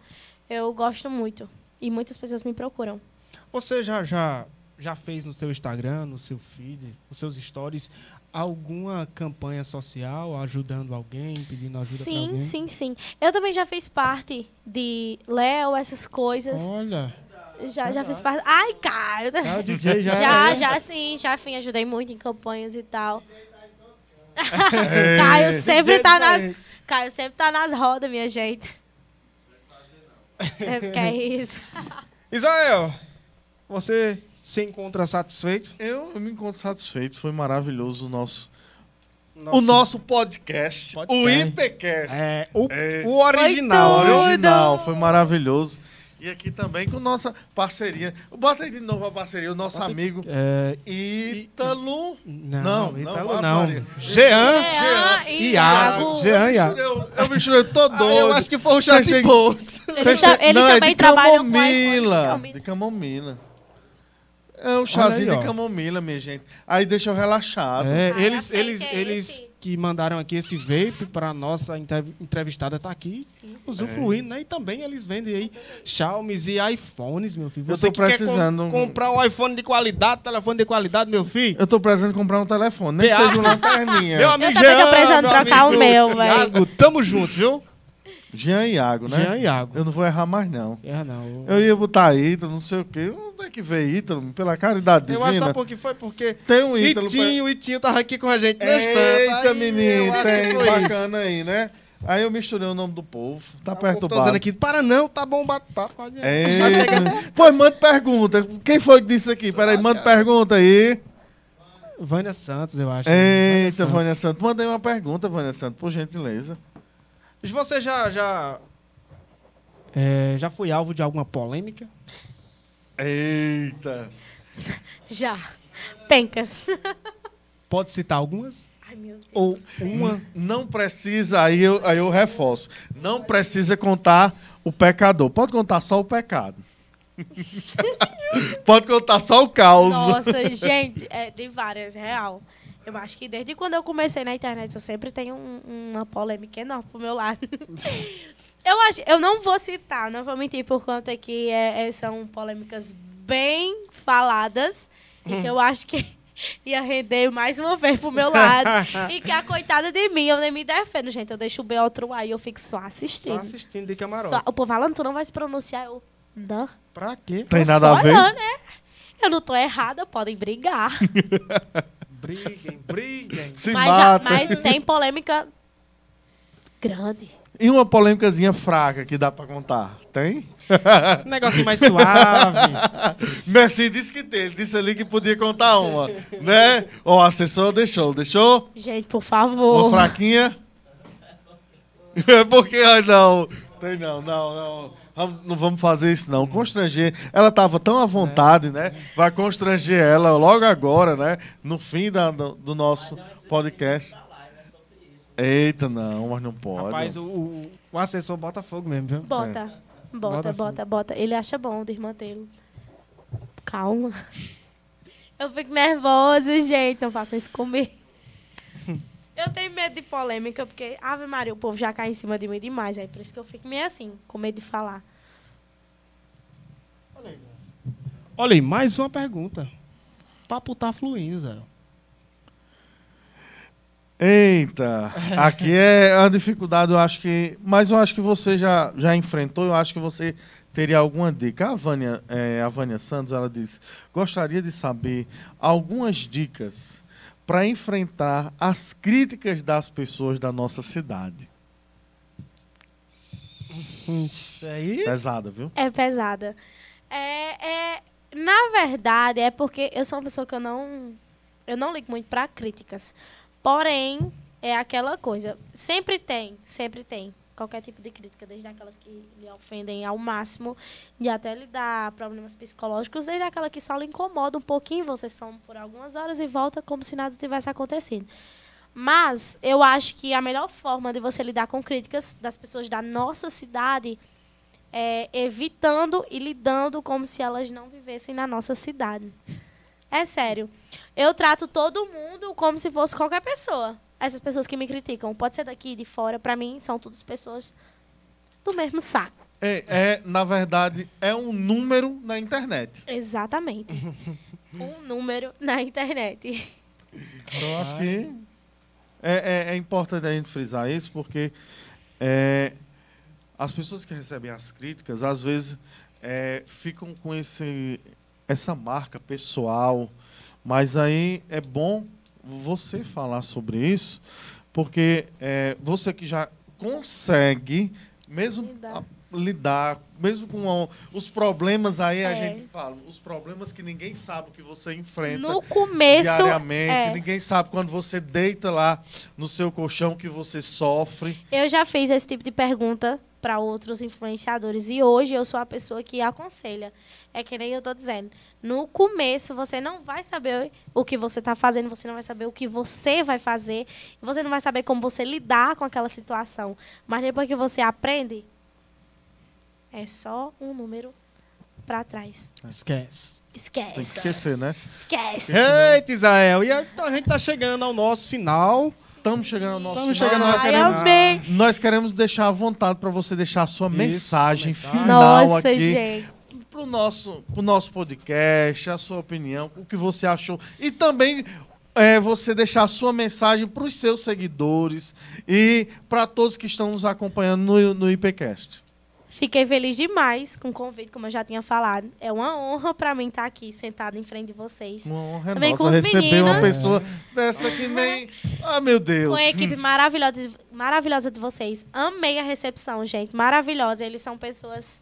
Eu gosto muito. E muitas pessoas me procuram. Você já, já, já fez no seu Instagram, no seu feed, nos seus stories, alguma campanha social ajudando alguém, pedindo ajuda para Sim, alguém? sim, sim. Eu também já fiz parte de Léo, essas coisas. Olha, Já, já fiz parte. Ai, cara! tá, já. Já, é. já sim, já sim, ajudei muito em campanhas e tal. Caio sempre DJ tá nas. Caio sempre tá nas rodas, minha gente. É porque é isso. Israel, você se encontra satisfeito? Eu, eu me encontro satisfeito, foi maravilhoso o nosso, Nosso- o nosso podcast, Podcast. o IPcast. É, o, É. o original. Foi tudo. original, foi maravilhoso. E aqui também com nossa parceria. Bota aí de novo a parceria, o nosso Bota- amigo É, Ítalo. não, Não, não, Ítalo não. Jean. Jean e Iago. Jean Iago. Eu, misturei todo Ah, eu acho que foi o chat têm- Pô. Eles, Vocês ta- têm- eles não, é também de trabalham com camomila. De camomila. É o chazinho aí, de camomila, minha gente. Aí deixa eu relaxado. É, Ah, eles, sei eles, é eles esse. Que mandaram aqui esse vape para nossa entrev- entrevistada tá aqui Sim, sim. usufruindo, né? E também eles vendem aí Xiaomi e iPhones, meu filho. Eu Você tô que quer precisando. com- comprar um iPhone de qualidade, telefone de qualidade, meu filho. Eu tô precisando comprar um telefone, nem que seja uma lanterninha. Meu amigo também tô precisando trocar amigo o meu, velho. Iago, tamo junto, viu? Jean e Iago, né? Jean e Iago. Eu não vou errar mais, não. É, não. Eu ia botar Ítalo, não sei o quê. É que veio Ítalo? Pela caridade Eu acho divina. só porque foi porque Tem um Ítalo. Itinho, o Itinho tava aqui com a gente pra... no estante. Eita, Aí, menino, eu acho que tem foi isso. bacana aí, né? Aí eu misturei o nome do povo. Tá Tô dizendo perturbado. aqui, para não, tá bom, bate papo. pode- Eita. Pois manda pergunta. Quem foi que disse aqui? Peraí, manda pergunta aí. Vânia Santos, eu acho. Eita, Santos. Vânia Santos. Mandei uma pergunta, Vânia Santos, por gentileza. Você já já é, já foi alvo de alguma polêmica? Eita. Já. Pencas. Pode citar algumas? Ai, meu Deus. Ou uma? Não precisa, aí eu, aí eu reforço. Não precisa contar o pecador. Pode contar só o pecado. Pode contar só o caos. Nossa, gente, é, de várias, real. Eu acho que desde quando eu comecei na internet, eu sempre tenho um- uma polêmica enorme pro meu lado. Eu, acho, eu não vou citar, não vou mentir, por conta que é, é, são polêmicas bem faladas e que eu acho que ia render mais uma vez pro meu lado. e que a coitada de mim, eu nem me defendo, gente. Eu deixo o B outro aí, eu fico só Só assistindo. assistindo de camarote. Só- o povo falando, tu não vai se pronunciar. Eu, não. Pra quê? Tem Eu nada a ver? Não, né? Eu não tô errada, podem brigar. Briguem, briguem. Se mas, já, mas tem polêmica grande. E uma polêmicazinha fraca que dá pra contar? Tem? Um negocinho mais suave. Messi disse que tem. Ele disse ali que podia contar uma. né? Ó, o assessor deixou. Deixou? Gente, por Uma favor. fraquinha? É porque, ai, não. Tem não, não, não. Vamos- Não vamos fazer isso, não. Constranger. Ela estava tão à vontade, né? Vai constranger ela logo agora, né? No fim da- do, do nosso podcast. Eita, não, mas não pode. Rapaz, o, o, o assessor bota fogo mesmo, viu? Bota. Bota, Bota bota, bota, Ele acha bom desmantê-lo. Calma. Eu fico nervosa, gente. Não façam isso comigo. Eu tenho medo de polêmica, porque, Ave Maria, o povo já cai em cima de mim demais. Aí por isso que eu fico meio assim, com medo de falar. Olha aí, mais uma pergunta. O papo tá fluindo, Zé. Eita, aqui é a dificuldade, eu acho que. Mas eu acho que você já, já enfrentou, eu acho que você teria alguma dica. A Vânia, é, a Vânia Santos, ela disse: gostaria de saber algumas dicas para enfrentar as críticas das pessoas da nossa cidade. Isso aí. Pesada, viu? É pesada. É, é, na verdade, é porque eu sou uma pessoa que eu não. Eu não ligo muito para críticas. Porém, é aquela coisa. Sempre tem, sempre tem. Qualquer tipo de crítica, desde aquelas que lhe ofendem ao máximo, e até lhe dá problemas psicológicos, desde aquela que só lhe incomoda um pouquinho, você some por algumas horas e volta como se nada tivesse acontecido. Mas eu acho que a melhor forma de você lidar com críticas das pessoas da nossa cidade é, evitando e lidando como se elas não vivessem na nossa cidade. É sério. Eu trato todo mundo como se fosse qualquer pessoa. Essas pessoas que me criticam, pode ser daqui, de fora, pra mim são todas pessoas do mesmo saco. É, é, na verdade, é um número na internet. Exatamente. um número na internet. Eu acho que é, é- é importante a gente frisar isso, porque é, as pessoas que recebem as críticas, às vezes, é, ficam com esse, essa marca pessoal, mas aí é bom você falar sobre isso, porque é, você que já consegue, mesmo Lidar. a- lidar, mesmo com a- os problemas aí, a É. gente fala, os problemas que ninguém sabe que você enfrenta No começo. diariamente. é. Ninguém sabe quando você deita lá no seu colchão que você sofre. Eu já fiz esse tipo de pergunta para outros influenciadores e hoje eu sou a pessoa que aconselha. É que nem eu tô dizendo. No começo você não vai saber o que você está fazendo, você não vai saber o que você vai fazer, você não vai saber como você lidar com aquela situação. Mas depois que você aprende, é só um número para trás. Esquece. Esquece. Tem que esquecer, né? Esquece. Eita, Israel. E a, então a gente tá chegando ao nosso final. Estamos chegando ao nosso Estamos final. chegando ao nós, Ai, queremos, amei. nós queremos deixar à vontade para você deixar a sua Isso, mensagem mensagem. final Nossa, aqui gente. pro nosso, pro nosso podcast, a sua opinião, o que você achou. E também é, você deixar a sua mensagem para os seus seguidores e para todos que estão nos acompanhando no, no IPCast. Fiquei feliz demais com o convite, como eu já tinha falado. É uma honra para mim estar aqui sentada em frente de vocês. Uma honra Também nossa com os receber uma meninos. pessoa dessa que nem. Ah, meu Deus. Com a equipe maravilhosa, maravilhosa de vocês. Amei a recepção, gente. Maravilhosa. Eles são pessoas.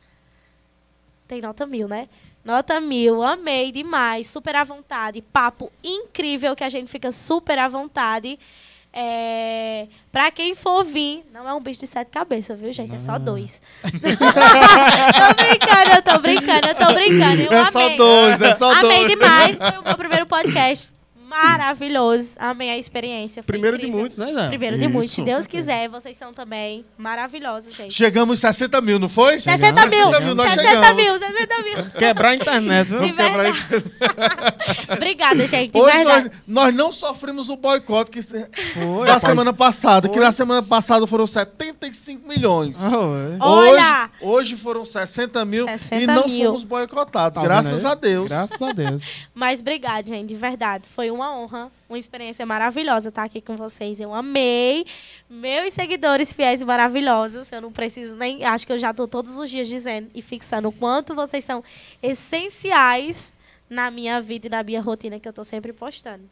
Tem nota mil, né? Nota mil. Amei demais. Super à vontade. Papo incrível que a gente fica super à vontade. É... Pra quem for vir, não é um bicho de sete cabeças, viu, gente? É só dois. tô brincando, eu tô brincando, eu tô brincando. Eu É amei. só dois, é só Amei dois. demais. Foi o meu primeiro podcast. Maravilhoso. Amei a experiência. Foi Primeiro de incrível. muitos, né, Zé? Primeiro de muitos. Se Isso, Deus quiser, vocês são também maravilhosos, gente. Chegamos em 60 mil, não foi? 60 mil! 60 mil, nós 60 chegamos. mil, 60 mil. Quebrar a internet, viu? De quebrar verdade. Obrigada, gente. De Hoje nós, nós não sofremos o boicote que Foi, da rapaz. semana passada, que Foi. na semana passada foram 75 milhões. Foi. Olha! Hoje, hoje foram 60 mil 60 e não mil. fomos boicotados, Tá graças aí? a Deus. Graças a Deus. Mas obrigada, gente. De verdade. Foi uma honra. Uma experiência maravilhosa estar aqui com vocês. Eu amei. Meus seguidores fiéis e maravilhosos. Eu não preciso nem. Acho que eu já estou todos os dias dizendo e fixando o quanto vocês são essenciais na minha vida e na minha rotina que eu estou sempre postando.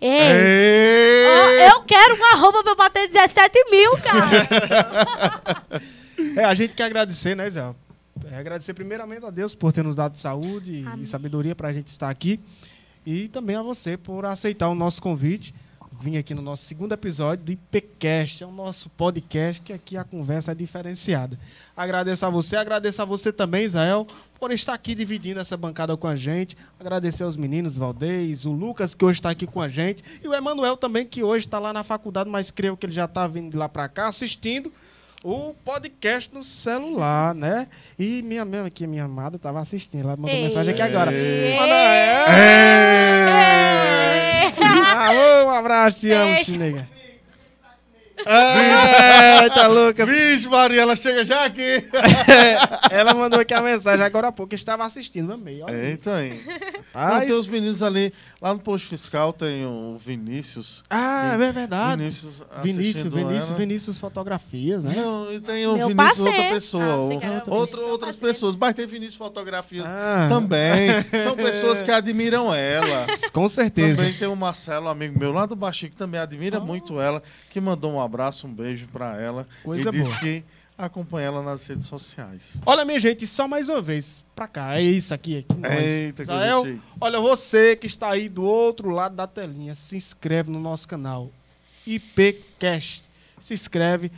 Ei! Ó, eu quero um arroba pra eu bater 17 mil, cara. É, a gente quer agradecer, né, Zé? É, agradecer primeiramente a Deus por ter nos dado saúde Amém. e sabedoria para a gente estar aqui. E também a você por aceitar o nosso convite. vir aqui no nosso segundo episódio do IPcast, é o nosso podcast que aqui a conversa é diferenciada. Agradeço a você, agradeço a você também, Israel, por estar aqui dividindo essa bancada com a gente. Agradecer aos meninos Valdez, o Lucas que hoje está aqui com a gente e o Emanuel também que hoje está lá na faculdade, mas creio que ele já está vindo de lá para cá assistindo o podcast no celular, né? E minha mesmo aqui, minha amada, estava assistindo. Ela mandou Ei. mensagem aqui agora. Manoel! É. Alô, um abraço, te amo, Beijo. Chinega. Eita, Lucas. Vixe, Maria, ela chega já aqui. Ela mandou aqui a mensagem agora há pouco, estava assistindo, amei. Olha. Eita aí. Rapaz. tem os meninos ali. Lá no posto fiscal tem o Vinícius. Ah, é verdade. Vinícius, Vinícius, Vinícius. Vinícius Fotografias, né? Não, e tem o Meu Vinícius outra parceiro. pessoa. Ah, outra outra- pessoa. outras Parceiro. pessoas. Mas tem Vinícius Fotografias Ah. também. São pessoas que admiram ela. Com certeza. Também tem o Marcelo, amigo meu lá do Baixinho, que também admira muito ela, que mandou um abraço, um beijo pra ela. Coisa e disse boa. que acompanha ela nas redes sociais. Olha, minha gente, só mais uma vez, pra cá. É isso aqui, aqui nós. Eita, que Israel, chique. olha, você que está aí do outro lado da telinha, se inscreve no nosso canal. IPcast. Se inscreve,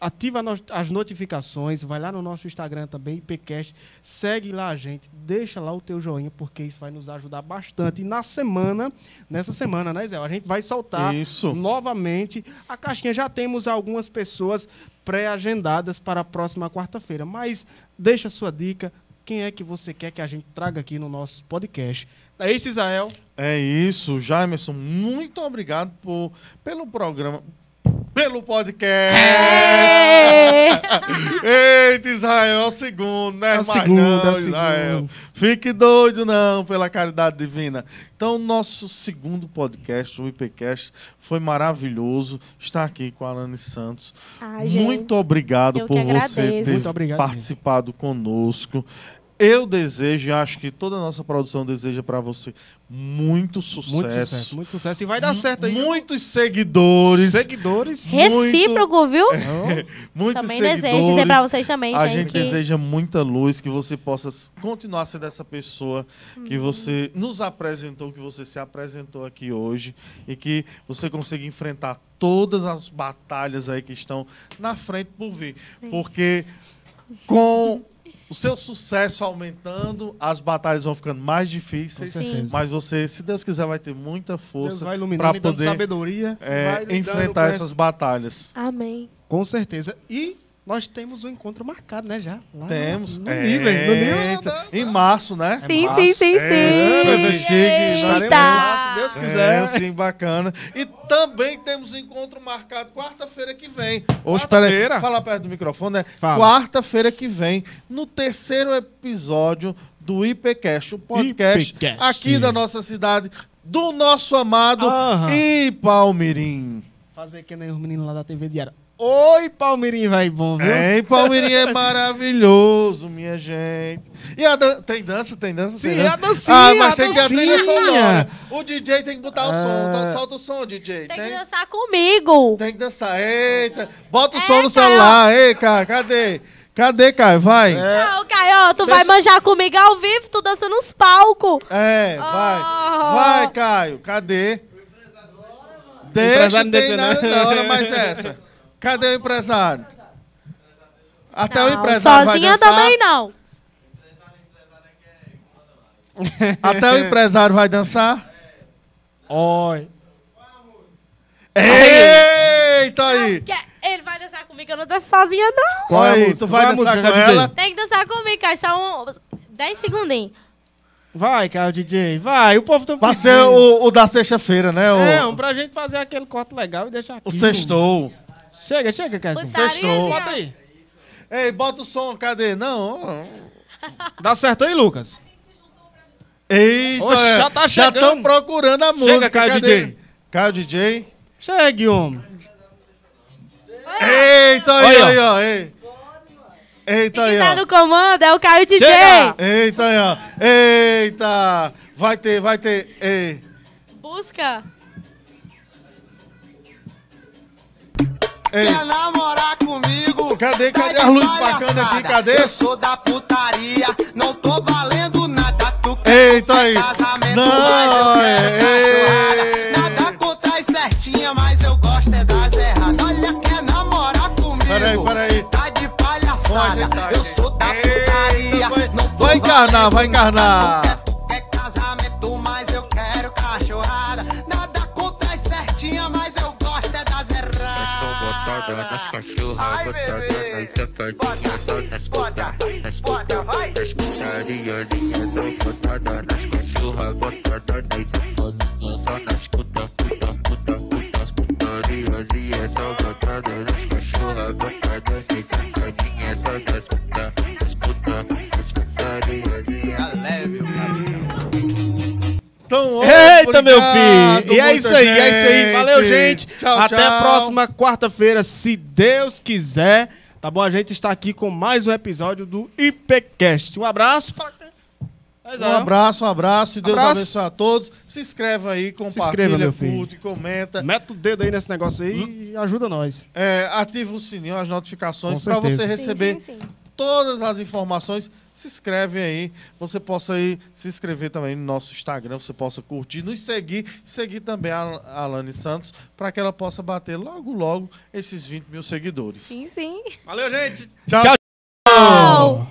ativa as notificações, vai lá no nosso Instagram também, IPcast. Segue lá a gente, deixa lá o teu joinha, porque isso vai nos ajudar bastante. E na semana, nessa semana, né, Zé? A gente vai soltar Isso. novamente a caixinha. Já temos algumas pessoas pré-agendadas para a próxima quarta-feira, mas deixa a sua dica. Quem é que você quer que a gente traga aqui no nosso podcast? É isso, Israel. É isso, Jaimerson. Muito obrigado por, pelo programa. Pelo podcast. É. Eita, Israel, é o segundo, né? É o Mas segundo, não, é o Israel. segundo. Fique doido, não, pela caridade divina. Então, nosso segundo podcast, o IPcast, foi maravilhoso estar aqui com a Alane Santos. Ai, gente. Muito obrigado Eu por você ter Muito obrigado participado conosco. Eu desejo, e acho que toda a nossa produção deseja para você muito sucesso. Muito sucesso, muito sucesso. E vai dar certo aí. Muitos seguidores. Seguidores. Recíproco, viu? Muitos Também seguidores. desejo dizer pra vocês também, A gente. gente que- deseja muita luz, que você possa continuar sendo essa pessoa Uhum. que você nos apresentou, que você se apresentou aqui hoje e que você consiga enfrentar todas as batalhas aí que estão na frente por vir. Porque com o seu sucesso aumentando, as batalhas vão ficando mais difíceis. Com certeza. Mas você, se Deus quiser, vai ter muita força vai para poder sabedoria. é, enfrentar essas batalhas. Amém. Com certeza. E nós temos um encontro marcado, né? Já. Lá Temos. No, no nível. No nível. Em março, né? Sim, massa. sim, sim, sim. É, coisa chique. Estaremos lá, se Deus quiser. É, sim, bacana. E também temos um encontro marcado quarta-feira que vem. Hoje, peraí, fala perto do microfone, né? Quarta-feira que vem, no terceiro episódio do IPcast, o podcast IPcast. aqui da nossa cidade, do nosso amado Aham. Ipalmirim. Fazer que nem os meninos lá da TV Diária. Oi, Palmeirinho, vai bom, viu? É, Palmirim é maravilhoso, minha gente. E a dan- tem dança? Tem dança? Sim, tem dança? a dancinha, Ah, mas a tem que dancinha. sonora. O DJ tem que botar o som. Ah. Então solta o som, DJ. Tem que dançar comigo. Tem que dançar. Eita. Bota o É, som no Caio. celular. Ei, cara, cadê? Cadê, Caio? Vai. É, Não, Caio, tu vai Deixa- manjar comigo ao vivo, tu dança nos palcos. vai. Oh. Vai, Caio. Cadê? Deixa, empresário não tem deixa, nada não. Olha mais essa. Cadê o empresário? Até o Não, empresário vai sozinha dançar. também não. Até o empresário vai dançar. Oi. Eita aí. Ele vai dançar comigo, eu não danço sozinha, não. Qual é tu vai Qual é dançar com ela? Tem que dançar comigo, Caio. Só um... 10 segundinhos. Vai, Caio DJ, vai. O povo tá o, o da sexta-feira, né? O, É, um pra gente fazer aquele corte legal e deixar aqui. o sextou. Chega, chega, Caio. Putaria, Sextou. Bota aí. Ei, bota o som, cadê? Não. Dá certo aí, Lucas? Eita, Oxe, é, já tá Já chegando. estão procurando a música. Caio cadê? DJ. Caio DJ. Chegue, homem. Eita aí, aí, ó. ei. Eita aí, quem tá ó. no comando é o Caio DJ. Chega! Eita aí, ó. Eita. Vai ter, vai ter. Ei. Busca. Ei. quer namorar comigo? Cadê, cadê as luzes bacanas aqui? Cadê? Eu sou da putaria, não tô valendo nada. Tu quer Eita aí. casamento, não, mas eu quero é, é. Nada contra as certinhas, mas eu gosto é das erradas. Olha, quer namorar comigo? Peraí, peraí. Tá de palhaçada, eu sou da putaria. Eita, não tô vai encarnar, vai encarnar. Botada nas cachorras, botada nas safadinhas, só nas puta, nas puta, nas putariazinhas, só botada nas cachorras, botada nas safadinhas, só nas puta, puta, meu filho! E é isso aí, é isso aí. Valeu, gente. Tchau, Até tchau. a próxima quarta-feira, se Deus quiser. Tá bom? A gente está aqui com mais um episódio do IPCast. Um abraço para Um abraço, um abraço. E Deus Abraço. abençoe a todos. Se inscreve aí, compartilha, inscreva, meu filho. curte, comenta. Mete o dedo aí nesse negócio aí e ajuda nós. É, ativa o sininho, as notificações, para você receber Sim, sim, sim. todas as informações. Se inscreve aí, você possa aí se inscrever também no nosso Instagram, você possa curtir, nos seguir, seguir também a a Alane Santos, para que ela possa bater logo, logo esses 20 mil seguidores. Sim, sim. Valeu, gente. Tchau, Tchau,